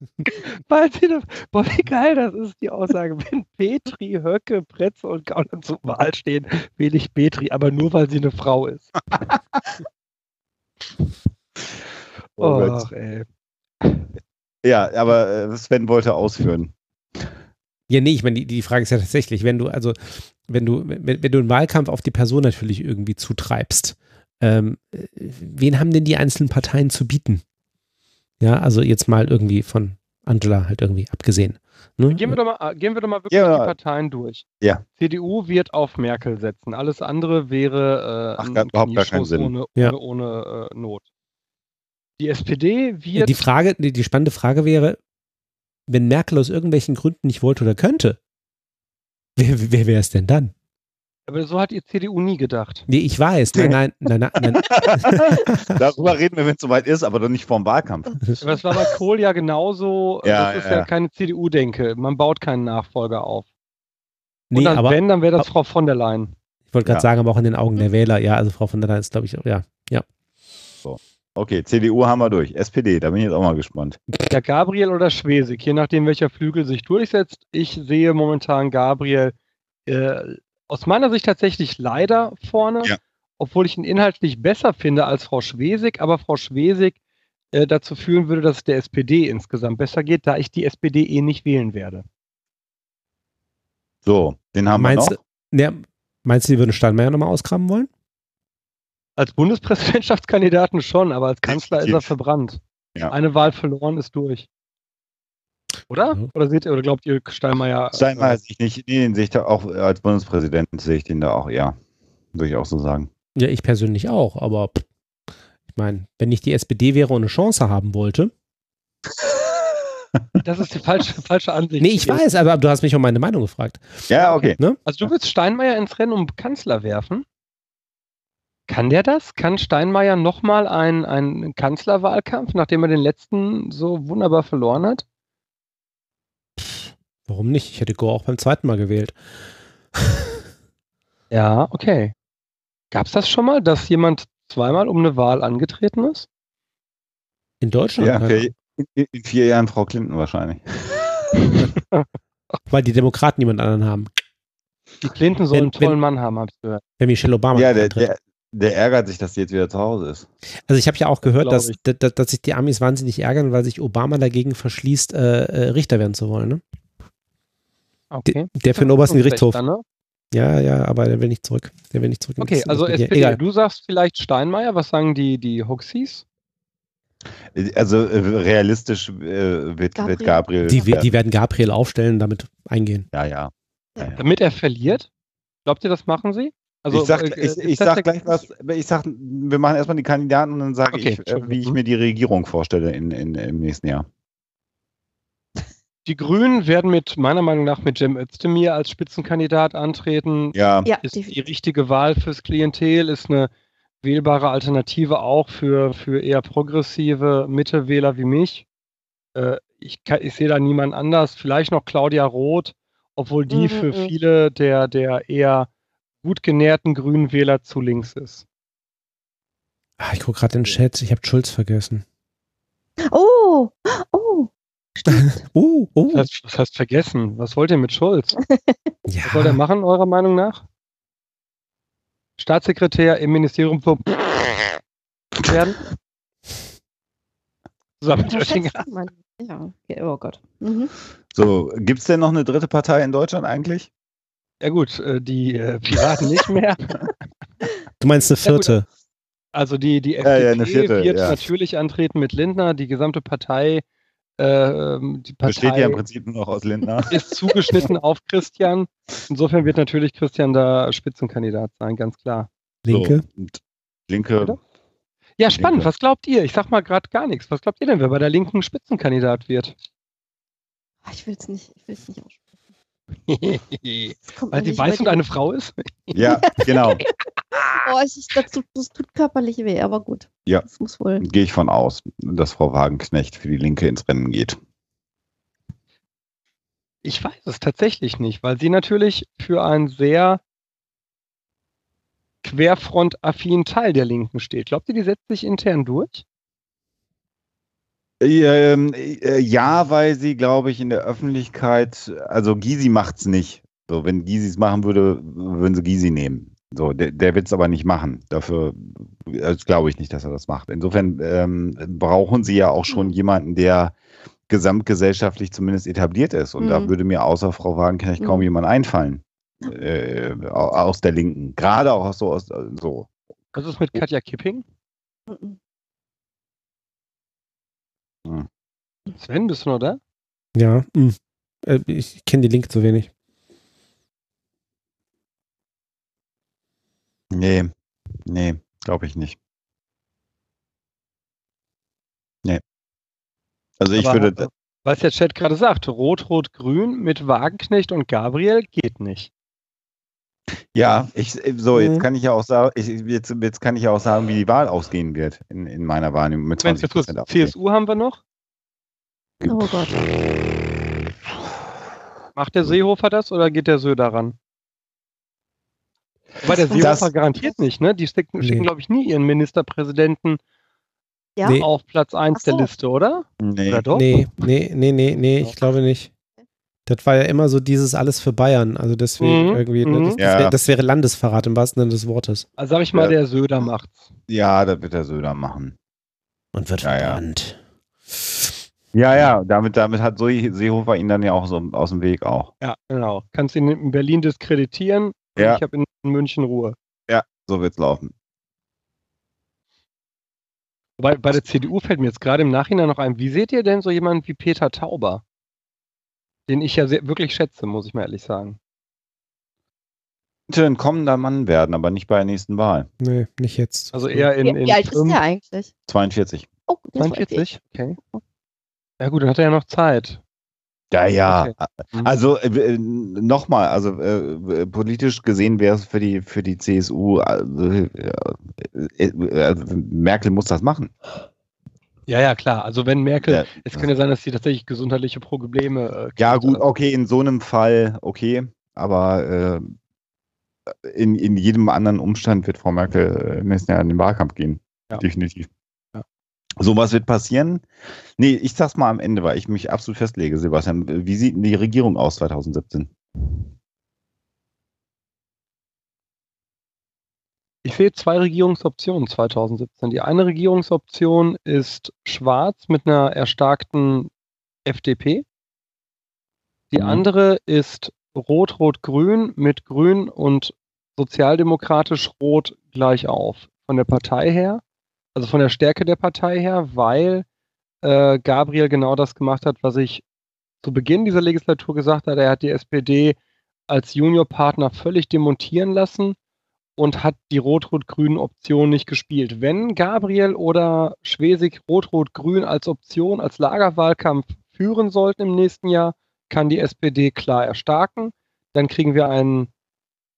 [laughs] Weil sie eine, boah, wie geil das ist, die Aussage. Wenn Petri, Höcke, Pretzel und Gauland zur Wahl stehen, wähle ich Petri, aber nur, weil sie eine Frau ist. Oh ey. Ja, aber äh, Sven wollte ausführen. Ja, nee, ich meine, die, die Frage ist ja tatsächlich, wenn du, also, wenn du, wenn, wenn du einen Wahlkampf auf die Person natürlich irgendwie zutreibst, ähm, äh, wen haben denn die einzelnen Parteien zu bieten? Ja, also jetzt mal irgendwie von Angela halt irgendwie abgesehen. Ne? Gehen wir doch mal, äh, gehen wir doch mal wirklich Ja. die Parteien durch. Ja. CDU wird auf Merkel setzen. Alles andere wäre äh, Ach, ein gar- überhaupt gar keinen Sinn. ohne, Ja. ohne, ohne äh, Not. Die SPD wird die Frage, die, die spannende Frage wäre, wenn Merkel aus irgendwelchen Gründen nicht wollte oder könnte, wer, wer wäre es denn dann? Aber so hat ihr CDU nie gedacht. Nee, ich weiß. Nein, nein, nein, nein. nein. [laughs] Darüber reden wir, wenn es soweit ist, aber doch nicht vorm Wahlkampf. Aber es war bei Kohl ja genauso. Ja, das ist ja. ja, keine CDU-Denke. Man baut keinen Nachfolger auf. Und nee, dann, aber wenn, dann wäre das Frau von der Leyen. ich wollte gerade Ja. sagen, aber auch in den Augen der Wähler. Ja, also Frau von der Leyen ist, glaube ich, auch, ja. Okay, CDU haben wir durch. SPD, da bin ich jetzt auch mal gespannt. Ja, Gabriel oder Schwesig, je nachdem, welcher Flügel sich durchsetzt. Ich sehe momentan Gabriel äh, aus meiner Sicht tatsächlich leider vorne, Ja. obwohl ich ihn inhaltlich besser finde als Frau Schwesig, aber Frau Schwesig äh, dazu führen würde, dass es der SPD insgesamt besser geht, da ich die SPD eh nicht wählen werde. So, den haben Meinst wir du, noch. ja, meinst du, die würden Steinmeier nochmal ausgraben wollen? Als Bundespräsidentschaftskandidaten schon, aber als Kanzler ist er verbrannt. Ja. Eine Wahl verloren ist durch. Oder? Ja. Oder seht ihr, oder glaubt ihr, Steinmeier? Steinmeier sehe ich nicht, nee, den sehe ich da auch äh, als Bundespräsident, sehe ich den da auch eher. Würde ich auch so sagen. Ja, ich persönlich auch, aber ich meine, wenn ich die SPD wäre und eine Chance haben wollte. [laughs] Das ist die falsche, falsche Ansicht. Nee, ich weiß, aber du hast mich um meine Meinung gefragt. Ja, okay. Ne? Also du willst Steinmeier ins Rennen um Kanzler werfen? Kann der das? Kann Steinmeier nochmal einen, einen Kanzlerwahlkampf, nachdem er den letzten so wunderbar verloren hat? Warum nicht? Ich hätte Gore auch beim zweiten Mal gewählt. [laughs] Ja, okay. Gab es das schon mal, dass jemand zweimal um eine Wahl angetreten ist? In Deutschland? Ja, okay. In, in vier Jahren Frau Clinton wahrscheinlich. [laughs] Weil die Demokraten niemand anderen haben. Die Clinton soll Wenn- einen tollen wenn- Mann haben, hab ich gehört. Wenn Michelle Obama Ja, der, der, der ärgert sich, dass sie jetzt wieder zu Hause ist. Also ich habe ja auch gehört, dass, dass, dass sich die Amis wahnsinnig ärgern, weil sich Obama dagegen verschließt, äh, äh, Richter werden zu wollen. Ne? Okay. Der für den obersten Gerichtshof. Dann, ne? Ja, ja, aber der will nicht zurück. Der will nicht zurück. in Okay, das- also SPD, Egal. du sagst vielleicht Steinmeier, was sagen die, die Huxies? Also äh, realistisch äh, wird, Gabriel. wird Gabriel. Die, werden. die werden Gabriel aufstellen, damit eingehen. ja, ja. ja, ja. Damit er verliert? Glaubt ihr, das machen sie? Also, ich sag, äh, ich, ich sag gleich was, ich sag, wir machen erstmal die Kandidaten und dann sage Okay, ich, äh, wie ich mir die Regierung vorstelle in, in, im nächsten Jahr. Die Grünen werden mit meiner Meinung nach mit Cem Özdemir als Spitzenkandidat antreten. Ja, Ja, Ist die definitiv. richtige Wahl fürs Klientel, ist eine wählbare Alternative auch für, für eher progressive Mittewähler wie mich. Äh, ich, kann- ich sehe da niemand anders. Vielleicht noch Claudia Roth, obwohl die Mhm, für mhm. viele der, der eher gut genährten grünen Wähler zu links ist. Ah, ich gucke gerade in den Chat, ich habe Schulz vergessen. Oh, oh, Uh. [laughs] Was heißt, was heißt vergessen? Was wollt ihr mit Schulz? [laughs] ja. Was soll der machen, eurer Meinung nach? Staatssekretär im Ministerium für [laughs] werden? Zusammen mit Oettinger. Ja, oh Gott. Mhm. so, gibt es denn noch eine dritte Partei in Deutschland eigentlich? Ja gut, äh, die äh, Piraten nicht mehr. Du meinst eine Ja, vierte? Also die, die Ja, FDP ja, eine vierte, wird ja. natürlich antreten mit Lindner. Die gesamte Partei, äh, die Besteht Partei ja im Prinzip nur noch aus Lindner. [laughs] ist zugeschnitten auf Christian. Insofern wird natürlich Christian da Spitzenkandidat sein, ganz klar. Linke? So, Linke, Oder? Ja, spannend. Linke. Was glaubt ihr? Ich sag mal gerade gar nichts. Was glaubt ihr denn, wer bei der Linken Spitzenkandidat wird? Ah, Ich will es nicht, ich will es nicht aussprechen. Weil sie weiß und eine Frau ist? ja, genau, [laughs] Oh, ich, ich, das, tut, das tut körperlich weh, aber gut. Ja. Das muss wohl. gehe ich von aus, dass Frau Wagenknecht für die Linke ins Rennen geht. Ich weiß es tatsächlich nicht, weil sie natürlich für einen sehr querfrontaffinen Teil der Linken steht. Glaubt ihr, die setzt sich intern durch? Ähm, äh, ja, weil sie, glaube ich, in der Öffentlichkeit, also Gysi macht's nicht. So, wenn Gysi es machen würde, würden sie Gysi nehmen. So, der, der wird es aber nicht machen. Dafür äh, glaube ich nicht, dass er das macht. Insofern ähm, brauchen sie ja auch schon jemanden, der gesamtgesellschaftlich zumindest etabliert ist. Und da Mhm. würde mir außer Frau Wagenknecht kaum Mhm. jemand einfallen. Äh, au- aus der Linken. Gerade auch aus so, aus, so. Was ist mit Katja Kipping? Mhm. Hm. Sven, bist du noch da? Ja. hm. Äh, Ich kenne die Linke zu wenig. Nee, nee, glaube ich nicht. Nee. Also ich Aber, würde, Was der Chat gerade sagt, Rot-Rot-Grün mit Wagenknecht und Gabriel geht nicht. Ja, ich, so, Mhm. jetzt kann ich ja auch sagen, ich, jetzt, jetzt kann ich ja auch sagen, wie die Wahl ausgehen wird in, in meiner Wahrnehmung mit Moment, 20 jetzt kurz, Prozent CSU haben wir noch. Oh Gott. Macht der Seehofer das oder geht der Söder ran? Weil der Seehofer das- garantiert nicht, ne? Die stecken, Nee. schicken, glaube ich, nie ihren Ministerpräsidenten Ja? Auf Platz 1 Ach so. der Liste, oder? Nee. Oder doch? Nee, nee, nee, nee, nee, ich glaube nicht. Das war ja immer so dieses alles für Bayern. Also deswegen Mhm, irgendwie, ne, mhm. das, das, Ja. wär, das wäre Landesverrat im wahrsten Sinne des Wortes. Also sag ich mal, Ja. der Söder macht's. Ja, das wird der Söder machen. Und wird Ja, ja. verbrannt. Ja, ja, damit, damit hat so Seehofer ihn dann ja auch so aus dem Weg auch. Ja, genau. Kannst ihn in Berlin diskreditieren. und Ja. Ich habe in München Ruhe. So wird's laufen. Wobei bei der CDU fällt mir jetzt gerade im Nachhinein noch ein, wie seht ihr denn so jemanden wie Peter Tauber? Den ich ja sehr, wirklich schätze, muss ich mal ehrlich sagen. Könnte ein kommender Mann werden, aber nicht bei der nächsten Wahl. Nee, nicht jetzt. Also eher in, Wie, in wie alt ist der eigentlich? 42. Oh, der ist so alt wie 42? Okay. Ja gut, dann hat er ja noch Zeit. Ja, ja. Okay. Mhm. Also äh, nochmal, also äh, politisch gesehen wäre es für die für die CSU, also, äh, äh, äh, Merkel muss das machen. Ja, ja, klar. Also wenn Merkel, Ja, es kann ja sein, dass sie tatsächlich gesundheitliche Probleme äh, ja gut, okay, in so einem Fall okay, aber äh, in, in jedem anderen Umstand wird Frau Merkel äh, im nächsten Jahr in den Wahlkampf gehen. Ja. Definitiv. Ja. So was wird passieren? Nee, ich sag's mal am Ende, weil ich mich absolut festlege, Sebastian. Wie sieht denn die Regierung aus 2017? Ich sehe zwei Regierungsoptionen 2017. Die eine Regierungsoption ist schwarz mit einer erstarkten FDP. Die Mhm. andere ist rot-rot-grün mit grün und sozialdemokratisch-rot gleich auf. Von der Partei her, also von der Stärke der Partei her, weil äh, Gabriel genau das gemacht hat, was ich zu Beginn dieser Legislatur gesagt hatte. Er hat die SPD als Juniorpartner völlig demontieren lassen und hat die rot-rot-grünen Option nicht gespielt. Wenn Gabriel oder Schwesig rot-rot-grün als Option, als Lagerwahlkampf führen sollten im nächsten Jahr, kann die SPD klar erstarken. Dann kriegen wir einen,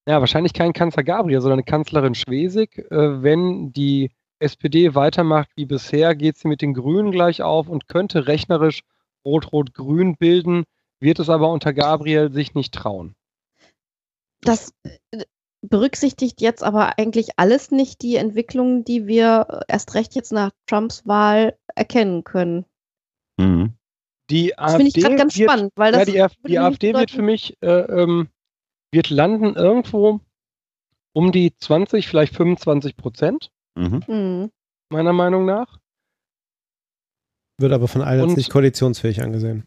ja, wahrscheinlich keinen Kanzler Gabriel, sondern eine Kanzlerin Schwesig. Äh, wenn die SPD weitermacht wie bisher, geht sie mit den Grünen gleich auf und könnte rechnerisch Rot-Rot-Grün bilden, wird es aber unter Gabriel sich nicht trauen. Das äh, berücksichtigt jetzt aber eigentlich alles nicht die Entwicklungen, die wir erst recht jetzt nach Trumps Wahl erkennen können. Mhm. Die das finde ich gerade ganz wird, spannend, weil das ja, die, die AfD wird für mich äh, ähm, wird landen irgendwo um die 20, vielleicht 25 Prozent. Mhm. mhm. Meiner Meinung nach. Wird aber von allen nicht koalitionsfähig angesehen.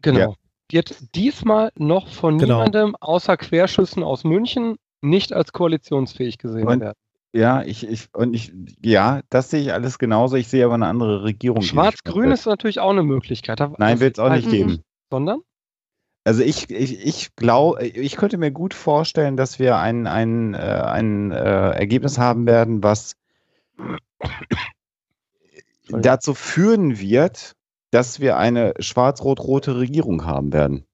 Genau. Ja. Wird diesmal noch von genau. niemandem außer Querschüssen aus München nicht als koalitionsfähig gesehen und, werden. Ja, ich, ich, und ich, ja, das sehe ich alles genauso. Ich sehe aber eine andere Regierung. Schwarz-Grün ist natürlich auch eine Möglichkeit. Nein, wird es auch nicht geben. Sondern? Also ich, ich, ich glaube, ich könnte mir gut vorstellen, dass wir ein, ein, äh, ein äh, Ergebnis haben werden, was dazu führen wird, dass wir eine schwarz-rot-rote Regierung haben werden.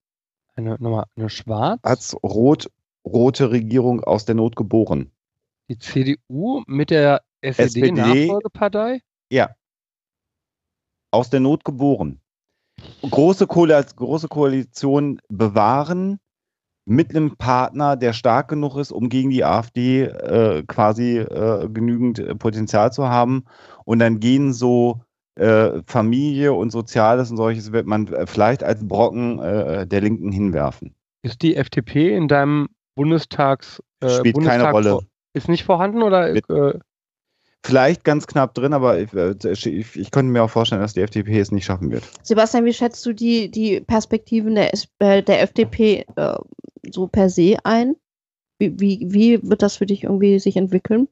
Eine, nochmal, eine schwarz? Als rot-rote Regierung aus der Not geboren. Die CDU mit der SED-Nachfolgepartei? Ja. Aus der Not geboren. Große, Koal große Koalition bewahren mit einem Partner, der stark genug ist, um gegen die AfD äh, quasi äh, genügend äh, Potenzial zu haben. Und dann gehen so äh, Familie und Soziales und solches wird man äh, vielleicht als Brocken äh, der Linken hinwerfen. Ist die FDP in deinem Bundestags spielt Bundestag keine Rolle. Ist nicht vorhanden oder? Mit, vielleicht ganz knapp drin, aber ich, ich, ich, könnte mir auch vorstellen, dass die FDP es nicht schaffen wird. Sebastian, wie schätzt du die, die Perspektiven der, der FDP äh, so per se ein? Wie, wie, wie wird das für dich irgendwie sich entwickeln?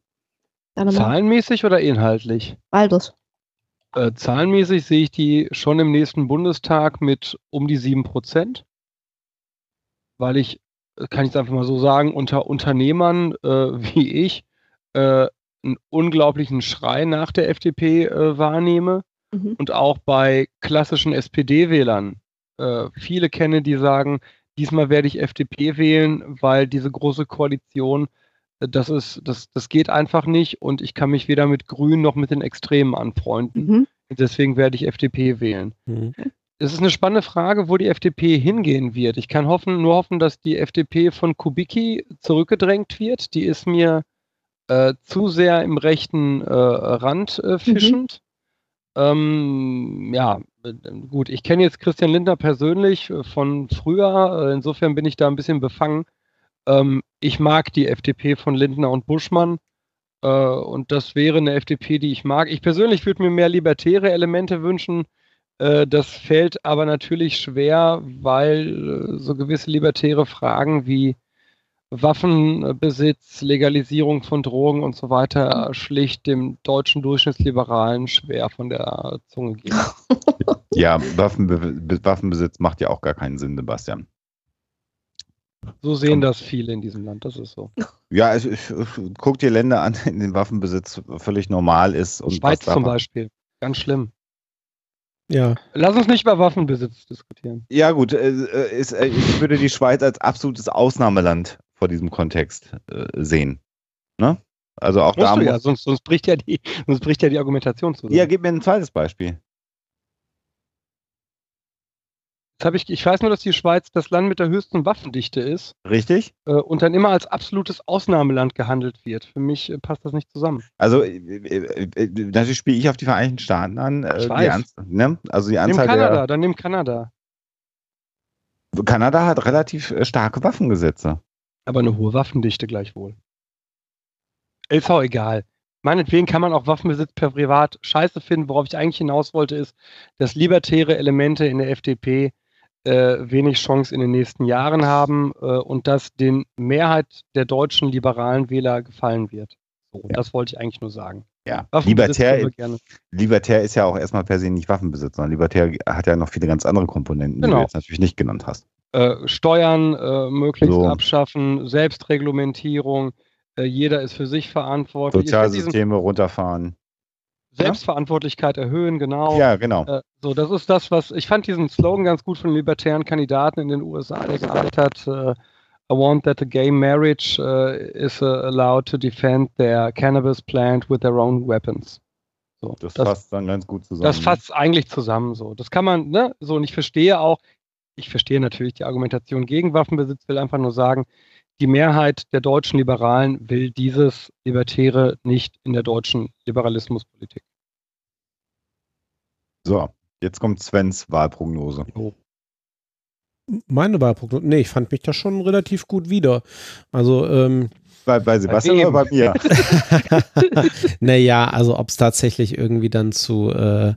Zahlenmäßig oder inhaltlich? Beides. Äh, zahlenmäßig sehe ich die schon im nächsten Bundestag mit um die 7 Prozent, weil ich, kann ich es einfach mal so sagen, unter Unternehmern äh, [laughs] wie ich äh, einen unglaublichen Schrei nach der FDP äh, wahrnehme mhm. und auch bei klassischen SPD-Wählern äh, viele kenne, die sagen, diesmal werde ich FDP wählen, weil diese große Koalition, äh, das ist, das, das geht einfach nicht und ich kann mich weder mit Grünen noch mit den Extremen anfreunden. Mhm. Deswegen werde ich FDP wählen. Mhm. Es ist eine spannende Frage, wo die FDP hingehen wird. Ich kann hoffen, nur hoffen, dass die FDP von Kubicki zurückgedrängt wird. Die ist mir äh, zu sehr im rechten äh, Rand äh, fischend. Mhm. Ähm, ja, gut, ich kenne jetzt Christian Lindner persönlich äh, von früher, äh, insofern bin ich da ein bisschen befangen. Ähm, ich mag die FDP von Lindner und Buschmann äh, und das wäre eine FDP, die ich mag. Ich persönlich würde mir mehr libertäre Elemente wünschen. Äh, das fällt aber natürlich schwer, weil äh, so gewisse libertäre Fragen wie Waffenbesitz, Legalisierung von Drogen und so weiter schlicht dem deutschen Durchschnittsliberalen schwer von der Zunge gehen. [laughs] Ja, Waffenbe Waffenbesitz macht ja auch gar keinen Sinn, Sebastian. So sehen das viele in diesem Land, das ist so. Ja, ich, ich, guck dir Länder an, in denen Waffenbesitz völlig normal ist. Und Schweiz zum Beispiel, ganz schlimm. Ja. Lass uns nicht über Waffenbesitz diskutieren. Ja, gut, äh, äh ist, äh, ich würde die Schweiz als absolutes Ausnahmeland vor diesem Kontext äh, sehen. Ne? Also auch Musst da. Ja, sonst, sonst, bricht ja die, sonst bricht ja die Argumentation zusammen. Ja, gib mir ein zweites Beispiel. Jetzt ich, ich weiß nur, dass die Schweiz das Land mit der höchsten Waffendichte ist. Richtig. Äh, und dann immer als absolutes Ausnahmeland gehandelt wird. Für mich äh, passt das nicht zusammen. Also, äh, äh, äh natürlich spiele ich auf die Vereinigten Staaten an. Äh, ich weiß. Ne? Also die Anzahl nimm Kanada, der, dann nimm Kanada. Kanada hat relativ starke Waffengesetze. Aber eine hohe Waffendichte gleichwohl. Auch egal. Meinetwegen kann man auch Waffenbesitz per Privat scheiße finden. Worauf ich eigentlich hinaus wollte, ist, dass libertäre Elemente in der FDP äh, wenig Chance in den nächsten Jahren haben äh, und dass den Mehrheit der deutschen liberalen Wähler gefallen wird. So, ja. Das wollte ich eigentlich nur sagen. Ja, Libertär, Libertär ist ja auch erstmal per se nicht Waffenbesitz, sondern Libertär hat ja noch viele ganz andere Komponenten, genau. die du jetzt natürlich nicht genannt hast. Äh, Steuern äh, möglichst So. abschaffen, Selbstreglementierung, äh, jeder ist für sich verantwortlich. Sozialsysteme runterfahren. Selbstverantwortlichkeit erhöhen, genau. Ja, genau. Äh, so, das ist das, was ich fand diesen Slogan ganz gut von den libertären Kandidaten in den USA, der gesagt hat, äh, I want that a gay marriage äh, is uh, allowed to defend their cannabis plant with their own weapons. So, Das, das, fasst dann ganz gut zusammen. das fasst eigentlich zusammen so. Das kann man, ne, so, und ich verstehe auch, ich verstehe natürlich die Argumentation gegen Waffenbesitz, will einfach nur sagen, die Mehrheit der deutschen Liberalen will dieses Libertäre nicht in der deutschen Liberalismuspolitik. So, jetzt kommt Svens Wahlprognose. Meine Wahlprognose, nee, ich fand mich da schon relativ gut wieder. Also, ähm, Bei, bei Sebastian wem? oder bei mir? [laughs] [laughs] naja, also ob es tatsächlich irgendwie dann zu, äh,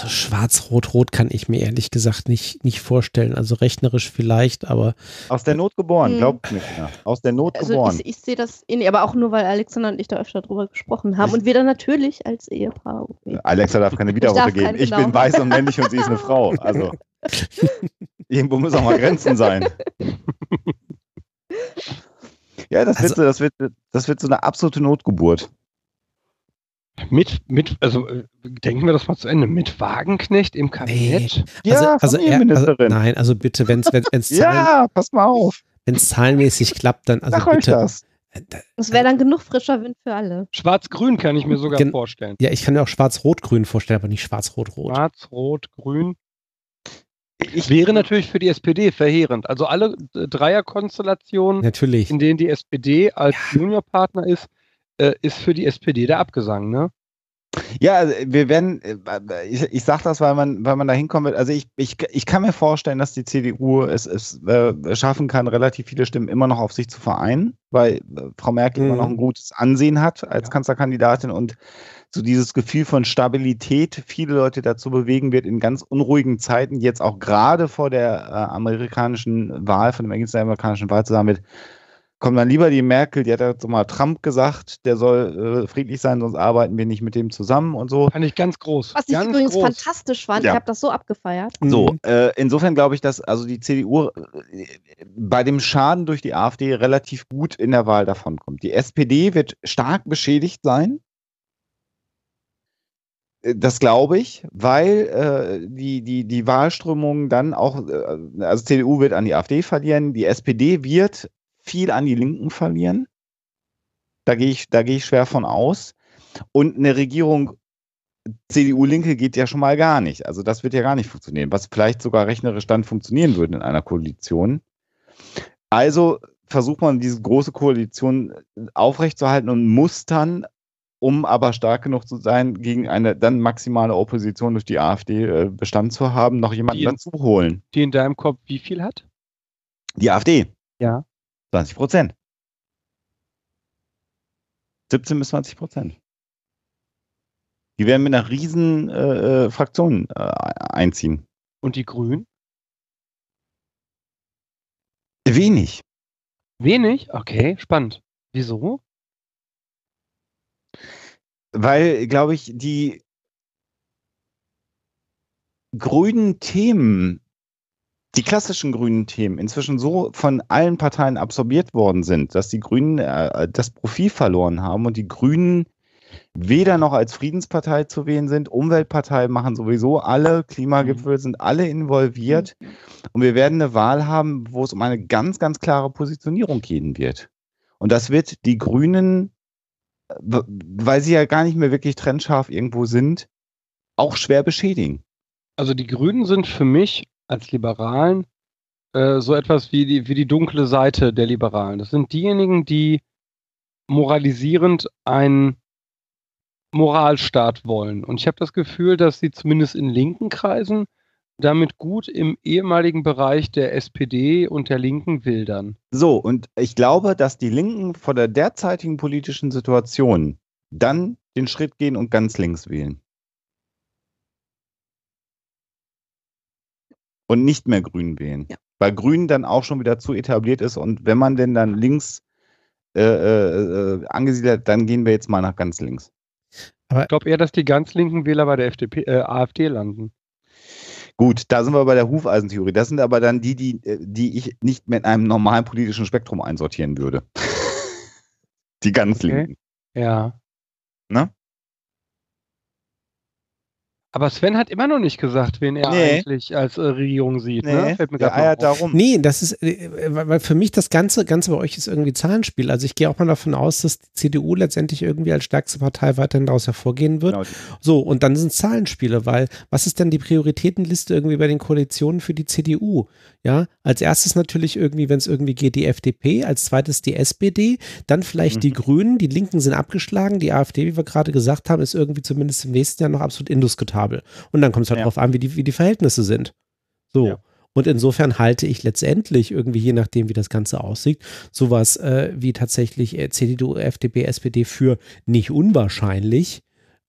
also schwarz-rot-rot kann ich mir ehrlich gesagt nicht, nicht vorstellen. Also rechnerisch vielleicht, aber Aus der Not geboren, Hm. glaubt nicht mehr. Aus der Not Also geboren. ich, ich sehe das ähnlich, aber auch nur, weil Alexander und ich da öfter drüber gesprochen haben und wir dann natürlich als Ehepaar. Okay. Alexa darf keine Widerworte geben. kein- Ich genau. bin weiß und [laughs] männlich und sie ist eine Frau. Also [laughs] irgendwo müssen auch mal Grenzen sein. [laughs] Ja, das, wird, Also- so, das, wird, das wird so eine absolute Notgeburt. Mit, mit, also äh, denken wir das mal zu Ende, mit Wagenknecht im Kabinett? Ja, also, also, er, also nein, also bitte, wenn es wenn, [laughs] ja, pass mal auf. wenn's zahlenmäßig klappt, dann also Sag bitte. das. Äh, da- Es wäre dann genug frischer Wind für alle. Schwarz-Grün kann ich mir sogar Gen- vorstellen. Ja, ich kann mir auch schwarz-rot-grün vorstellen, aber nicht schwarz-rot-rot. Schwarz, Rot, Grün. Ich Wäre natürlich für die SPD verheerend. Also alle äh, Dreierkonstellationen, Natürlich. in denen die SPD als Juniorpartner ist, äh, ist für die SPD der Abgesang, ne? Ja, also wir werden, äh, ich, ich sage das, weil man, weil man da hinkommen wird. Also ich, ich, ich kann mir vorstellen, dass die CDU es, es äh, schaffen kann, relativ viele Stimmen immer noch auf sich zu vereinen, weil äh, Frau Merkel Mhm. immer noch ein gutes Ansehen hat als Ja. Kanzlerkandidatin und so dieses Gefühl von Stabilität viele Leute dazu bewegen wird, in ganz unruhigen Zeiten, jetzt auch gerade vor der äh, amerikanischen Wahl, von dem Ergebnis der amerikanischen Wahl zu sagen wird, komm dann lieber die Merkel, die hat ja so mal Trump gesagt, der soll äh, friedlich sein, sonst arbeiten wir nicht mit dem zusammen und so. Fand ich ganz groß. Was ich ganz übrigens groß. fantastisch fand, Ja. ich habe das so abgefeiert. So, Mhm. äh, insofern glaube ich, dass also die CDU äh, bei dem Schaden durch die AfD relativ gut in der Wahl davonkommt. Die SPD wird stark beschädigt sein. Äh, Das glaube ich, weil äh, die, die, die Wahlströmung dann auch, äh, also CDU wird an die AfD verlieren, die SPD wird viel an die Linken verlieren. Da gehe ich, da gehe ich schwer von aus. Und eine Regierung CDU-Linke geht ja schon mal gar nicht. Also das wird ja gar nicht funktionieren, was vielleicht sogar rechnerisch dann funktionieren würde in einer Koalition. Also versucht man diese große Koalition aufrechtzuerhalten und muss dann, um aber stark genug zu sein, gegen eine dann maximale Opposition durch die AfD äh, Bestand zu haben, noch jemanden Die- dazu holen. Die in deinem Kopf wie viel hat? Die AfD. Ja. 20 Prozent. 17 bis 20 Prozent. Die werden mit einer riesen äh, äh, Fraktion äh, einziehen. Und die Grünen? Wenig. Wenig? Okay, spannend. Wieso? Weil, glaube ich, die grünen Themen, die klassischen grünen Themen, inzwischen so von allen Parteien absorbiert worden sind, dass die Grünen äh, das Profil verloren haben und die Grünen weder noch als Friedenspartei zu wählen sind, Umweltpartei machen sowieso alle, Klimagipfel sind alle involviert und wir werden eine Wahl haben, wo es um eine ganz, ganz klare Positionierung gehen wird. Und das wird die Grünen w- weil sie ja gar nicht mehr wirklich trennscharf irgendwo sind, auch schwer beschädigen. Also die Grünen sind für mich als Liberalen äh, so etwas wie die, wie die dunkle Seite der Liberalen. Das sind diejenigen, die moralisierend einen Moralstaat wollen. Und ich habe das Gefühl, dass sie zumindest in linken Kreisen damit gut im ehemaligen Bereich der SPD und der Linken wildern. So, und ich glaube, dass die Linken vor der derzeitigen politischen Situation dann den Schritt gehen und ganz links wählen. Und nicht mehr Grün wählen. Ja. Weil Grün dann auch schon wieder zu etabliert ist und wenn man denn dann links äh, äh, äh, angesiedelt, hat, dann gehen wir jetzt mal nach ganz links. Ich glaube eher, dass die ganz linken Wähler bei der FDP, äh, AfD landen. Gut, da sind wir bei der Hufeisentheorie. Das sind aber dann die, die, äh, die ich nicht mit einem normalen politischen Spektrum einsortieren würde. [laughs] die ganz Okay. linken. Ja. Ne? Aber Sven hat immer noch nicht gesagt, wen er Nee. eigentlich als äh, Regierung sieht. Ne? Fällt mir der grad mal eiert auf. darum. Nee, das ist, äh, weil weil für mich das Ganze, Ganze bei euch ist irgendwie Zahlenspiel. Also ich gehe auch mal davon aus, dass die CDU letztendlich irgendwie als stärkste Partei weiterhin daraus hervorgehen wird. Genau. So, und dann sind Zahlenspiele, weil was ist denn die Prioritätenliste irgendwie bei den Koalitionen für die CDU? Ja, als erstes natürlich irgendwie, wenn es irgendwie geht, die FDP, als zweites die SPD, dann vielleicht die Mhm. Grünen, die Linken sind abgeschlagen, die AfD, wie wir gerade gesagt haben, ist irgendwie zumindest im nächsten Jahr noch absolut indiskutabel. Und dann kommt es halt Ja. drauf an, wie die, wie die Verhältnisse sind. So. Ja. Und insofern halte ich letztendlich irgendwie, je nachdem, wie das Ganze aussieht, sowas äh, wie tatsächlich äh, CDU, FDP, SPD für nicht unwahrscheinlich.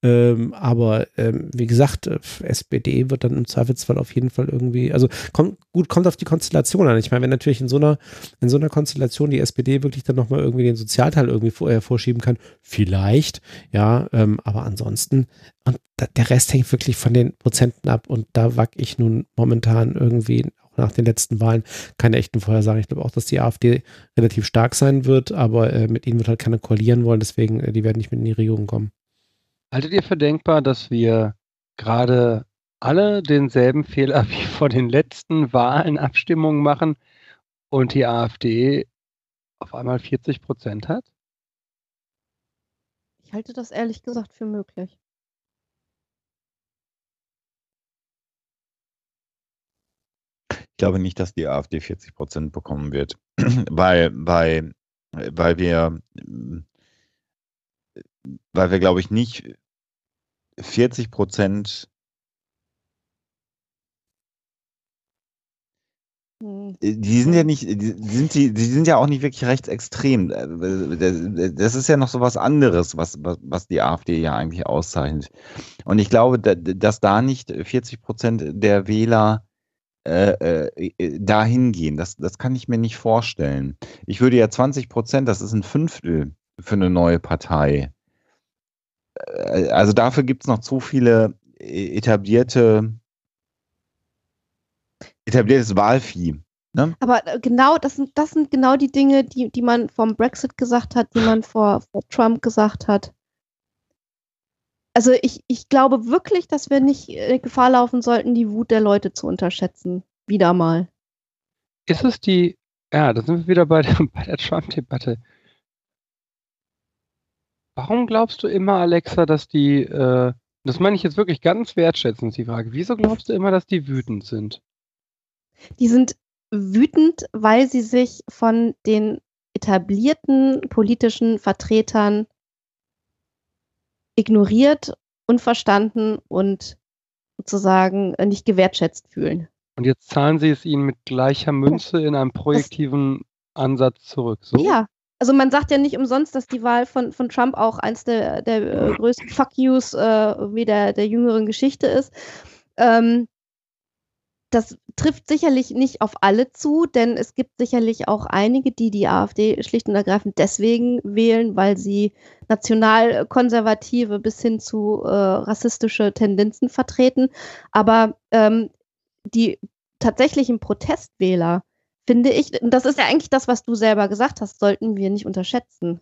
Ähm, aber ähm, wie gesagt, äh, SPD wird dann im Zweifelsfall auf jeden Fall irgendwie, also kommt gut, kommt auf die Konstellation an. Ich meine, wenn natürlich in so einer, in so einer Konstellation die SPD wirklich dann nochmal irgendwie den Sozialteil irgendwie vor, äh, vorschieben kann, vielleicht, ja, ähm, aber ansonsten, und da, der Rest hängt wirklich von den Prozenten ab und da wack ich nun momentan irgendwie auch nach den letzten Wahlen keine echten Vorhersagen. Ich glaube auch, dass die AfD relativ stark sein wird, aber äh, mit ihnen wird halt keiner koalieren wollen, deswegen, äh, die werden nicht mit in die Regierung kommen. Haltet ihr für denkbar, dass wir gerade alle denselben Fehler [laughs] wie vor den letzten Wahlen Abstimmungen machen und die AfD auf einmal 40 Prozent hat? Ich halte das ehrlich gesagt für möglich. Ich glaube nicht, dass die AfD 40 Prozent bekommen wird, [clears throat] weil, weil, weil wir, weil wir, glaube ich, nicht 40 Prozent, Hm. die sind ja nicht, die sind, die, die sind ja auch nicht wirklich rechtsextrem. Äh, Das ist ja noch so was anderes, was, was, die AfD ja eigentlich auszeichnet. Und ich glaube, da- dass da nicht 40 Prozent der Wähler äh, äh, dahin gehen. Das, das kann ich mir nicht vorstellen. Ich würde ja 20 Prozent, das ist ein Fünftel für eine neue Partei. Äh, Also dafür gibt es noch zu viele äh, etablierte, etabliertes Wahlvieh. Ne? Aber äh, genau, das sind, das sind genau die Dinge, die, die man vom Brexit gesagt hat, die man vor, vor Trump gesagt hat. Also ich, ich glaube wirklich, dass wir nicht Gefahr laufen sollten, die Wut der Leute zu unterschätzen. Wieder mal. Ist es die, ja, da sind wir wieder bei der, [laughs] bei der Trump-Debatte. Warum glaubst du immer, Alexa, dass die, äh, das meine ich jetzt wirklich ganz wertschätzend, die Frage, wieso glaubst du immer, dass die wütend sind? Die sind wütend, weil sie sich von den etablierten politischen Vertretern ignoriert, unverstanden und sozusagen äh, nicht gewertschätzt fühlen. Und jetzt zahlen sie es ihnen mit gleicher Münze in einem projektiven Ansatz zurück. So? Ja, also man sagt ja nicht umsonst, dass die Wahl von, von Trump auch eins der, der äh, größten Fuck Yous äh, wie der, der jüngeren Geschichte ist. Ähm, das trifft sicherlich nicht auf alle zu, denn es gibt sicherlich auch einige, die die AfD schlicht und ergreifend deswegen wählen, weil sie nationalkonservative bis hin zu äh, rassistische Tendenzen vertreten. Aber ähm, die tatsächlichen Protestwähler, finde ich, das ist ja eigentlich das, was du selber gesagt hast, sollten wir nicht unterschätzen.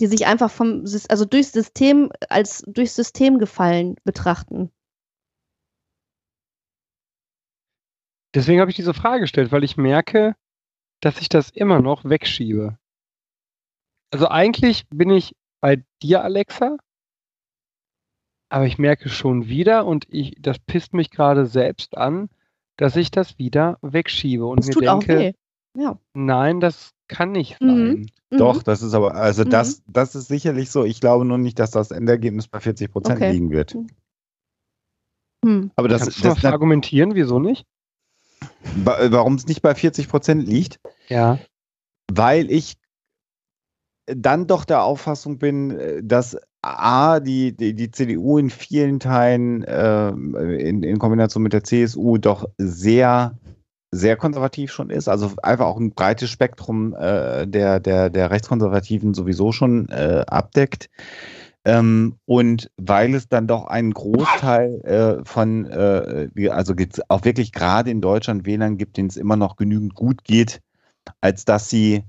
Die sich einfach vom, also durchs System, als durchs System gefallen betrachten. Deswegen habe ich diese Frage gestellt, weil ich merke, dass ich das immer noch wegschiebe. Also eigentlich bin ich bei dir, Alexa, aber ich merke schon wieder und ich, das pisst mich gerade selbst an, dass ich das wieder wegschiebe und Das mir tut auch denke, weh. Ja. nein, das kann nicht Mhm. sein. Mhm. Doch, das ist aber, also Mhm. das, das ist sicherlich so. Ich glaube nur nicht, dass das Endergebnis bei 40 Prozent Okay. liegen wird. Hm. Aber das, Kannst du das, argumentieren, wieso nicht? warum es nicht bei 40 Prozent liegt? Ja. weil ich dann doch der Auffassung bin, äh, dass A, die, die, die CDU in vielen Teilen äh, in, in Kombination mit der CSU doch sehr, sehr konservativ schon ist. Also einfach auch ein breites Spektrum äh, der, der, der Rechtskonservativen sowieso schon äh, abdeckt. Ähm, und weil es dann doch einen Großteil äh, von, äh, also auch wirklich gerade in Deutschland Wählern gibt, denen es immer noch genügend gut geht, als dass sie,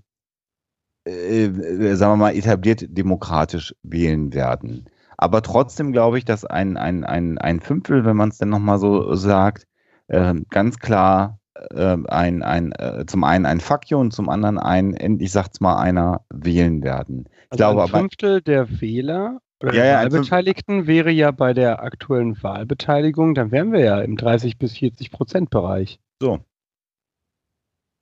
äh, sagen wir mal, etabliert demokratisch wählen werden. Aber trotzdem glaube ich, dass ein, ein, ein, ein Fünftel, wenn man es dann nochmal so sagt, äh, ganz klar äh, ein, ein, äh, zum einen ein Fuck you und zum anderen ein, endlich sagt's mal einer, wählen werden. Ich also glaube, ein Fünftel aber, der Wähler oder ja, ja, Wahlbeteiligten wäre ja bei der aktuellen Wahlbeteiligung, dann wären wir ja im 30 bis 40 Prozent Bereich. So.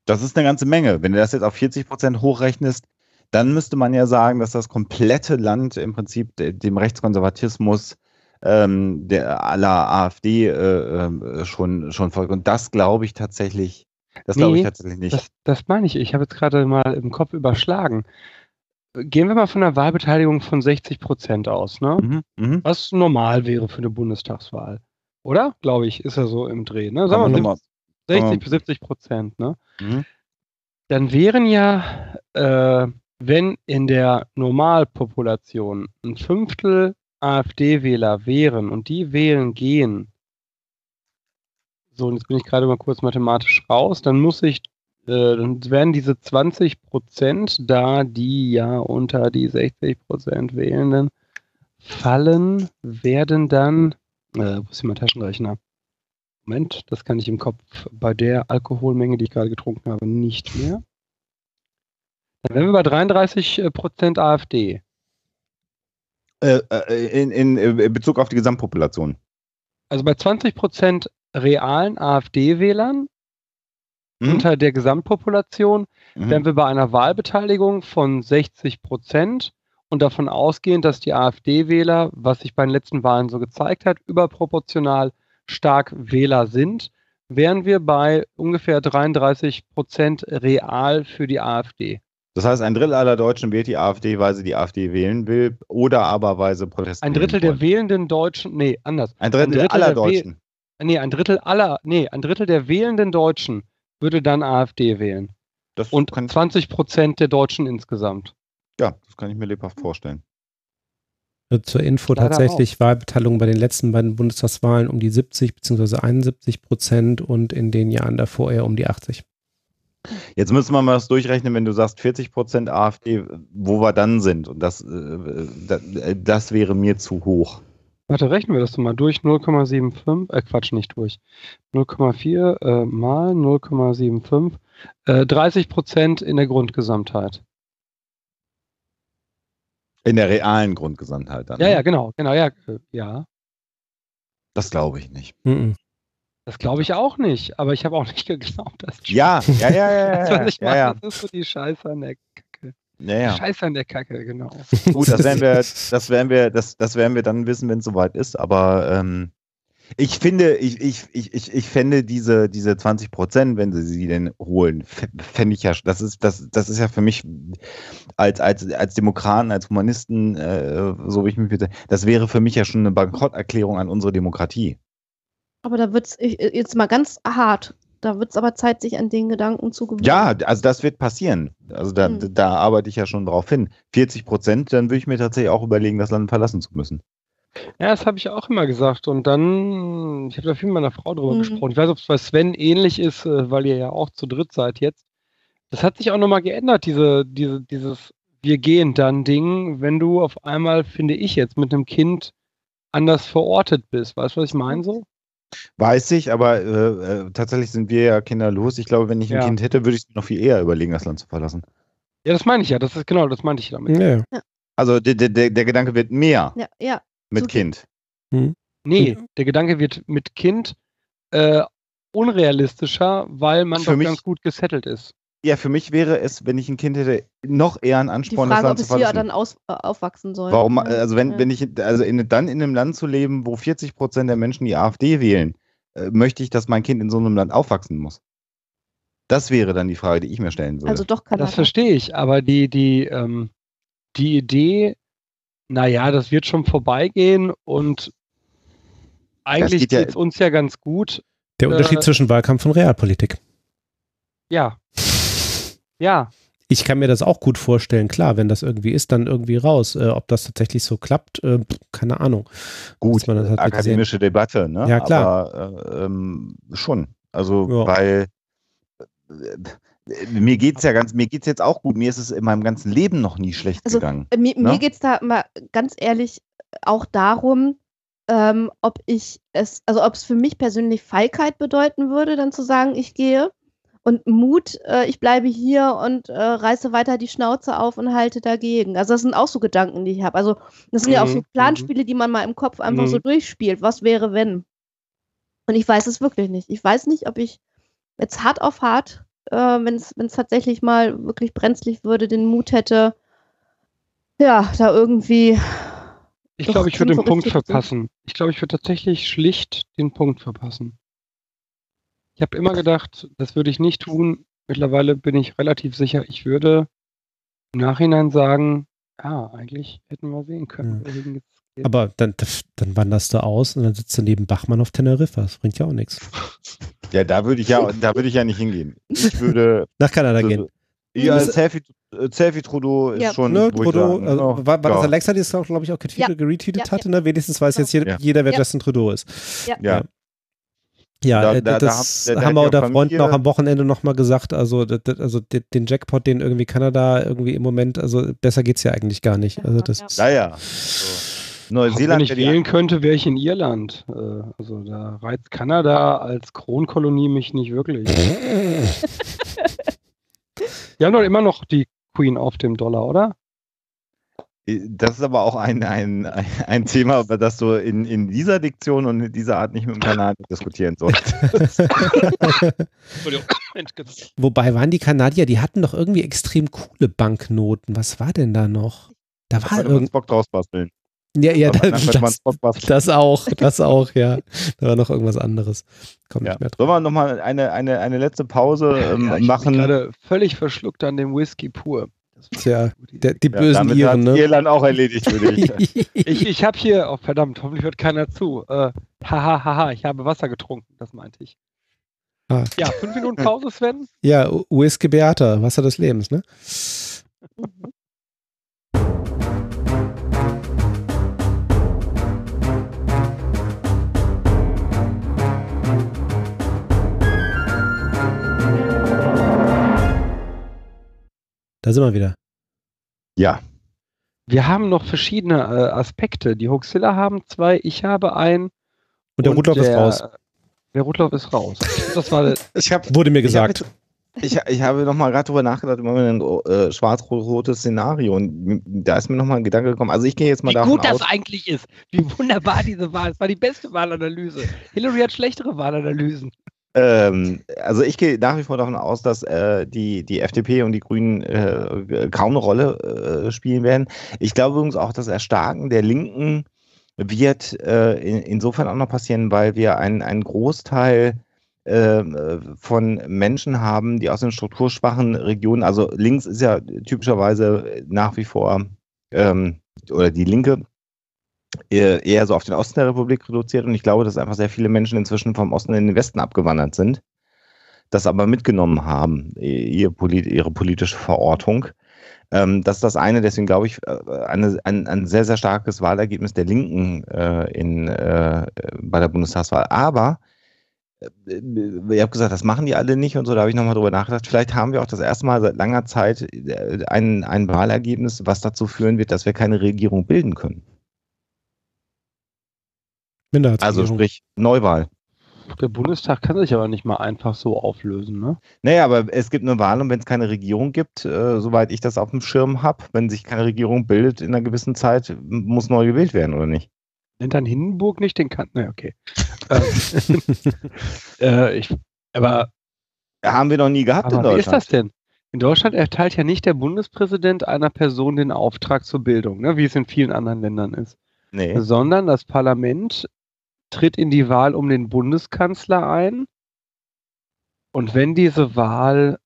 Das ist eine ganze Menge. Wenn du das jetzt auf 40 Prozent hochrechnest, dann müsste man ja sagen, dass das komplette Land im Prinzip dem Rechtskonservatismus ähm, der aller AfD äh, äh, schon, schon folgt. Und das glaube ich tatsächlich, das nee, glaube ich tatsächlich nicht. Das, das meine ich. Ich habe jetzt gerade mal im Kopf überschlagen. Gehen wir mal von einer Wahlbeteiligung von 60 Prozent aus, ne? Mhm, mh. Was normal wäre für eine Bundestagswahl. Oder? Glaube ich, ist ja so im Dreh, ne? Sagen wir mal 60 bis 70 Prozent, ne? Mhm. Dann wären ja, äh, wenn in der Normalpopulation ein Fünftel AfD-Wähler wären und die wählen gehen, so, und jetzt bin ich gerade mal kurz mathematisch raus, dann muss ich, äh, dann werden diese 20 Prozent da, die ja unter die 60 Prozent Wählenden fallen, werden dann, äh, wo ist hier mein Taschenrechner? Moment, das kann ich im Kopf bei der Alkoholmenge, die ich gerade getrunken habe, nicht mehr. Dann wären wir bei 33 Prozent AfD. Äh, äh, in, in, in Bezug auf die Gesamtpopulation. Also bei 20 Prozent realen AfD-Wählern hm? unter der Gesamtpopulation mhm. wären wir bei einer Wahlbeteiligung von 60 Prozent und davon ausgehend, dass die AfD-Wähler, was sich bei den letzten Wahlen so gezeigt hat, überproportional stark Wähler sind, wären wir bei ungefähr 33 Prozent real für die AfD. Das heißt, ein Drittel aller Deutschen wählt die AfD, weil sie die AfD wählen will oder aber weil sie protestieren. Ein Drittel der wählenden Deutschen, nee, anders. Ein Drittel, ein Drittel aller Deutschen. nee, ein Drittel aller, nee, ein Drittel der wählenden Deutschen würde dann AfD wählen. Das Und 20 Prozent der Deutschen insgesamt. Ja, das kann ich mir lebhaft vorstellen. Zur Info Leider tatsächlich auch. Wahlbeteiligung bei den letzten beiden Bundestagswahlen um die 70 bzw. 71 Prozent und in den Jahren davor eher um die 80. Jetzt müssen wir mal das durchrechnen, wenn du sagst 40 Prozent AfD, wo wir dann sind. Und das, äh, das, das, wäre mir zu hoch. Warte, rechnen wir das mal durch. 0,75, äh Quatsch, nicht durch. 0,4 äh, mal 0,75. Äh, 30 Prozent in der Grundgesamtheit. In der realen Grundgesamtheit dann. Ja, ne? ja, genau, genau, ja. Äh, ja. Das glaube ich nicht. Mhm. Das glaube ich auch nicht, aber ich habe auch [laughs] nicht geglaubt, dass. Ja, ja, ja, ja. [laughs] das, was ich ja, ja. das ist so die Scheiße an der Kacke. Ja, ja. Scheiße an der Kacke, genau. [laughs] Gut, das werden wir, das werden wir, das, das werden wir dann wissen, wenn es soweit ist, aber ähm, ich finde, ich, ich, ich, ich fände diese, diese 20 Prozent, wenn sie sie denn holen, fände ich ja, das ist, das, das ist ja für mich als, als, als Demokraten, als Humanisten, äh, so wie ich mich bitte, das wäre für mich ja schon eine Bankrotterklärung an unsere Demokratie. Aber da wird es jetzt mal ganz hart. Da wird es aber Zeit, sich an den Gedanken zu gewöhnen. Ja, also das wird passieren. Also da, hm. da arbeite ich ja schon drauf hin. 40 Prozent, dann würde ich mir tatsächlich auch überlegen, das Land verlassen zu müssen. Ja, das habe ich auch immer gesagt. Und dann, ich habe da viel mit meiner Frau drüber mhm. gesprochen. Ich weiß, ob es bei Sven ähnlich ist, äh, weil ihr ja auch zu dritt seid jetzt. Das hat sich auch nochmal geändert, diese, diese, dieses Wir gehen dann Ding, wenn du auf einmal, finde ich jetzt, mit einem Kind anders verortet bist. Weißt du, was ich meine so? Weiß ich, aber äh, äh, tatsächlich sind wir ja kinderlos. Ich glaube, wenn ich ein ja. Kind hätte, würde ich es noch viel eher überlegen, das Land zu verlassen. Ja, das meine ich ja. Das ist genau, das meinte ich damit. Ja. Ja. Also der, der, der Gedanke wird mehr ja, ja. mit so Kind. Hm. Nee, der Gedanke wird mit Kind äh, unrealistischer, weil man Für doch ganz gut gesettelt ist. Ja, für mich wäre es, wenn ich ein Kind hätte, noch eher ein Ansporn, Die Frage, das Land ob zu verlassen. es hier dann aus, äh, aufwachsen soll. Warum, also wenn, ja. wenn ich, also in, dann in einem Land zu leben, wo 40 Prozent der Menschen die AfD wählen, äh, möchte ich, dass mein Kind in so einem Land aufwachsen muss? Das wäre dann die Frage, die ich mir stellen würde. Also doch Kanada. Das verstehe ich, aber die, die, ähm, die Idee, naja, das wird schon vorbeigehen und eigentlich geht es ja, uns ja ganz gut. Der Unterschied äh, zwischen Wahlkampf und Realpolitik. Ja, ja. ich kann mir das auch gut vorstellen, klar, wenn das irgendwie ist, dann irgendwie raus. Äh, ob das tatsächlich so klappt, äh, keine Ahnung. Gut, halt akademische Debatte, ne? Ja, klar. Aber äh, ähm, schon. Also, ja. weil mir geht es ja ganz, mir geht es jetzt auch gut. Mir ist es in meinem ganzen Leben noch nie schlecht also, gegangen. Mir, ne? mir geht es da mal ganz ehrlich auch darum, ähm, ob ich es, also ob es für mich persönlich Feigheit bedeuten würde, dann zu sagen, ich gehe. Und Mut, äh, ich bleibe hier und äh, reiße weiter die Schnauze auf und halte dagegen. Also das sind auch so Gedanken, die ich habe. Also das sind mhm. ja auch so mhm, Planspiele, mhm. die man mal im Kopf einfach mhm. so durchspielt. Was wäre, wenn? Und ich weiß es wirklich nicht. Ich weiß nicht, ob ich jetzt hart auf hart, äh, wenn es tatsächlich mal wirklich brenzlig würde, den Mut hätte, ja, da irgendwie ich glaube, ich würde den Punkt verpassen. Ich glaube, ich würde tatsächlich schlicht den Punkt verpassen. Ich habe immer gedacht, das würde ich nicht tun. Mittlerweile bin ich relativ sicher, ich würde im Nachhinein sagen, ja, eigentlich hätten wir sehen können. Ja. Aber dann, dann wanderst du aus und dann sitzt du neben Bachmann auf Teneriffa. Das bringt ja auch nichts. Ja, da würde ich ja, da würde ich ja nicht hingehen. Ich würde [laughs] nach Kanada so, gehen. Ja, Selfie, Selfie Trudeau ist ja. schon. Ne, Trudeau, also, oh, war, war das Alexa, die es, glaube ich, auch getweetet, ja. geretweetet ja, hatte? Ne? Wenigstens weiß jetzt jeder, jeder wer Justin Trudeau ist. Ja. Ja, da, da, das da, haben wir der Front noch am Wochenende nochmal gesagt. Also, also den Jackpot, den irgendwie Kanada irgendwie im Moment, also besser geht es ja eigentlich gar nicht. Also das ja, ja. So. Neuseeland. Wenn ich wählen könnte, wäre ich in Irland. Äh, also da reizt Kanada als Kronkolonie mich nicht wirklich. [laughs] Wir haben doch immer noch die Queen auf dem Dollar, oder? Das ist aber auch ein, ein, [laughs] ein Thema, über das du in, in dieser Diktion und in dieser Art nicht mit dem Kanal [laughs] diskutieren solltest. [laughs] Wobei waren die Kanadier, die hatten doch irgendwie extrem coole Banknoten. Was war denn da noch? Da war irgendwas. Bock draus basteln. Ja, ja, das, das, das, auch, das auch, ja. Da war noch irgendwas anderes. Kommt ja. nicht mehr drauf. Sollen wir nochmal eine, eine, eine letzte Pause ähm, ja, ich machen? Ich gerade völlig verschluckt an dem Whisky pur. Tja, der, die ja, bösen damit Iren, ne? Irland auch erledigt, würde ich. [laughs] ich ich habe hier, oh verdammt, hoffentlich hört keiner zu. Hahaha, äh, ha, ha, ha, ich habe Wasser getrunken, das meinte ich. Ah. Ja, fünf Minuten Pause, Sven? Ja, Whisky Beata, Wasser des Lebens, ne? Da sind wir wieder. Ja. Wir haben noch verschiedene äh, Aspekte. Die Hoaxilla haben zwei, ich habe einen. Und der Rotlauf ist raus. Der Rotlauf ist raus. Das war, [laughs] ich hab, Wurde mir gesagt. Ich, ich, habe noch mal gerade drüber nachgedacht über ein äh, schwarz-rotes Szenario und da ist mir noch mal ein Gedanke gekommen. Also ich gehe jetzt mal Wie davon gut aus, das eigentlich ist. Wie wunderbar diese Wahl. Es war die beste Wahlanalyse. Hillary hat schlechtere Wahlanalysen. Ähm, also ich gehe nach wie vor davon aus, dass äh, die, die FDP und die Grünen äh, kaum eine Rolle äh, spielen werden. Ich glaube übrigens auch, das Erstarken der Linken wird äh, in, insofern auch noch passieren, weil wir einen, einen Großteil ähm, von Menschen haben, die aus den strukturschwachen Regionen, also links ist ja typischerweise nach wie vor ähm, oder die Linke eher so auf den Osten der Republik reduziert und ich glaube, dass einfach sehr viele Menschen inzwischen vom Osten in den Westen abgewandert sind, das aber mitgenommen haben, ihre, politische Verortung. Ähm, das ist das eine, deswegen glaube ich, äh, eine, ein, ein, sehr, sehr starkes Wahlergebnis der Linken äh, in, äh, bei der Bundestagswahl. Aber ihr habt gesagt, das machen die alle nicht und so, da habe ich nochmal drüber nachgedacht. Vielleicht haben wir auch das erste Mal seit langer Zeit ein, ein Wahlergebnis, was dazu führen wird, dass wir keine Regierung bilden können. Also sprich Neuwahl. Der Bundestag kann sich aber nicht mal einfach so auflösen, ne? Naja, aber es gibt eine Wahl und wenn es keine Regierung gibt, äh, soweit ich das auf dem Schirm habe, wenn sich keine Regierung bildet in einer gewissen Zeit, muss neu gewählt werden, oder nicht? Nennt dann Hindenburg nicht den Kanzler? Ne, okay. [laughs] [laughs] äh, ich, aber. Haben wir noch nie gehabt in Deutschland. Wie ist das denn? In Deutschland erteilt ja nicht der Bundespräsident einer Person den Auftrag zur Bildung, ne, wie es in vielen anderen Ländern ist. Nee. Sondern das Parlament tritt in die Wahl um den Bundeskanzler ein. Und wenn diese Wahl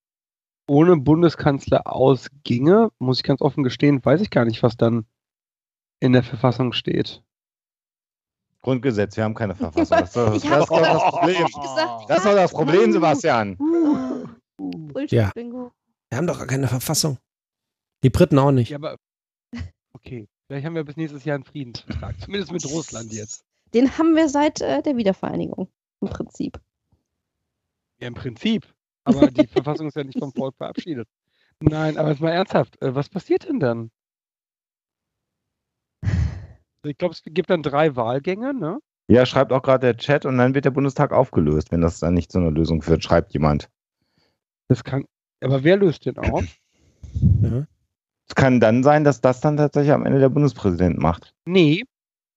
ohne Bundeskanzler ausginge, muss ich ganz offen gestehen, weiß ich gar nicht, was dann in der Verfassung steht. Grundgesetz, wir haben keine [laughs] Verfassung. Das, das, das, das ist das Problem. Gesagt, das war das Problem, Sebastian. Bullshit, ja. Bingo. Wir haben doch gar keine Verfassung. Die Briten auch nicht. Ja, aber okay. Vielleicht haben wir bis nächstes Jahr einen Friedensvertrag. Zumindest mit [laughs] Russland jetzt. Den haben wir seit äh, der Wiedervereinigung im Prinzip. Ja, im Prinzip. Aber die [laughs] Verfassung ist ja nicht vom Volk verabschiedet. Nein, aber jetzt mal ernsthaft. Äh, was passiert denn dann? Ich glaube, es gibt dann drei Wahlgänge, ne? Ja, schreibt auch gerade der Chat und dann wird der Bundestag aufgelöst, wenn das dann nicht zu einer Lösung führt, schreibt jemand. Das kann. Aber wer löst den auf? [clears throat] Ja. Es kann dann sein, dass das dann tatsächlich am Ende der Bundespräsident macht. Nee,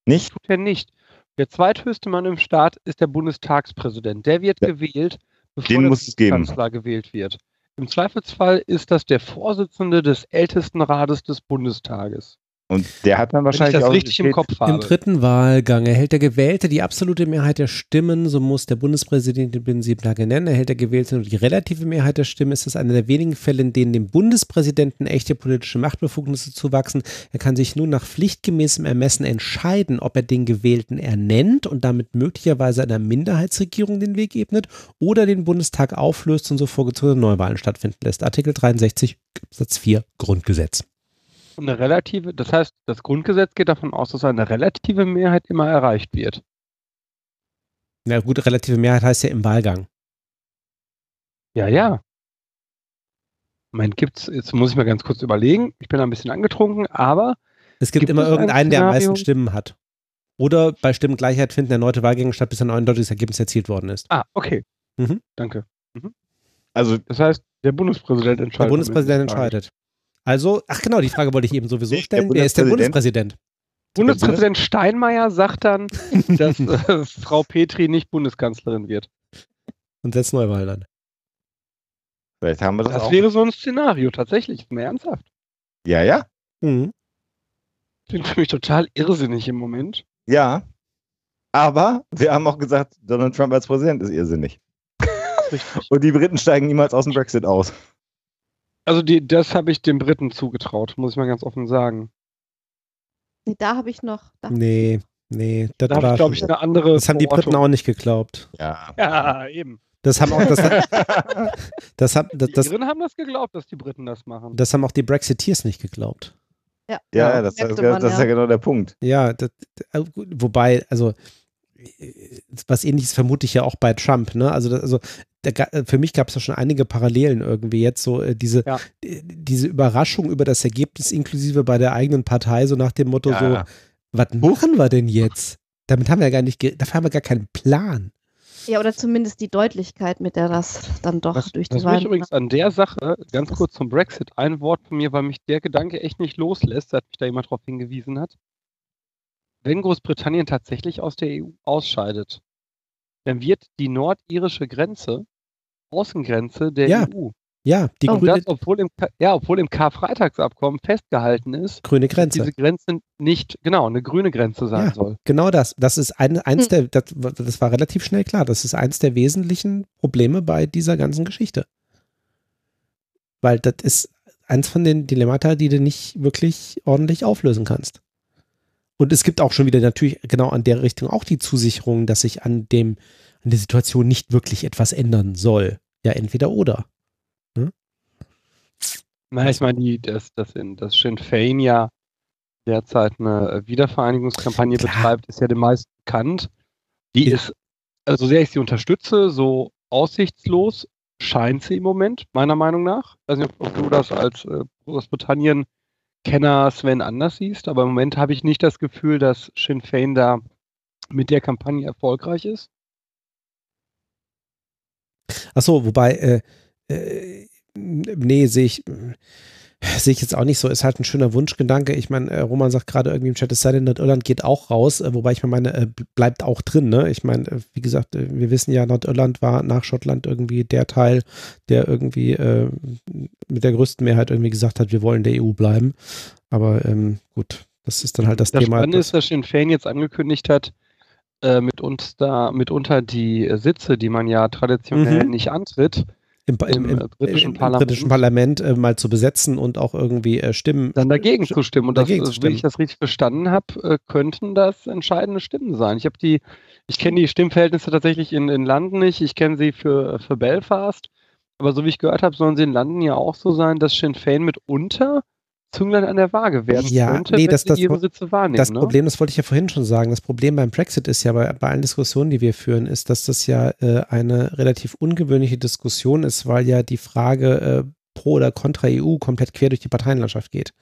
Nicht? tut er nicht. Der zweithöchste Mann im Staat ist der Bundestagspräsident. Der wird Ja. gewählt, bevor Den der muss. Kanzler gewählt wird. Im Zweifelsfall ist das der Vorsitzende des Ältestenrates des Bundestages. Und der hat dann Wenn ich wahrscheinlich das auch richtig im Kopf Im habe. dritten Wahlgang erhält der Gewählte die absolute Mehrheit der Stimmen, so muss der Bundespräsident den Prinzip nennen. Erhält der Gewählte nur die relative Mehrheit der Stimmen, ist es einer der wenigen Fälle, in denen dem Bundespräsidenten echte politische Machtbefugnisse zuwachsen. Er kann sich nun nach pflichtgemäßem Ermessen entscheiden, ob er den Gewählten ernennt und damit möglicherweise einer Minderheitsregierung den Weg ebnet oder den Bundestag auflöst und so vorgezogene Neuwahlen stattfinden lässt. Artikel 63 Satz 4 Grundgesetz. Eine relative, das heißt, das Grundgesetz geht davon aus, dass eine relative Mehrheit immer erreicht wird. Na gut, relative Mehrheit heißt ja im Wahlgang. Ja, ja. Moment, gibt's, jetzt muss ich mal ganz kurz überlegen. Ich bin ein bisschen angetrunken, aber Es gibt, Gibt immer es irgendeinen, der am meisten? Stimmen hat. Oder bei Stimmengleichheit finden erneute Wahlgänge statt, bis ein eindeutiges Ergebnis erzielt worden ist. ah, okay. Mhm. Danke. Also Das heißt, der Bundespräsident Der entscheidet. Bundespräsident entscheidet. Also, ach genau, die Frage wollte ich eben sowieso stellen. Wer ist der Bundespräsident. Bundespräsident? Steinmeier sagt dann, [laughs] dass äh, Frau Petri nicht Bundeskanzlerin wird. Und setzt Neuwahlen an. vielleicht haben wir das, Das auch. wäre so ein Szenario, tatsächlich. Mehr ernsthaft. Ja, ja. Mhm. Klingt für mich total irrsinnig im Moment. Ja. Aber wir haben auch gesagt, Donald Trump als Präsident ist irrsinnig. [laughs] Und die Briten steigen niemals aus dem Brexit aus. Also die, das habe ich den Briten zugetraut, muss ich mal ganz offen sagen. Nee, da habe ich noch. Da, Nee, nee, das Da habe war ich, glaube ich, eine andere. Das haben die Briten auch nicht geglaubt. Ja. Ja, eben. Das haben auch, das, [laughs] das, haben, das, Die das, Iren haben das geglaubt, dass die Briten das machen. das haben auch die Brexiteers nicht geglaubt. ja, Ja, Ja, das, das, merkte das, man, ist ja genau der Punkt. Ja, das, äh, wobei, also was ähnliches vermute ich ja auch bei Trump, ne? Also, das, also der, ga- für mich gab es da schon einige Parallelen irgendwie jetzt, so äh, diese, Ja. äh, diese Überraschung über das Ergebnis, inklusive bei der eigenen Partei, so nach dem Motto, Ja. so, was machen wir denn jetzt? Damit haben wir ja gar nicht, ge- dafür haben wir gar keinen Plan. Ja, oder zumindest die Deutlichkeit, mit der das dann doch Was, durch die was mich Wahl. übrigens an der Sache, ganz kurz zum Brexit, ein Wort von mir, weil mich der Gedanke echt nicht loslässt, seit mich da jemand darauf hingewiesen hat. Wenn Großbritannien tatsächlich aus der EU ausscheidet, dann wird die nordirische Grenze Außengrenze der Ja. EU. Ja, die Und grüne, das, obwohl im, ja, obwohl im Karfreitagsabkommen festgehalten ist, grüne dass Grenze. diese Grenze nicht, genau, eine grüne Grenze sein Ja. soll. Genau das. Das ist ein, eins Hm. der, das, das war relativ schnell klar. Das ist eins der wesentlichen Probleme bei dieser ganzen Geschichte. Weil das ist eins von den Dilemmata, die du nicht wirklich ordentlich auflösen kannst. Und es gibt auch schon wieder natürlich genau an der Richtung auch die Zusicherung, dass sich an dem, an der Situation nicht wirklich etwas ändern soll. Ja, entweder oder. Na, ich meine, die, das, das, in, Sinn Fein ja derzeit eine äh, Wiedervereinigungskampagne Klar. betreibt, ist ja den meisten bekannt. Die Ja. ist, also so sehr ich sie unterstütze, so aussichtslos scheint sie im Moment, meiner Meinung nach. Ich weiß nicht, ob du das als äh, Großbritannien-Kenner Sven anders siehst, aber im Moment habe ich nicht das Gefühl, dass Sinn Fein da mit der Kampagne erfolgreich ist. Achso, wobei, äh, äh, nee, sehe ich, sehe ich jetzt auch nicht so. Ist halt ein schöner Wunschgedanke. Ich meine, äh, Roman sagt gerade irgendwie im Chat, es sei denn, Nordirland geht auch raus, äh, wobei ich mir meine, äh, bleibt auch drin. Ne? Ich meine, wie gesagt, wir wissen ja, Nordirland war nach Schottland irgendwie der Teil, der irgendwie äh, mit der größten Mehrheit irgendwie gesagt hat, wir wollen der EU bleiben. Aber ähm, gut, das ist dann halt das, Das Thema. Spannende das- ist, dass Sinn Fein jetzt angekündigt hat, äh, mit uns da, mitunter die Sitze, die man ja traditionell Mhm. nicht antritt, im, im, im, im, äh, britischen Parlament. britischen Parlament äh, mal zu besetzen und auch irgendwie äh, Stimmen. dann dagegen zu stimmen. Und das, dagegen äh, zu wenn ich stimmen. das richtig verstanden habe, äh, könnten das entscheidende Stimmen sein. Ich habe die, ich kenne die Stimmverhältnisse tatsächlich in, in London nicht, ich kenne sie für, für Belfast. Aber so wie ich gehört habe, sollen sie in London ja auch so sein, dass Sinn Fein mitunter Zünglein an der Waage werden ja, könnte, nee, das, das, ihre Sitze wahrnehmen. das ne? Problem, das wollte ich ja vorhin schon sagen, das Problem beim Brexit ist ja bei, bei allen Diskussionen, die wir führen, ist, dass das ja äh, eine relativ ungewöhnliche Diskussion ist, weil ja die Frage äh, pro oder contra EU komplett quer durch die Parteienlandschaft geht.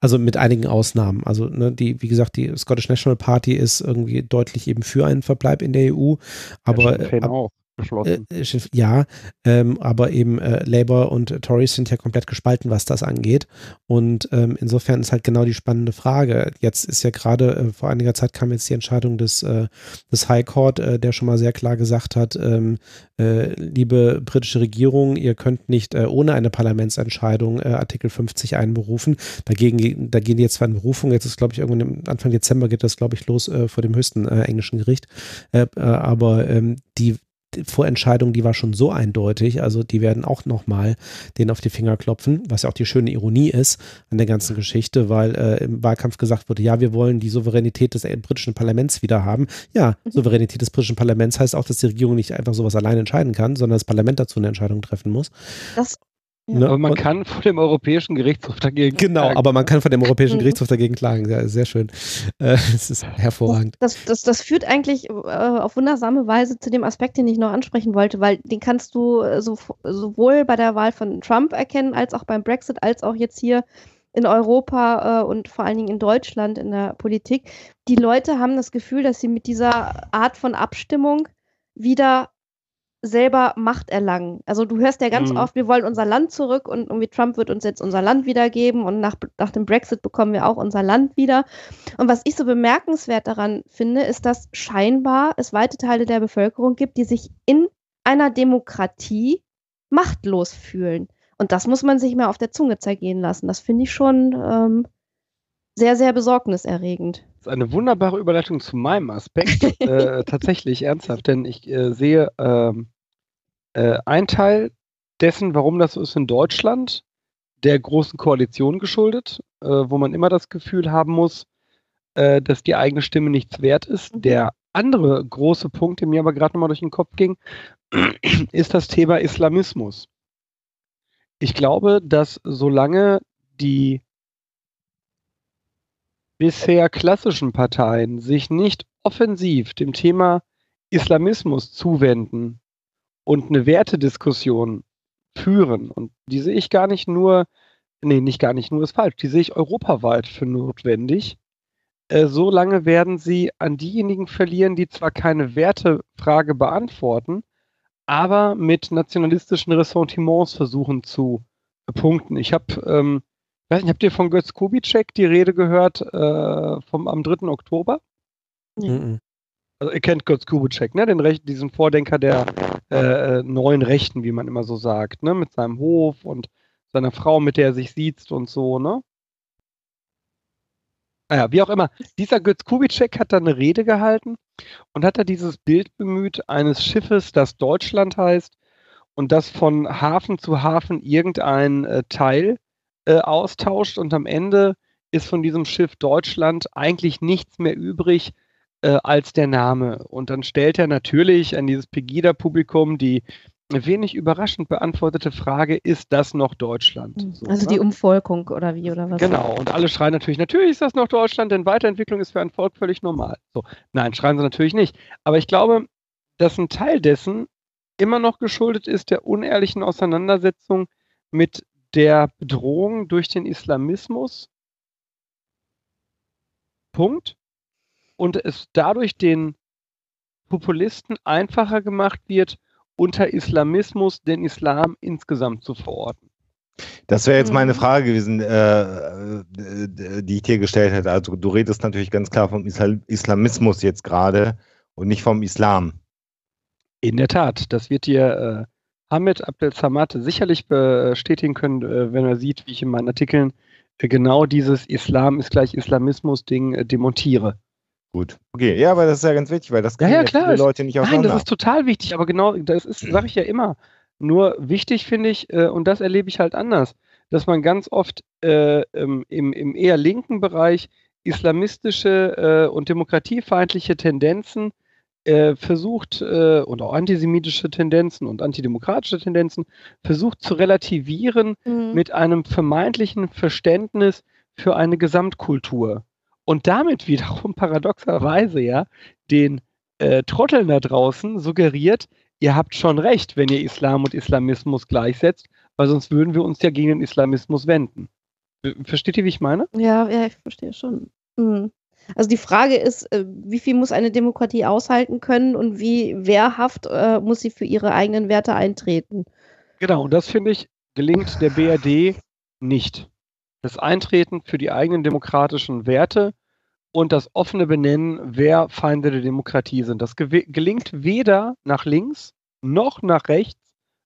Also mit einigen Ausnahmen. Also, ne, die, wie gesagt, die Scottish National Party ist irgendwie deutlich eben für einen Verbleib in der EU, aber Sinn Fein äh, auch beschlossen. äh, Schiff- ja, ähm, aber eben äh, Labour und äh, Tories sind ja komplett gespalten, was das angeht. Und ähm, insofern ist halt genau die spannende Frage. Jetzt ist ja gerade, äh, vor einiger Zeit kam jetzt die Entscheidung des, äh, des High Court, äh, der schon mal sehr klar gesagt hat, ähm, äh, liebe britische Regierung, ihr könnt nicht äh, ohne eine Parlamentsentscheidung äh, Artikel 50 einberufen. Dagegen, ge- da gehen die jetzt zwar in Berufung, jetzt ist glaube ich irgendwann im Anfang Dezember geht das glaube ich los äh, vor dem höchsten äh, englischen Gericht. Äh, äh, aber ähm, die Vorentscheidung, die war schon so eindeutig, also die werden auch nochmal denen auf die Finger klopfen, was ja auch die schöne Ironie ist an der ganzen Geschichte, weil äh, im Wahlkampf gesagt wurde, ja, wir wollen die Souveränität des äh, britischen Parlaments wieder haben. Ja, Mhm. Souveränität des britischen Parlaments heißt auch, dass die Regierung nicht einfach sowas allein entscheiden kann, sondern das Parlament dazu eine Entscheidung treffen muss. Das, Ne? Aber man Und- kann vor dem Europäischen Gerichtshof dagegen Genau, klagen. aber man kann vor dem Europäischen Mhm. Gerichtshof dagegen klagen. Ja, sehr schön. Äh, [laughs] Es ist hervorragend. das, das, das führt eigentlich äh, auf wundersame Weise zu dem Aspekt, den ich noch ansprechen wollte, weil den kannst du äh, so, sowohl bei der Wahl von Trump erkennen, als auch beim Brexit, als auch jetzt hier in Europa äh, und vor allen Dingen in Deutschland in der Politik. Die Leute haben das Gefühl, dass sie mit dieser Art von Abstimmung wieder selber Macht erlangen. Also du hörst ja ganz Mhm. oft, wir wollen unser Land zurück und irgendwie Trump wird uns jetzt unser Land wiedergeben und nach, nach dem Brexit bekommen wir auch unser Land wieder. Und was ich so bemerkenswert daran finde, ist, dass scheinbar es weite Teile der Bevölkerung gibt, die sich in einer Demokratie machtlos fühlen. Und das muss man sich mal auf der Zunge zergehen lassen. Das finde ich schon ähm, sehr, sehr besorgniserregend. Ist eine wunderbare Überleitung zu meinem Aspekt. [laughs] äh, tatsächlich ernsthaft, denn ich äh, sehe ähm, äh, ein Teil dessen, warum das so ist in Deutschland, der großen Koalition geschuldet, äh, wo man immer das Gefühl haben muss, äh, dass die eigene Stimme nichts wert ist. Mhm. Der andere große Punkt, der mir aber gerade nochmal durch den Kopf ging, [clears throat] ist das Thema Islamismus. Ich glaube, dass solange die bisher klassischen Parteien sich nicht offensiv dem Thema Islamismus zuwenden und eine Wertediskussion führen, und die sehe ich gar nicht nur, nee, nicht gar nicht nur ist falsch, die sehe ich europaweit für notwendig, äh, so lange werden sie an diejenigen verlieren, die zwar keine Wertefrage beantworten, aber mit nationalistischen Ressentiments versuchen zu punkten. Ich habe ähm, weiß nicht, habt ihr von Götz Kubitschek die Rede gehört äh, vom, am 3. Oktober? Mhm. Also ihr kennt Götz Kubitschek, ne? Den Recht, diesen Vordenker der äh, neuen Rechten, wie man immer so sagt, ne? Mit seinem Hof und seiner Frau, mit der er sich sieht und so, ne? Naja, wie auch immer. Dieser Götz Kubitschek hat da eine Rede gehalten und hat da dieses Bild bemüht eines Schiffes, das Deutschland heißt und das von Hafen zu Hafen irgendein äh, Teil äh, austauscht und am Ende ist von diesem Schiff Deutschland eigentlich nichts mehr übrig äh, als der Name. Und dann stellt er natürlich an dieses Pegida-Publikum die wenig überraschend beantwortete Frage, ist das noch Deutschland? So, also ne? die Umvolkung oder wie oder was? Genau, und alle schreien natürlich, natürlich ist das noch Deutschland, denn Weiterentwicklung ist für ein Volk völlig normal. So, nein, schreien sie natürlich nicht. Aber ich glaube, dass ein Teil dessen immer noch geschuldet ist der unehrlichen Auseinandersetzung mit der Bedrohung durch den Islamismus. Punkt. Und es dadurch den Populisten einfacher gemacht wird, unter Islamismus den Islam insgesamt zu verorten. Das wäre jetzt meine Mhm. Frage gewesen, äh, äh, die ich dir gestellt hätte. Also du redest natürlich ganz klar vom Isla- Islamismus jetzt gerade und nicht vom Islam. In der Tat, das wird dir äh, Hamid Abdel Samad sicherlich bestätigen können, äh, wenn er sieht, wie ich in meinen Artikeln äh, genau dieses Islam ist gleich Islamismus-Ding äh, demontiere. Gut. Okay, ja, aber das ist ja ganz wichtig, weil das Ja, kriegen ja, klar, viele Leute nicht Nein, auseinander. das ist total wichtig, aber genau, das ist, sage ich ja immer. Nur wichtig finde ich, äh, und das erlebe ich halt anders, dass man ganz oft äh, im, im eher linken Bereich islamistische äh, und demokratiefeindliche Tendenzen äh, versucht, äh, und auch antisemitische Tendenzen und antidemokratische Tendenzen, versucht zu relativieren mhm. mit einem vermeintlichen Verständnis für eine Gesamtkultur. Und damit wiederum [laughs] paradoxerweise ja den äh, Trotteln da draußen suggeriert, ihr habt schon recht, wenn ihr Islam und Islamismus gleichsetzt, weil sonst würden wir uns ja gegen den Islamismus wenden. Versteht ihr, wie ich meine? Ja, ja, ich verstehe schon. Mhm. Also die Frage ist, äh, wie viel muss eine Demokratie aushalten können und wie wehrhaft äh, muss sie für ihre eigenen Werte eintreten? Genau, und das finde ich gelingt der BRD nicht. Das Eintreten für die eigenen demokratischen Werte und das offene Benennen, wer Feinde der Demokratie sind. Das gelingt weder nach links noch nach rechts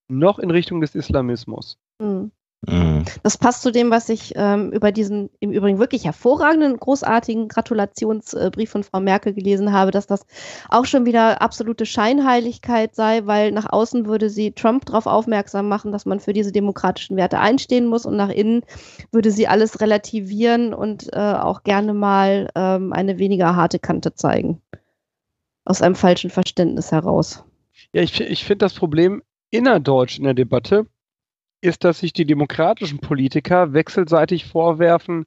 noch in Richtung des Islamismus. Mhm. Mhm. Das passt zu dem, was ich ähm, über diesen im Übrigen wirklich hervorragenden, großartigen Gratulationsbrief von Frau Merkel gelesen habe, dass das auch schon wieder absolute Scheinheiligkeit sei, weil nach außen würde sie Trump darauf aufmerksam machen, dass man für diese demokratischen Werte einstehen muss und nach innen würde sie alles relativieren und äh, auch gerne mal ähm, eine weniger harte Kante zeigen. Aus einem falschen Verständnis heraus. Ja, ich, ich finde das Problem innerdeutsch in der Debatte ist, dass sich die demokratischen Politiker wechselseitig vorwerfen,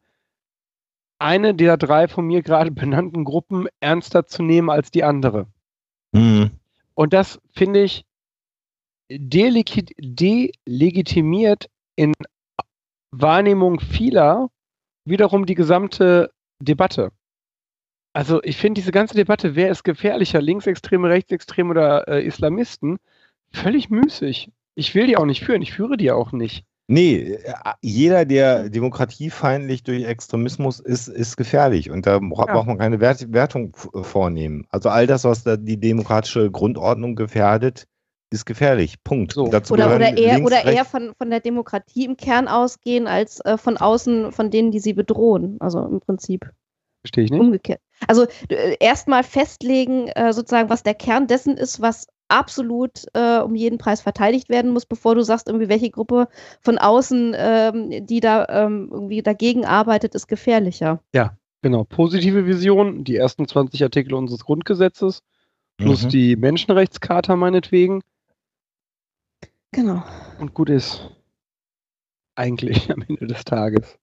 eine der drei von mir gerade benannten Gruppen ernster zu nehmen als die andere. Mhm. Und das finde ich delegitimiert in Wahrnehmung vieler wiederum die gesamte Debatte. Also ich finde diese ganze Debatte, wer ist gefährlicher, Linksextreme, Rechtsextreme oder äh, Islamisten, völlig müßig. Ich will die auch nicht führen, ich führe die auch nicht. Nee, äh, jeder, der demokratiefeindlich durch Extremismus ist, ist gefährlich. Und da braucht ja. man keine Wert Wertung vornehmen. Also all das, was da die demokratische Grundordnung gefährdet, ist gefährlich. Punkt. So. oder, oder eher, links, oder eher von, von der Demokratie im Kern ausgehen, als äh, von außen von denen, die sie bedrohen. Also im Prinzip. Verstehe ich nicht. Umgekehrt. Also äh, erstmal festlegen, äh, sozusagen, was der Kern dessen ist, was absolut äh, um jeden Preis verteidigt werden muss, bevor du sagst, irgendwie welche Gruppe von außen, ähm, die da ähm, irgendwie dagegen arbeitet, ist gefährlicher. Ja, genau. Positive Vision, die ersten 20 Artikel unseres Grundgesetzes, plus mhm. die Menschenrechtscharta meinetwegen. Genau. Und gut ist. Eigentlich am Ende des Tages.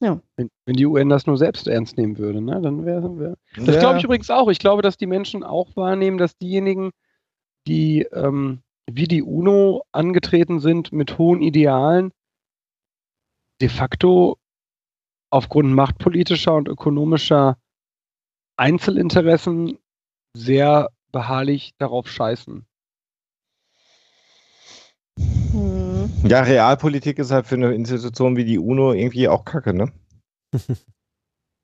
Ja. Wenn, wenn, die UN das nur selbst ernst nehmen würde, ne, dann wäre. Wär, das ja. glaube ich übrigens auch. Ich glaube, dass die Menschen auch wahrnehmen, dass diejenigen, die ähm, wie die UNO angetreten sind mit hohen Idealen, de facto aufgrund machtpolitischer und ökonomischer Einzelinteressen sehr beharrlich darauf scheißen. Ja, Realpolitik ist halt für eine Institution wie die UNO irgendwie auch kacke, ne? [laughs]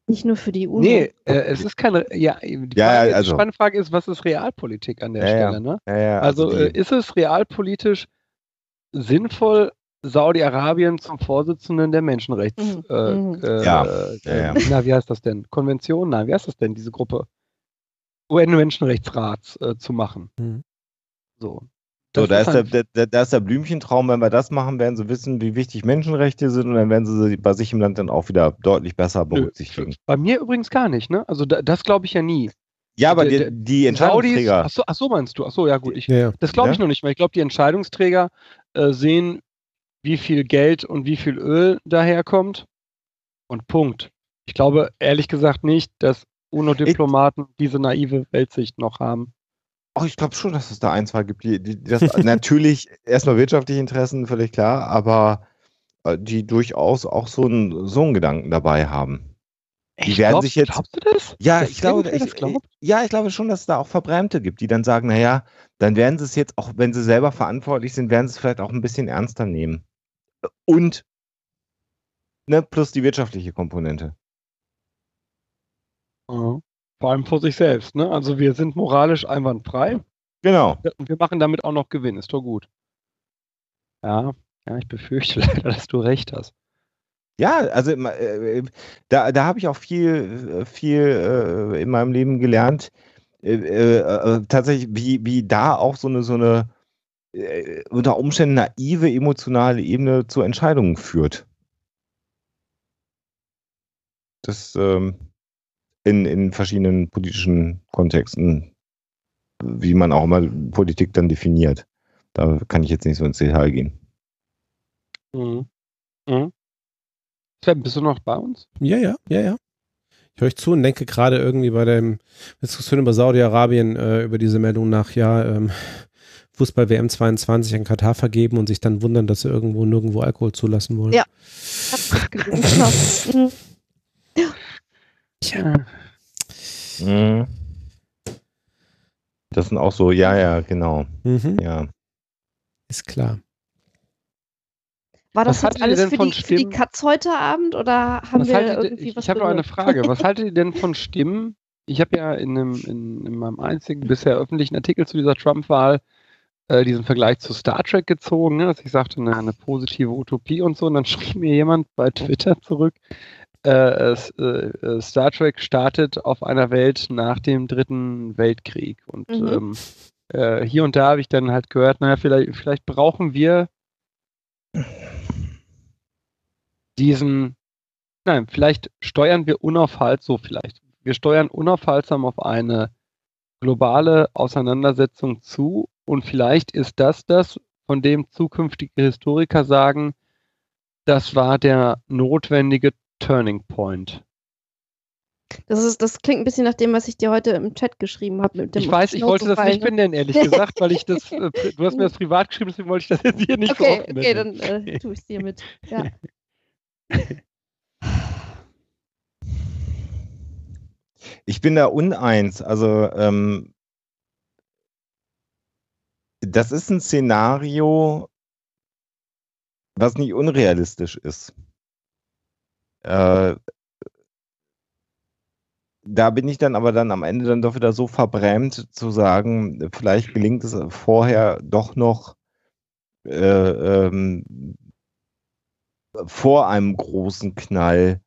Nicht nur für die UNO. Nee, äh, es ist keine. Ja, die, ja, Frage, also. die spannende Frage ist, was ist Realpolitik an der ja, Stelle? Ne? Ja, ja, also, also äh, ist es realpolitisch sinnvoll, Saudi-Arabien zum Vorsitzenden der Menschenrechts. Mhm. Äh, mhm. Äh, ja. ja. Na, wie heißt das denn? Konvention? Nein, wie heißt das denn, diese Gruppe? UN-Menschenrechtsrats äh, zu machen. Mhm. So. So, da ist, der, der, da ist der Blümchentraum, wenn wir das machen, werden sie wissen, wie wichtig Menschenrechte sind und dann werden sie sie bei sich im Land dann auch wieder deutlich besser berücksichtigen. Bei mir übrigens gar nicht, ne? Also da, das glaube ich ja nie. Ja, aber die, die Entscheidungsträger. Achso, ach so meinst du? Achso, ja gut. Ich, ja, ja. Das glaube ich ja? noch nicht, weil ich glaube, die Entscheidungsträger äh, sehen, wie viel Geld und wie viel Öl daherkommt und Punkt. Ich glaube ehrlich gesagt nicht, dass UNO-Diplomaten diese naive Weltsicht noch haben. Oh, ich glaube schon, dass es da ein, zwei gibt, die, die das [laughs] natürlich erstmal wirtschaftliche Interessen, völlig klar, aber äh, die durchaus auch so einen, so einen Gedanken dabei haben. Die werden glaub, sich jetzt. Glaubst du das? Ja, das ich glaube, ich, ja, ich glaube schon, dass es da auch Verbrämte gibt, die dann sagen, naja, dann werden sie es jetzt, auch wenn sie selber verantwortlich sind, werden sie es vielleicht auch ein bisschen ernster nehmen. Und ne, plus die wirtschaftliche Komponente. Mhm. Vor allem vor sich selbst. Ne? Also wir sind moralisch einwandfrei. Genau. Und wir machen damit auch noch Gewinn. Ist doch gut. Ja, ja, ich befürchte [laughs] leider, dass du recht hast. Ja, also äh, da, da habe ich auch viel, viel äh, in meinem Leben gelernt. Äh, äh, äh tatsächlich, wie, wie da auch so eine, so eine äh, unter Umständen naive emotionale Ebene zu Entscheidungen führt. Das, ähm, in, in verschiedenen politischen Kontexten, wie man auch immer Politik dann definiert. Da kann ich jetzt nicht so ins Detail gehen. Mhm. Mhm. Sven, bist du noch bei uns? Ja, ja, ja, ja. Ich höre euch zu und denke gerade irgendwie bei der Diskussion über Saudi-Arabien äh, über diese Meldung nach, ja, ähm, Fußball WM 22 an Katar vergeben und sich dann wundern, dass sie irgendwo nirgendwo Alkohol zulassen wollen. Ja. [laughs] Tja. Mhm. Das sind auch so, ja, ja, genau. Mhm. Ja. Ist klar. War das Was jetzt alles denn für von die, für die? Katz heute Abend oder haben Was wir irgendwie ich was ich habe noch eine? Frage. Was [laughs] haltet ihr denn von Stimmen? Ich habe ja in, einem, in, in meinem einzigen bisher öffentlichen Artikel zu dieser Trump-Wahl äh, diesen Vergleich zu Star Trek gezogen, ne, dass ich sagte, eine, eine positive Utopie und so. Und dann [laughs] schrieb mir jemand bei Twitter zurück, äh, äh, äh, Star Trek startet auf einer Welt nach dem Dritten Weltkrieg. Und Mhm. ähm, äh, hier und da habe ich dann halt gehört, naja, vielleicht, vielleicht brauchen wir diesen, nein, vielleicht steuern wir unaufhaltsam, so vielleicht, wir steuern unaufhaltsam auf eine globale Auseinandersetzung zu und vielleicht ist das das, von dem zukünftige Historiker sagen, das war der notwendige Turning Point. Das, ist, das klingt ein bisschen nach dem, was ich dir heute im Chat geschrieben habe. Mit dem Ich weiß, ich wollte das nicht benennen, ehrlich gesagt, weil ich das, [laughs] äh, du hast mir das privat geschrieben, deswegen wollte ich das jetzt hier nicht Okay, okay, nennen. dann äh, tue ich es dir mit. [laughs] Ja. Ich bin da uneins. Also, ähm, das ist ein Szenario, was nicht unrealistisch ist. Äh, da bin ich dann aber dann am Ende dann doch wieder so verbrämt zu sagen, vielleicht gelingt es vorher doch noch äh, ähm, vor einem großen Knall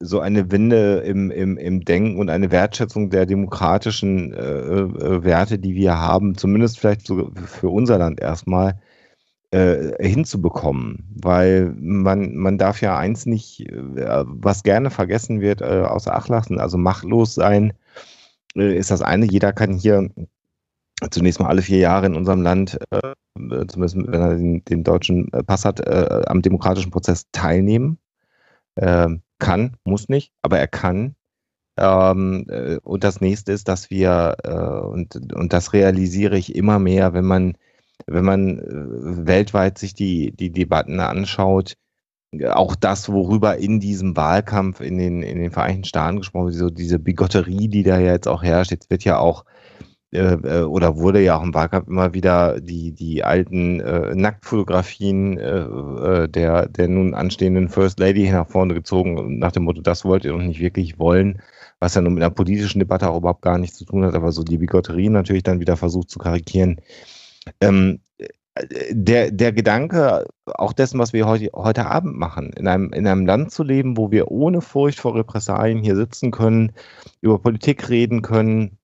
so eine Wende im, im, im Denken und eine Wertschätzung der demokratischen äh, äh, Werte, die wir haben, zumindest vielleicht so für unser Land erstmal, äh, hinzubekommen. Weil man, man darf ja eins nicht, äh, was gerne vergessen wird, äh, außer Acht lassen, also machtlos sein äh, ist das eine. Jeder kann hier zunächst mal alle vier Jahre in unserem Land, äh, zumindest wenn er den, den deutschen Pass hat, äh, am demokratischen Prozess teilnehmen. Ähm, kann, muss nicht, aber er kann. Ähm, äh, und das nächste ist, dass wir, äh, und, und das realisiere ich immer mehr, wenn man, wenn man äh, weltweit sich die, die Debatten anschaut, auch das, worüber in diesem Wahlkampf in den, in den Vereinigten Staaten gesprochen wird, so diese Bigotterie, die da jetzt auch herrscht, jetzt wird ja auch äh, äh, oder wurde ja auch im Wahlkampf immer wieder die, die alten äh, Nacktfotografien äh, der, der nun anstehenden First Lady nach vorne gezogen, nach dem Motto, das wollt ihr doch nicht wirklich wollen, was ja nun mit einer politischen Debatte auch überhaupt gar nichts zu tun hat, aber so die Bigotterie natürlich dann wieder versucht zu karikieren. Ähm, der, der Gedanke auch dessen, was wir heute, heute Abend machen, in einem, in einem Land zu leben, wo wir ohne Furcht vor Repressalien hier sitzen können, über Politik reden können,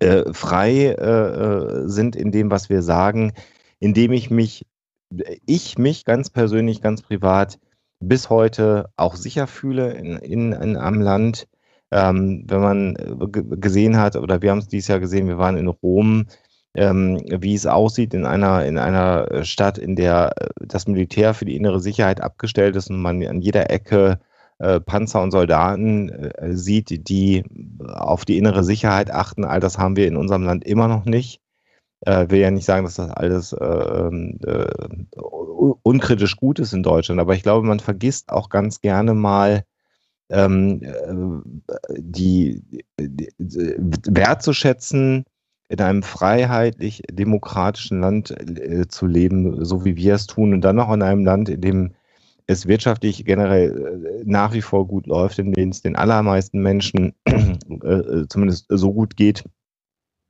äh, frei äh, sind in dem, was wir sagen, indem ich mich, ich mich ganz persönlich, ganz privat bis heute auch sicher fühle in, in, in einem Land. Ähm, wenn man gesehen hat, oder wir haben es dieses Jahr gesehen, wir waren in Rom, ähm, wie es aussieht in einer, in einer Stadt, in der das Militär für die innere Sicherheit abgestellt ist und man an jeder Ecke äh, Panzer und Soldaten äh, sieht, die auf die innere Sicherheit achten. All das haben wir in unserem Land immer noch nicht. Äh, will ja nicht sagen, dass das alles äh, unkritisch gut ist in Deutschland, aber ich glaube, man vergisst auch ganz gerne mal ähm, die, die, die wertzuschätzen, in einem freiheitlich-demokratischen Land äh, zu leben, so wie wir es tun, und dann noch in einem Land, in dem es wirtschaftlich generell nach wie vor gut läuft, in dem es den allermeisten Menschen äh, zumindest so gut geht,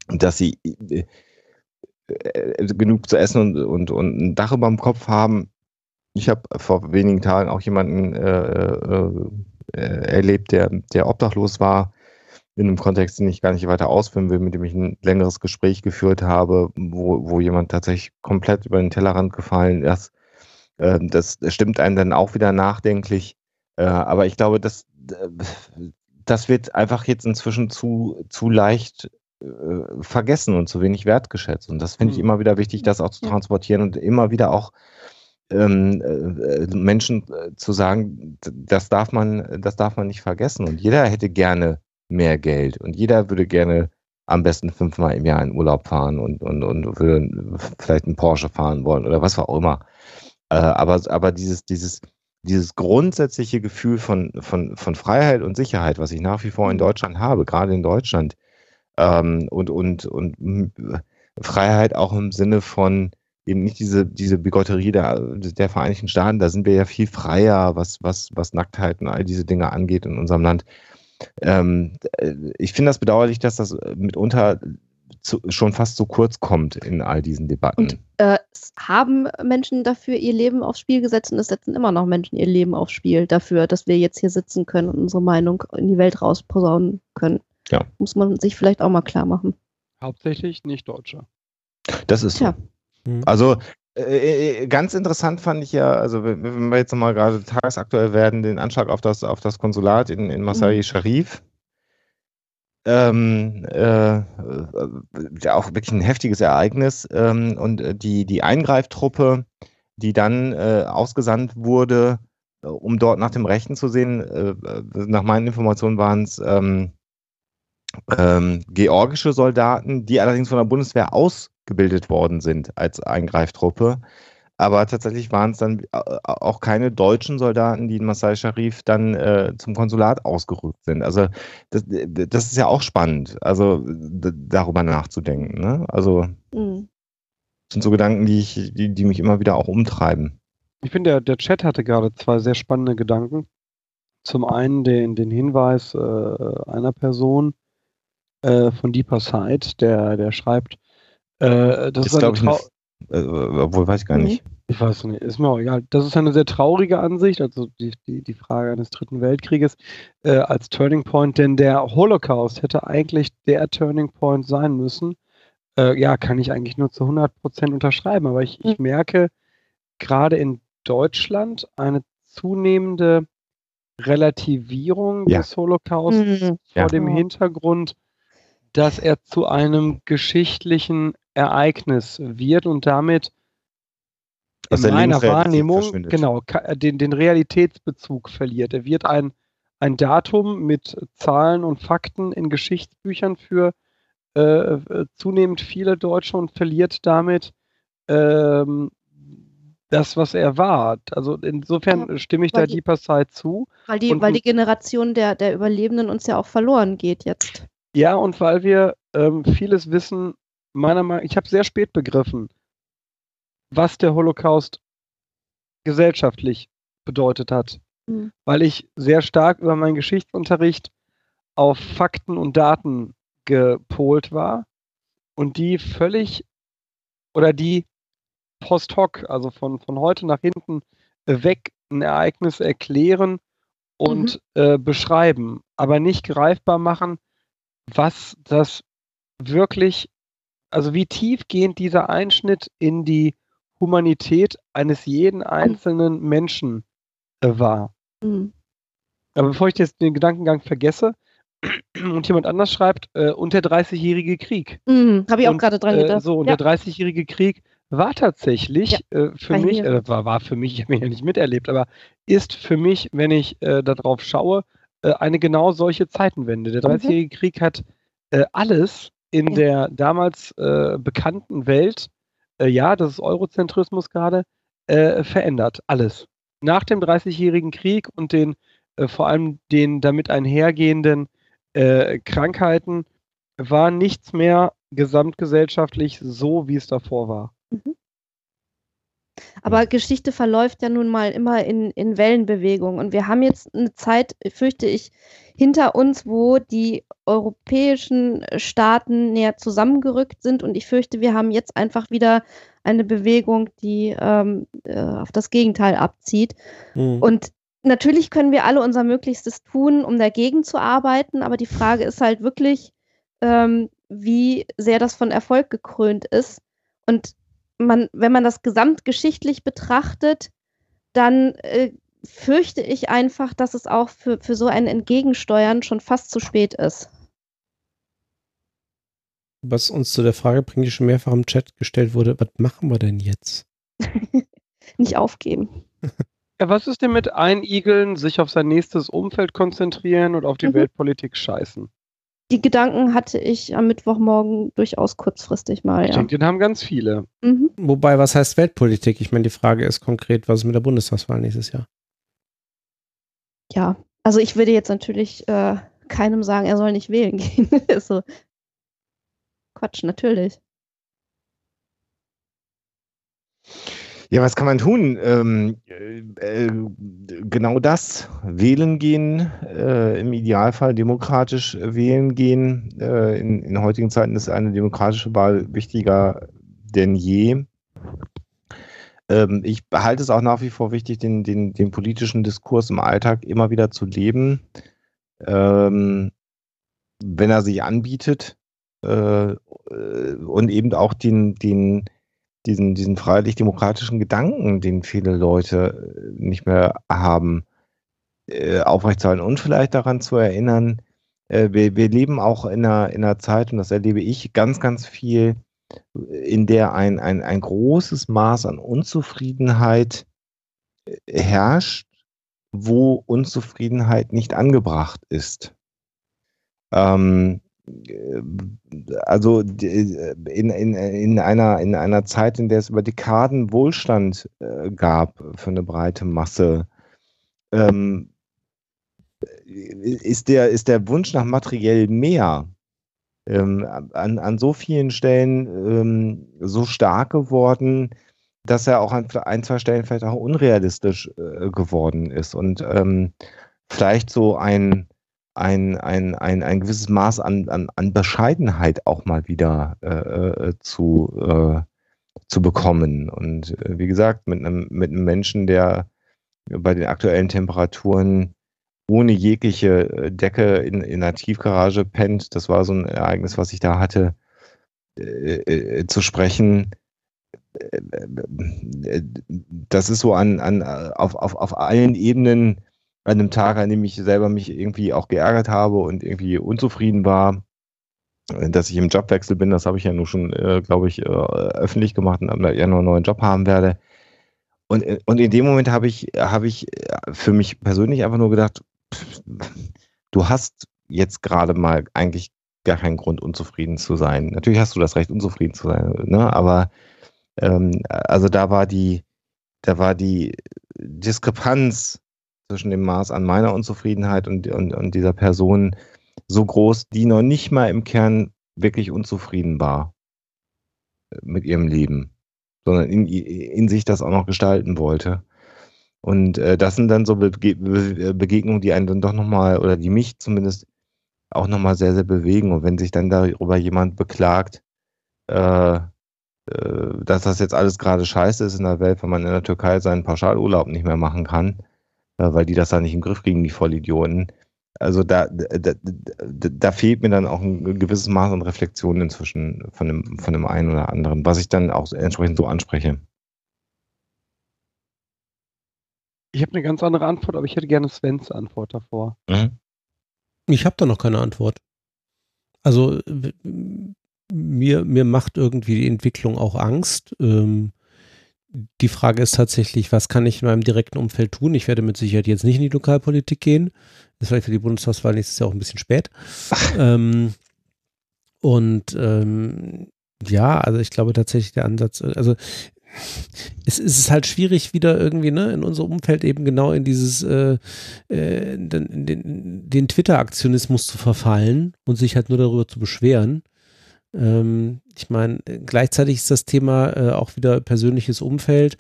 dass sie äh, genug zu essen und, und, und ein Dach über dem Kopf haben. Ich habe vor wenigen Tagen auch jemanden äh, erlebt, der, der obdachlos war, in einem Kontext, den ich gar nicht weiter ausführen will, mit dem ich ein längeres Gespräch geführt habe, wo, wo jemand tatsächlich komplett über den Tellerrand gefallen ist. Das stimmt einen dann auch wieder nachdenklich. Aber ich glaube, dass das wird einfach jetzt inzwischen zu, zu leicht äh, vergessen und zu wenig wertgeschätzt. Und das finde ich mhm. immer wieder wichtig, das auch zu transportieren und immer wieder auch ähm, äh, Menschen äh, zu sagen, das darf man, das darf man nicht vergessen. Und jeder hätte gerne mehr Geld und jeder würde gerne am besten fünfmal im Jahr in Urlaub fahren und, und, und würde vielleicht einen Porsche fahren wollen oder was auch immer. Äh, aber, aber dieses, dieses, dieses grundsätzliche Gefühl von, von, von Freiheit und Sicherheit, was ich nach wie vor in Deutschland habe, gerade in Deutschland, ähm, und, und, und Freiheit auch im Sinne von eben nicht diese, diese Bigotterie der, der Vereinigten Staaten, da sind wir ja viel freier, was, was, was Nacktheit und all diese Dinge angeht in unserem Land. Ähm, ich finde das bedauerlich, dass das mitunter zu, schon fast so kurz kommt in all diesen Debatten. Und äh, haben Menschen dafür ihr Leben aufs Spiel gesetzt und es setzen immer noch Menschen ihr Leben aufs Spiel dafür, dass wir jetzt hier sitzen können und unsere Meinung in die Welt rausposaunen können. Ja. Muss man sich vielleicht auch mal klar machen. Hauptsächlich nicht Deutsche. Das ist so. Mhm. Also äh, äh, ganz interessant fand ich ja, also wenn wir jetzt nochmal gerade tagesaktuell werden, den Anschlag auf das, auf das Konsulat in, in Masai mhm. Sharif. Ähm, äh, äh, auch wirklich ein heftiges Ereignis. Ähm, und die, die Eingreiftruppe, die dann äh, ausgesandt wurde, um dort nach dem Rechten zu sehen, äh, nach meinen Informationen waren es ähm, ähm, georgische Soldaten, die allerdings von der Bundeswehr ausgebildet worden sind als Eingreiftruppe. Aber tatsächlich waren es dann äh, auch keine deutschen Soldaten, die in Masai Sharif dann äh, zum Konsulat ausgerückt sind. Also das, das, ist ja auch spannend, also darüber nachzudenken. Ne? Also mhm. sind so Gedanken, die, ich, die, die mich immer wieder auch umtreiben. Ich finde, der, der Chat hatte gerade zwei sehr spannende Gedanken. Zum einen den, den Hinweis äh, einer Person, äh, von Deeper Side, der, der schreibt, äh, das ist, ist eine, Trau äh, obwohl weiß ich gar nicht. Ich weiß nicht, ist mir auch egal. Das ist eine sehr traurige Ansicht, also die, die, die Frage eines dritten Weltkrieges äh, als Turning Point, denn der Holocaust hätte eigentlich der Turning Point sein müssen. Äh, ja, kann ich eigentlich nur zu 100 Prozent unterschreiben, aber ich, ich hm. merke gerade in Deutschland eine zunehmende Relativierung ja. des Holocaust mhm. vor ja. dem Hintergrund dass er zu einem geschichtlichen Ereignis wird und damit in meiner Wahrnehmung genau äh, den, den Realitätsbezug verliert. Er wird ein, ein Datum mit Zahlen und Fakten in Geschichtsbüchern für äh, äh zunehmend viele Deutsche und verliert damit ähm, das, was er war. Also insofern ja, stimme ich da die, Side zu. Weil die, weil die Generation der, der Überlebenden uns ja auch verloren geht jetzt. Ja, und weil wir ähm, vieles wissen, meiner Meinung ich habe sehr spät begriffen, was der Holocaust gesellschaftlich bedeutet hat. Mhm. Weil ich sehr stark über meinen Geschichtsunterricht auf Fakten und Daten gepolt war und die völlig oder die post hoc, also von, von heute nach hinten weg ein Ereignis erklären und mhm. äh, beschreiben, aber nicht greifbar machen, was das wirklich, also wie tiefgehend dieser Einschnitt in die Humanität eines jeden einzelnen Menschen äh, war. Mhm. Aber bevor ich jetzt den Gedankengang vergesse [clears throat] und jemand anders schreibt, äh, und der 30-jährige Krieg. Mhm, Habe ich auch gerade dran äh, gedacht. Äh, so, und ja. der 30-jährige Krieg war tatsächlich ja, äh, für mich, äh, war, war für mich, ich habe ihn ja nicht miterlebt, aber ist für mich, wenn ich äh, darauf schaue, äh, eine genau solche Zeitenwende. Der 30-jährige mhm. Krieg hat äh, alles in ja. der damals äh, bekannten Welt, äh, ja, das ist Eurozentrismus gerade, äh, verändert. Alles. Nach dem 30-jährigen Krieg und den äh, vor allem den damit einhergehenden Krankheiten war nichts mehr gesamtgesellschaftlich so, wie es davor war. Aber Geschichte verläuft ja nun mal immer in, in Wellenbewegung. Und wir haben jetzt eine Zeit, fürchte ich, hinter uns, wo die europäischen Staaten näher zusammengerückt sind. Und ich fürchte, wir haben jetzt einfach wieder eine Bewegung, die ähm, äh, auf das Gegenteil abzieht. Mhm. Und natürlich können wir alle unser Möglichstes tun, um dagegen zu arbeiten. Aber die Frage ist halt wirklich, ähm, wie sehr das von Erfolg gekrönt ist. Und man, wenn man das gesamtgeschichtlich betrachtet, dann äh, fürchte ich einfach, dass es auch für, für so ein Entgegensteuern schon fast zu spät ist. Was uns zu der Frage bringt, die schon mehrfach im Chat gestellt wurde, was machen wir denn jetzt? [laughs] Nicht aufgeben. [laughs] Ja, was ist denn mit Einigeln, sich auf sein nächstes Umfeld konzentrieren und auf die mhm. Weltpolitik scheißen? Die Gedanken hatte ich am Mittwochmorgen durchaus kurzfristig mal. Ich ja. denke, den haben ganz viele. Mhm. Wobei, was heißt Weltpolitik? Ich meine, die Frage ist konkret, was ist mit der Bundestagswahl nächstes Jahr? Ja, also ich würde jetzt natürlich äh, keinem sagen, er soll nicht wählen [laughs] gehen. so. Quatsch, natürlich. Ja, was kann man tun? Ähm, äh, genau das. Wählen gehen, äh, im Idealfall demokratisch wählen gehen. Äh, in, in heutigen Zeiten ist eine demokratische Wahl wichtiger denn je. Ähm, ich halte es auch nach wie vor wichtig, den, den, den politischen Diskurs im Alltag immer wieder zu leben. Ähm, wenn er sich anbietet äh, äh, und eben auch den, den, diesen, diesen freiheitlich-demokratischen Gedanken, den viele Leute äh, nicht mehr haben, äh, aufrechtzuerhalten und vielleicht daran zu erinnern, äh, wir, wir leben auch in einer, in einer Zeit, und das erlebe ich ganz, ganz viel, in der ein, ein, ein großes Maß an Unzufriedenheit herrscht, wo Unzufriedenheit nicht angebracht ist. Ähm, äh, also in, in, in, einer, in einer Zeit, in der es über Dekaden Wohlstand äh, gab für eine breite Masse, ähm, ist, der, ist der Wunsch nach materiell mehr ähm, an, an so vielen Stellen ähm, so stark geworden, dass er auch an ein, zwei Stellen vielleicht auch unrealistisch äh, geworden ist. Und ähm, vielleicht so ein ein, ein, ein, ein gewisses Maß an, an, an Bescheidenheit auch mal wieder äh, äh, zu, äh, zu bekommen. Und äh, wie gesagt, mit einem, mit einem Menschen, der bei den aktuellen Temperaturen ohne jegliche äh, Decke in, in einer Tiefgarage pennt, das war so ein Ereignis, was ich da hatte, äh, zu sprechen. Das ist so an, an, auf, auf, auf allen Ebenen an einem Tag, an dem ich selber mich irgendwie auch geärgert habe und irgendwie unzufrieden war, äh, dass ich im Jobwechsel bin. Das habe ich ja nur schon, äh, glaube ich, äh, öffentlich gemacht und am Januar einen neuen Job haben werde. Und, äh, und in dem Moment habe ich, habe ich äh, für mich persönlich einfach nur gedacht, du hast jetzt gerade mal eigentlich gar keinen Grund, unzufrieden zu sein. Natürlich hast du das Recht, unzufrieden zu sein, ne? aber ähm, also da war die, da war die Diskrepanz zwischen dem Maß an meiner Unzufriedenheit und, und, und dieser Person so groß, die noch nicht mal im Kern wirklich unzufrieden war äh, mit ihrem Leben, sondern in, in sich das auch noch gestalten wollte. Und äh, das sind dann so Bege Begegnungen, die einen dann doch nochmal, oder die mich zumindest auch nochmal sehr, sehr bewegen. Und wenn sich dann darüber jemand beklagt, äh, äh, dass das jetzt alles gerade scheiße ist in der Welt, wenn man in der Türkei seinen Pauschalurlaub nicht mehr machen kann, weil die das da nicht im Griff kriegen, die Vollidioten. Also da, da, da, fehlt mir dann auch ein gewisses Maß an Reflexion inzwischen von dem, von dem einen oder anderen, was ich dann auch entsprechend so anspreche. Ich habe eine ganz andere Antwort, aber ich hätte gerne Svens Antwort davor. Mhm. Ich habe da noch keine Antwort. Also mir, mir macht irgendwie die Entwicklung auch Angst. Ähm, die Frage ist tatsächlich, was kann ich in meinem direkten Umfeld tun? Ich werde mit Sicherheit jetzt nicht in die Lokalpolitik gehen. Das ist vielleicht für die Bundestagswahl nächstes Jahr auch ein bisschen spät. ähm, und ähm, ja, also ich glaube tatsächlich der Ansatz, also es, es ist halt schwierig, wieder irgendwie ne, in unser Umfeld eben genau in dieses äh, äh, den, den, den Twitter-Aktionismus zu verfallen und sich halt nur darüber zu beschweren. Ähm, ich meine, gleichzeitig ist das Thema äh, auch wieder persönliches Umfeld.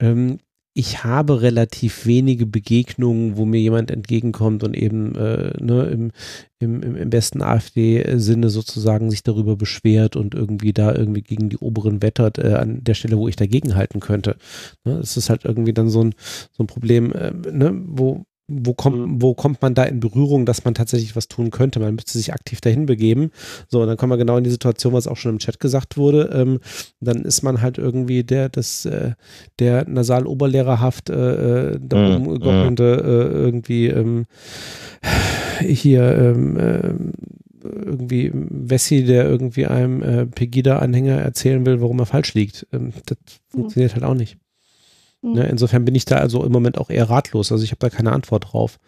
Ähm, ich habe relativ wenige Begegnungen, wo mir jemand entgegenkommt und eben äh, ne, im, im, im besten AfD-Sinne sozusagen sich darüber beschwert und irgendwie da irgendwie gegen die Oberen wettert, äh, an der Stelle, wo ich dagegen halten könnte. Ne, es ist halt irgendwie dann so ein, so ein Problem, äh, ne, wo wo kommt, mhm. wo kommt man da in Berührung, dass man tatsächlich was tun könnte? Man müsste sich aktiv dahin begeben. So, und dann kommen wir genau in die Situation, was auch schon im Chat gesagt wurde. Ähm, dann ist man halt irgendwie der, das, äh, der nasal-oberlehrerhaft äh, äh da mhm. umgockelnde äh, irgendwie ähm, hier ähm, äh, irgendwie Wessi, der irgendwie einem äh, Pegida-Anhänger erzählen will, warum er falsch liegt. Ähm, das mhm. funktioniert halt auch nicht. Mhm. Ne, insofern bin ich da also im Moment auch eher ratlos. Also ich habe da keine Antwort drauf.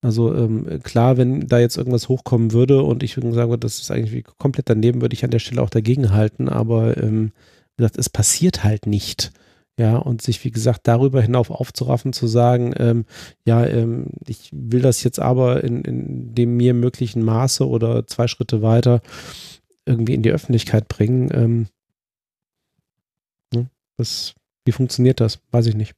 Also ähm, klar, wenn da jetzt irgendwas hochkommen würde und ich sagen würde, das ist eigentlich komplett daneben, würde ich an der Stelle auch dagegen halten. Aber ähm, wie gesagt, es passiert halt nicht. Ja, und sich, wie gesagt, darüber hinauf aufzuraffen, zu sagen, ähm, ja, ähm, ich will das jetzt aber in, in dem mir möglichen Maße oder zwei Schritte weiter irgendwie in die Öffentlichkeit bringen. Ähm, ne, das wie funktioniert das? Weiß ich nicht.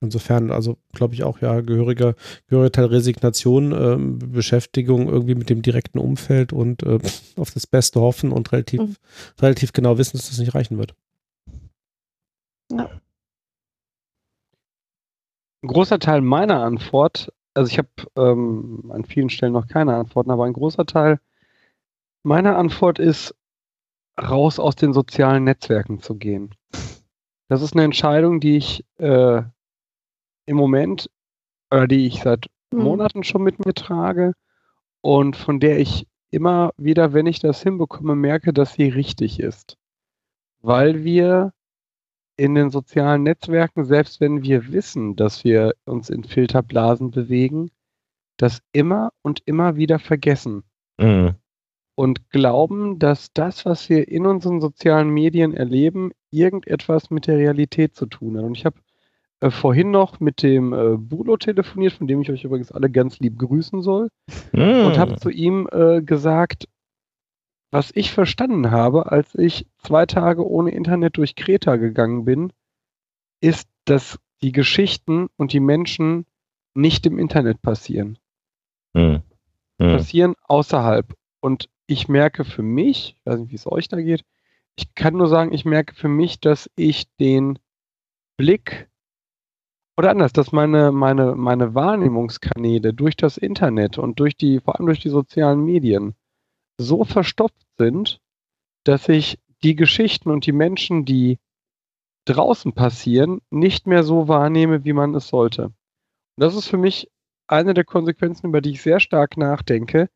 Insofern, also glaube ich auch, ja, gehöriger, gehöriger Teil Resignation, ähm, Beschäftigung irgendwie mit dem direkten Umfeld und äh, [laughs] auf das Beste hoffen und relativ, mhm. relativ genau wissen, dass das nicht reichen wird. Ja. Ein großer Teil meiner Antwort, also ich habe ähm, an vielen Stellen noch keine Antworten, aber ein großer Teil meiner Antwort ist, raus aus den sozialen Netzwerken zu gehen. Das ist eine Entscheidung, die ich äh, im Moment oder die ich seit mhm. Monaten schon mit mir trage und von der ich immer wieder, wenn ich das hinbekomme, merke, dass sie richtig ist. Weil wir in den sozialen Netzwerken, selbst wenn wir wissen, dass wir uns in Filterblasen bewegen, das immer und immer wieder vergessen. Mhm und glauben, dass das, was wir in unseren sozialen Medien erleben, irgendetwas mit der Realität zu tun hat. Und ich habe äh, vorhin noch mit dem äh, Bulo telefoniert, von dem ich euch übrigens alle ganz lieb grüßen soll, mm. und habe zu ihm äh, gesagt, was ich verstanden habe, als ich zwei Tage ohne Internet durch Kreta gegangen bin, ist, dass die Geschichten und die Menschen nicht im Internet passieren. Mm. Mm. Passieren außerhalb. Und ich merke für mich, ich weiß nicht, wie es euch da geht, ich kann nur sagen, ich merke für mich, dass ich den Blick oder anders, dass meine, meine, meine Wahrnehmungskanäle durch das Internet und durch die, vor allem durch die sozialen Medien so verstopft sind, dass ich die Geschichten und die Menschen, die draußen passieren, nicht mehr so wahrnehme, wie man es sollte. Und das ist für mich eine der Konsequenzen, über die ich sehr stark nachdenke,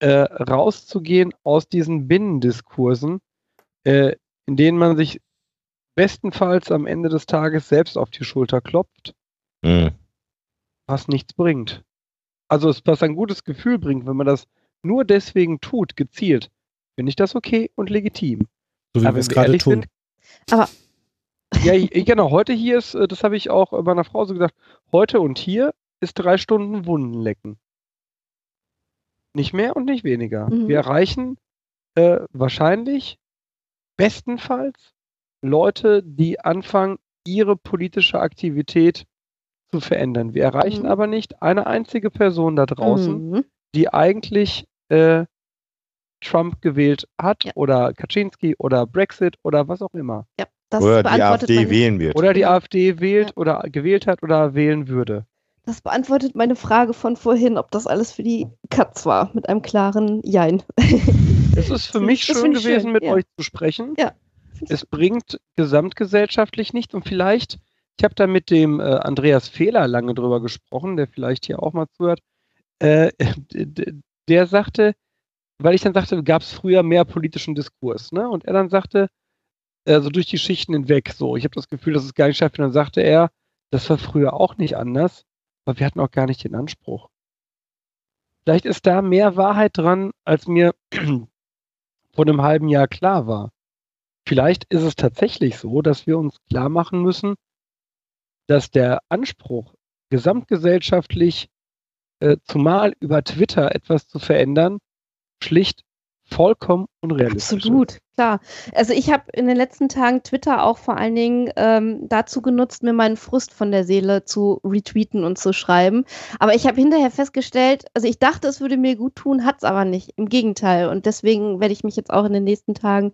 äh, rauszugehen aus diesen Binnendiskursen, äh, in denen man sich bestenfalls am Ende des Tages selbst auf die Schulter klopft, mhm. was nichts bringt. Also was ein gutes Gefühl bringt, wenn man das nur deswegen tut, gezielt, finde ich das okay und legitim. So wie Aber wir es gerade tun. Sind, Aber ja, genau, heute hier ist, äh, das habe ich auch meiner Frau so gesagt, heute und hier ist drei Stunden Wundenlecken. Nicht mehr und nicht weniger. Mhm. Wir erreichen äh, wahrscheinlich bestenfalls Leute, die anfangen, ihre politische Aktivität zu verändern. Wir erreichen mhm. aber nicht eine einzige Person da draußen, mhm. die eigentlich äh, Trump gewählt hat ja. oder Kaczynski oder Brexit oder was auch immer. Ja, oder die AfD wählen wird. Oder die AfD wählt ja. oder gewählt hat oder wählen würde. Das beantwortet meine Frage von vorhin, ob das alles für die Katz war, mit einem klaren Jein. [laughs] Es ist für mich schön gewesen, schön. mit ja. euch zu sprechen. Ja. Es bringt gesamtgesellschaftlich nichts und vielleicht, ich habe da mit dem äh, Andreas Fehler lange drüber gesprochen, der vielleicht hier auch mal zuhört, äh, der sagte, weil ich dann sagte, gab es früher mehr politischen Diskurs, ne? Und er dann sagte, also durch die Schichten hinweg, so, ich habe das Gefühl, dass es gar nicht schafft. Und dann sagte er, das war früher auch nicht anders aber wir hatten auch gar nicht den Anspruch. Vielleicht ist da mehr Wahrheit dran, als mir [clears throat] vor einem halben Jahr klar war. Vielleicht ist es tatsächlich so, dass wir uns klar machen müssen, dass der Anspruch, gesamtgesellschaftlich, äh, zumal über Twitter etwas zu verändern, schlicht vollkommen unrealistisch. Absolut, klar. Also ich habe in den letzten Tagen Twitter auch vor allen Dingen ähm, dazu genutzt, mir meinen Frust von der Seele zu retweeten und zu schreiben. Aber ich habe hinterher festgestellt, also ich dachte, es würde mir gut tun, hat es aber nicht. Im Gegenteil. Und deswegen werde ich mich jetzt auch in den nächsten Tagen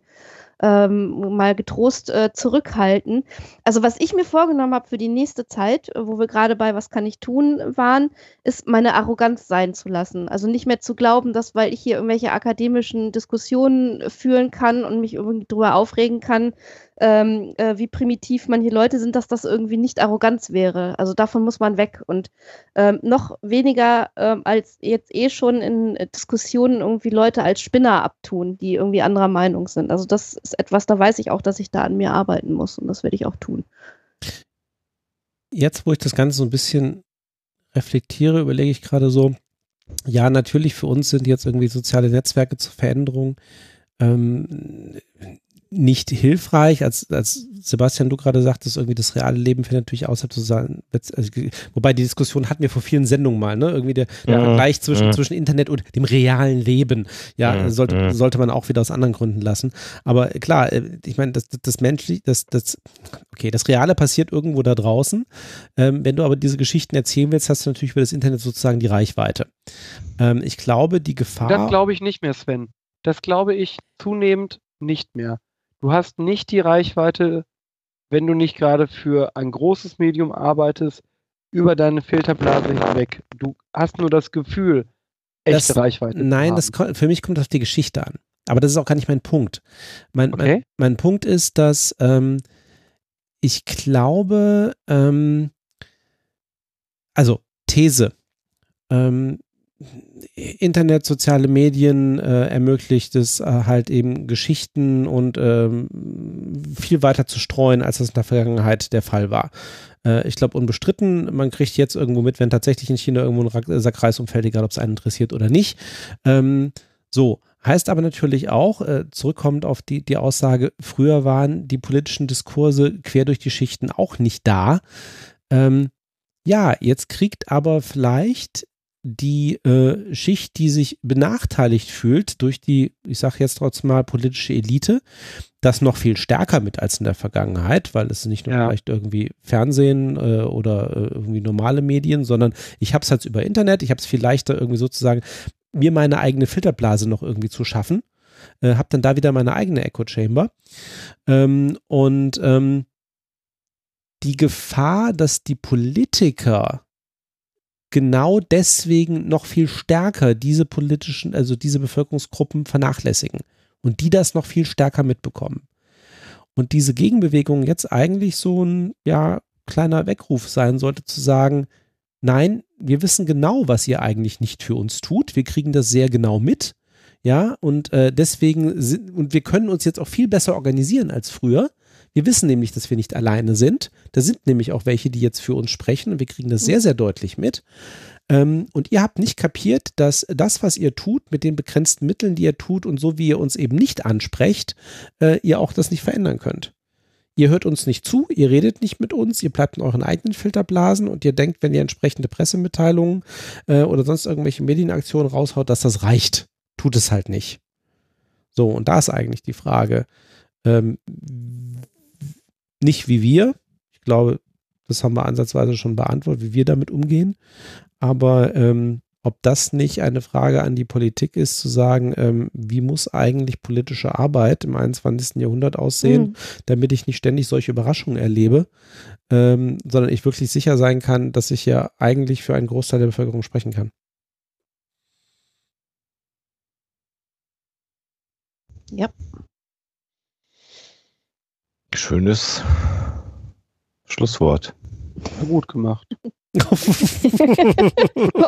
ähm, mal getrost äh, zurückhalten. Also was ich mir vorgenommen habe für die nächste Zeit, wo wir gerade bei Was kann ich tun waren, ist meine Arroganz sein zu lassen. Also nicht mehr zu glauben, dass weil ich hier irgendwelche akademischen Diskussionen führen kann und mich irgendwie darüber aufregen kann, ähm, äh, wie primitiv manche Leute sind, dass das irgendwie nicht Arroganz wäre. Also davon muss man weg und ähm, noch weniger ähm, als jetzt eh schon in Diskussionen irgendwie Leute als Spinner abtun, die irgendwie anderer Meinung sind. Also das ist etwas, da weiß ich auch, dass ich da an mir arbeiten muss und das werde ich auch tun. Jetzt, wo ich das Ganze so ein bisschen reflektiere, überlege ich gerade so, ja, natürlich für uns sind jetzt irgendwie soziale Netzwerke zur Veränderung ähm, nicht hilfreich, als, als Sebastian, du gerade sagtest, irgendwie das reale Leben findet natürlich außerhalb zu sein. Also, wobei die Diskussion hatten wir vor vielen Sendungen mal, ne? Irgendwie der, der ja, Vergleich zwischen, ja. zwischen Internet und dem realen Leben. Ja, ja sollte, sollte man auch wieder aus anderen Gründen lassen. Aber klar, äh, ich meine, das, das menschliche, das, das, okay, das Reale passiert irgendwo da draußen. Ähm, wenn du aber diese Geschichten erzählen willst, hast du natürlich über das Internet sozusagen die Reichweite. Ähm, ich glaube, die Gefahr. Das glaube ich nicht mehr, Sven. Das glaube ich zunehmend nicht mehr. Du hast nicht die Reichweite, wenn du nicht gerade für ein großes Medium arbeitest, über deine Filterblase hinweg. Du hast nur das Gefühl, echte das, Reichweite. Nein, das, für mich kommt das auf die Geschichte an. Aber das ist auch gar nicht mein Punkt. Mein, okay. mein, mein Punkt ist, dass ähm, ich glaube, ähm, also These, ähm, Internet, soziale Medien äh, ermöglicht es äh, halt eben Geschichten und ähm, viel weiter zu streuen, als das in der Vergangenheit der Fall war. Äh, ich glaube, unbestritten, man kriegt jetzt irgendwo mit, wenn tatsächlich in China irgendwo ein Sack Reis umfällt, egal ob es einen interessiert oder nicht. Ähm, so, heißt aber natürlich auch, äh, zurückkommt auf die, die Aussage, früher waren die politischen Diskurse quer durch die Schichten auch nicht da. Ähm, ja, jetzt kriegt aber vielleicht die äh, Schicht, die sich benachteiligt fühlt durch die, ich sage jetzt trotzdem mal, politische Elite, das noch viel stärker mit als in der Vergangenheit, weil es nicht nur ja. vielleicht irgendwie Fernsehen äh, oder äh, irgendwie normale Medien, sondern ich habe es halt über Internet, ich habe es viel leichter irgendwie sozusagen mir meine eigene Filterblase noch irgendwie zu schaffen, äh, habe dann da wieder meine eigene Echo Chamber ähm, und ähm, die Gefahr, dass die Politiker genau deswegen noch viel stärker diese politischen, also diese Bevölkerungsgruppen vernachlässigen und die das noch viel stärker mitbekommen. Und diese Gegenbewegung jetzt eigentlich so ein, ja, kleiner Weckruf sein sollte, zu sagen, nein, wir wissen genau, was ihr eigentlich nicht für uns tut. Wir kriegen das sehr genau mit. Ja, und äh, deswegen sind, und wir können uns jetzt auch viel besser organisieren als früher. Wir wissen nämlich, dass wir nicht alleine sind. Da sind nämlich auch welche, die jetzt für uns sprechen und wir kriegen das sehr, sehr deutlich mit. Ähm, und ihr habt nicht kapiert, dass das, was ihr tut, mit den begrenzten Mitteln, die ihr tut und so wie ihr uns eben nicht ansprecht, äh, ihr auch das nicht verändern könnt. Ihr hört uns nicht zu, ihr redet nicht mit uns, ihr bleibt in euren eigenen Filterblasen und ihr denkt, wenn ihr entsprechende Pressemitteilungen äh, oder sonst irgendwelche Medienaktionen raushaut, dass das reicht. Tut es halt nicht. So, und da ist eigentlich die Frage, ähm, nicht wie wir. Ich glaube, das haben wir ansatzweise schon beantwortet, wie wir damit umgehen. Aber ähm, ob das nicht eine Frage an die Politik ist, zu sagen, ähm, wie muss eigentlich politische Arbeit im 21. Jahrhundert aussehen, mhm. damit ich nicht ständig solche Überraschungen erlebe, ähm, sondern ich wirklich sicher sein kann, dass ich ja eigentlich für einen Großteil der Bevölkerung sprechen kann. Ja, Schönes Schlusswort. Gut gemacht. [laughs]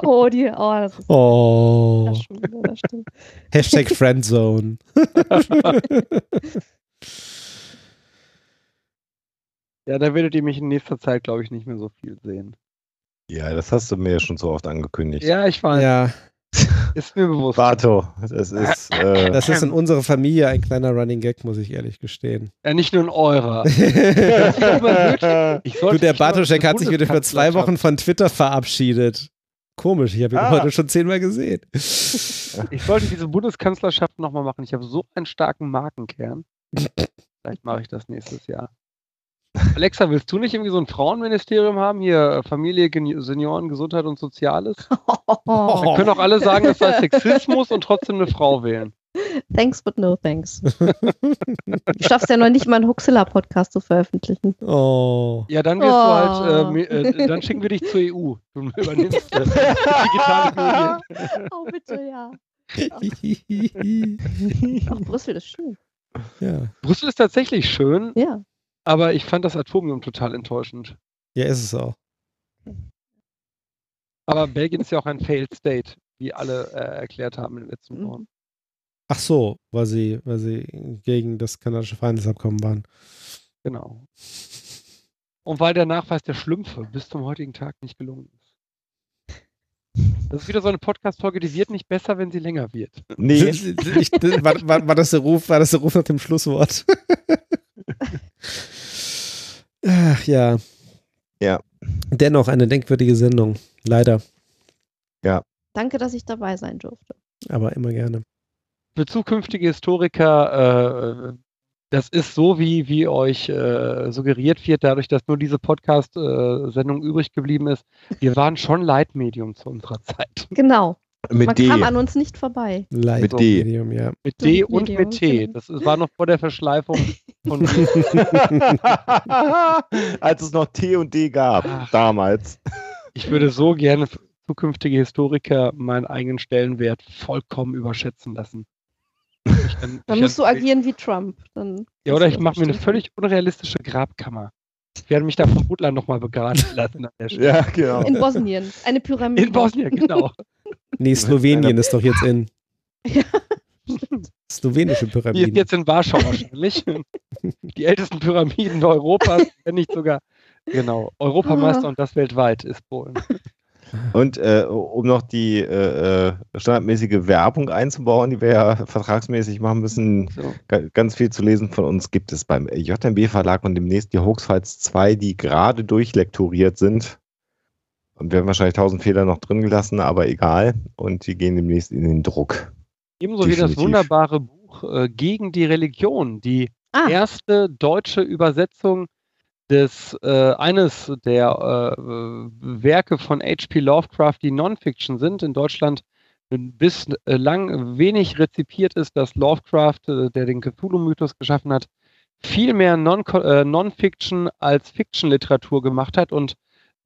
oh, die, oh, das ist oh. Das stimmt, das stimmt. Hashtag Friendzone. [laughs] ja, da werdet ihr mich in nächster Zeit, glaube ich, nicht mehr so viel sehen. Ja, das hast du mir ja schon so oft angekündigt. Ja, ich weiß. Ja. Ist mir [laughs] bewusst. Bato, das ist. Äh, das ist in unserer Familie ein kleiner Running Gag, muss ich ehrlich gestehen. Ja, nicht nur in eurer. [laughs] du, der Bartoschek hat sich wieder für zwei Wochen von Twitter verabschiedet. Komisch, ich habe ihn ah. heute schon zehnmal gesehen. Ich sollte diese Bundeskanzlerschaft nochmal machen. Ich habe so einen starken Markenkern. Vielleicht mache ich das nächstes Jahr. Alexa, willst du nicht irgendwie so ein Frauenministerium haben? Hier äh, Familie, Senioren, Gesundheit und Soziales? Wir können auch alle sagen, das sei Sexismus und trotzdem eine Frau wählen. Thanks, but no thanks. Du schaffst ja noch nicht mal einen Huxilla-Podcast zu veröffentlichen. Oh. Ja, dann wirst du halt, äh, Oh. äh, dann schicken wir dich zur EU. Du übernimmst äh, digitale Medien. [laughs] Oh, bitte, ja. [laughs] Ach, Brüssel ist schön. ja. Brüssel ist tatsächlich schön, Ja. Aber ich fand das Atomium total enttäuschend. ja, ist es auch. Aber Belgien ist ja auch ein Failed State, wie alle äh, erklärt haben in den letzten Mhm. Wochen. Ach so, weil sie, weil sie gegen das kanadische Freihandelsabkommen waren. Genau. Und weil der Nachweis der Schlümpfe bis zum heutigen Tag nicht gelungen ist. Das ist wieder so eine Podcast-Folge, die wird nicht besser, wenn sie länger wird. Nee, Ich, war, war, war, das der Ruf, war das der Ruf nach dem Schlusswort? Ach, ja. Ja. Dennoch eine denkwürdige Sendung. Leider. Danke, dass ich dabei sein durfte. Aber immer gerne. Für zukünftige Historiker, äh, das ist so, wie, wie euch äh, suggeriert wird, dadurch, dass nur diese Podcast-Sendung übrig geblieben ist. Wir waren schon Leitmedium zu unserer Zeit. Genau. mit Man D. kam an uns nicht vorbei. Live Mit auf D. Medium, ja. Mit D und Medium, mit T. genau. Das war noch vor der Verschleifung [laughs] von [laughs] Als es noch T und D gab, Ach. damals. Ich würde so gerne zukünftige Historiker meinen eigenen Stellenwert vollkommen überschätzen lassen. Ich [laughs] dann, Dann ich musst du agieren wie Trump. Dann Ja, oder ich mache mir eine völlig unrealistische Grabkammer. Ich werde mich da vom Butler nochmal begraben [laughs] lassen an der Stelle. Ja, genau. In Bosnien. Eine Pyramide. In Bosnien, genau. Nee, Slowenien ist doch jetzt in. Ja, Slowenische Die ist Pyramiden. jetzt in Warschau wahrscheinlich. [laughs] Die ältesten Pyramiden Europas, wenn nicht sogar. Genau, Europameister Ah. und das weltweit ist Polen. Und äh, um noch die äh, äh, standardmäßige Werbung einzubauen, die wir ja vertragsmäßig machen müssen, So. ga- ganz viel zu lesen von uns gibt es beim JMB Verlag und demnächst die Hoaxfiles 2, die gerade durchlektoriert sind. Und wir haben wahrscheinlich tausend Fehler noch drin gelassen, aber egal. Und die gehen demnächst in den Druck. Ebenso wie das Definitiv. wunderbare Buch äh, Gegen die Religion, die Ah, erste deutsche Übersetzung des äh, eines der äh, Werke von H.P. Lovecraft, die Non-Fiction sind, in Deutschland bislang wenig rezipiert ist, dass Lovecraft, äh, der den Cthulhu-Mythos geschaffen hat, viel mehr Non- äh, Non-Fiction als Fiction-Literatur gemacht hat und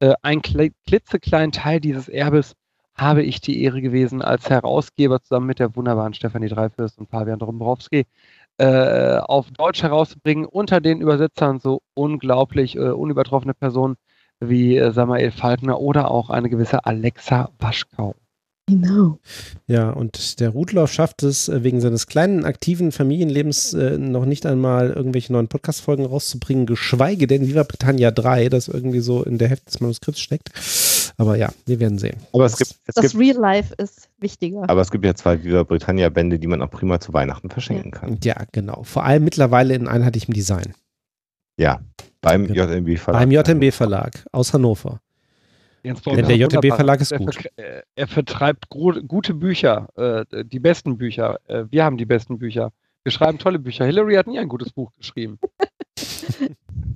äh, ein kle- klitzekleinen Teil dieses Erbes habe ich die Ehre gewesen, als Herausgeber zusammen mit der wunderbaren Stefanie Dreifürst und Fabian Dombrowski äh, auf Deutsch herauszubringen, unter den Übersetzern so unglaublich äh, unübertroffene Personen wie äh, Samael Falkner oder auch eine gewisse Alexa Waschkau. genau. Ja, und der Rudloff schafft es äh, wegen seines kleinen aktiven Familienlebens äh, noch nicht einmal irgendwelche neuen Podcast-Folgen rauszubringen, geschweige denn Viva Britannia 3, das irgendwie so in der Hälfte des Manuskripts steckt. Aber ja, wir werden sehen. Aber es gibt, es Das gibt, Real Life ist wichtiger. aber es gibt ja zwei Viva Britannia-Bände, die man auch prima zu Weihnachten verschenken kann. Ja, genau. Vor allem mittlerweile in einheitlichem Design. Ja, beim Genau. JMB Verlag. Beim JMB Verlag aus Hannover. Jens Denn der wunderbar. Verlag ist er gut. äh, Er vertreibt gute Bücher, äh, die besten Bücher. Äh, wir haben die besten Bücher. Wir schreiben tolle Bücher. Hillary hat nie ein gutes Buch geschrieben. [laughs]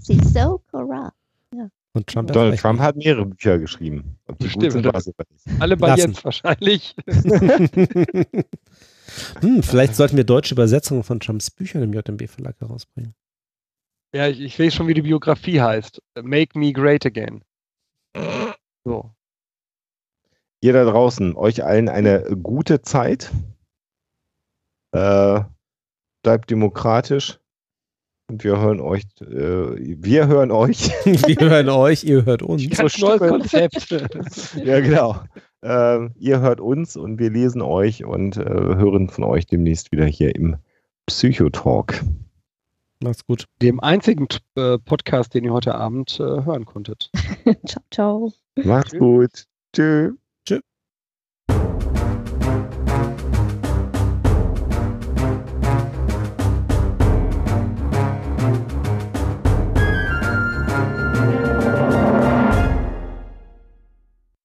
She's so corrupt. Und Trump Donald Trump hat mehrere Bücher geschrieben. Ob die gut Stimmt. Alle bei Lassen. Jens wahrscheinlich. [laughs] [laughs] hm, vielleicht sollten wir deutsche Übersetzungen von Trumps Büchern im JMB Verlag herausbringen. Ja, ich, ich weiß schon, wie die Biografie heißt. Make Me Great Again. [laughs] So. Ihr da draußen, euch allen eine gute Zeit. Äh, bleibt demokratisch. Und wir hören euch, äh, wir hören euch. [laughs] wir hören euch, ihr hört uns. Ganz neues Konzept. [laughs] ja, genau. Äh, ihr hört uns und wir lesen euch und äh, hören von euch demnächst wieder hier im Psychotalk. Macht's gut. Dem einzigen äh, Podcast, den ihr heute Abend äh, hören konntet. [laughs] ciao, ciao. Macht's gut. Tschüss.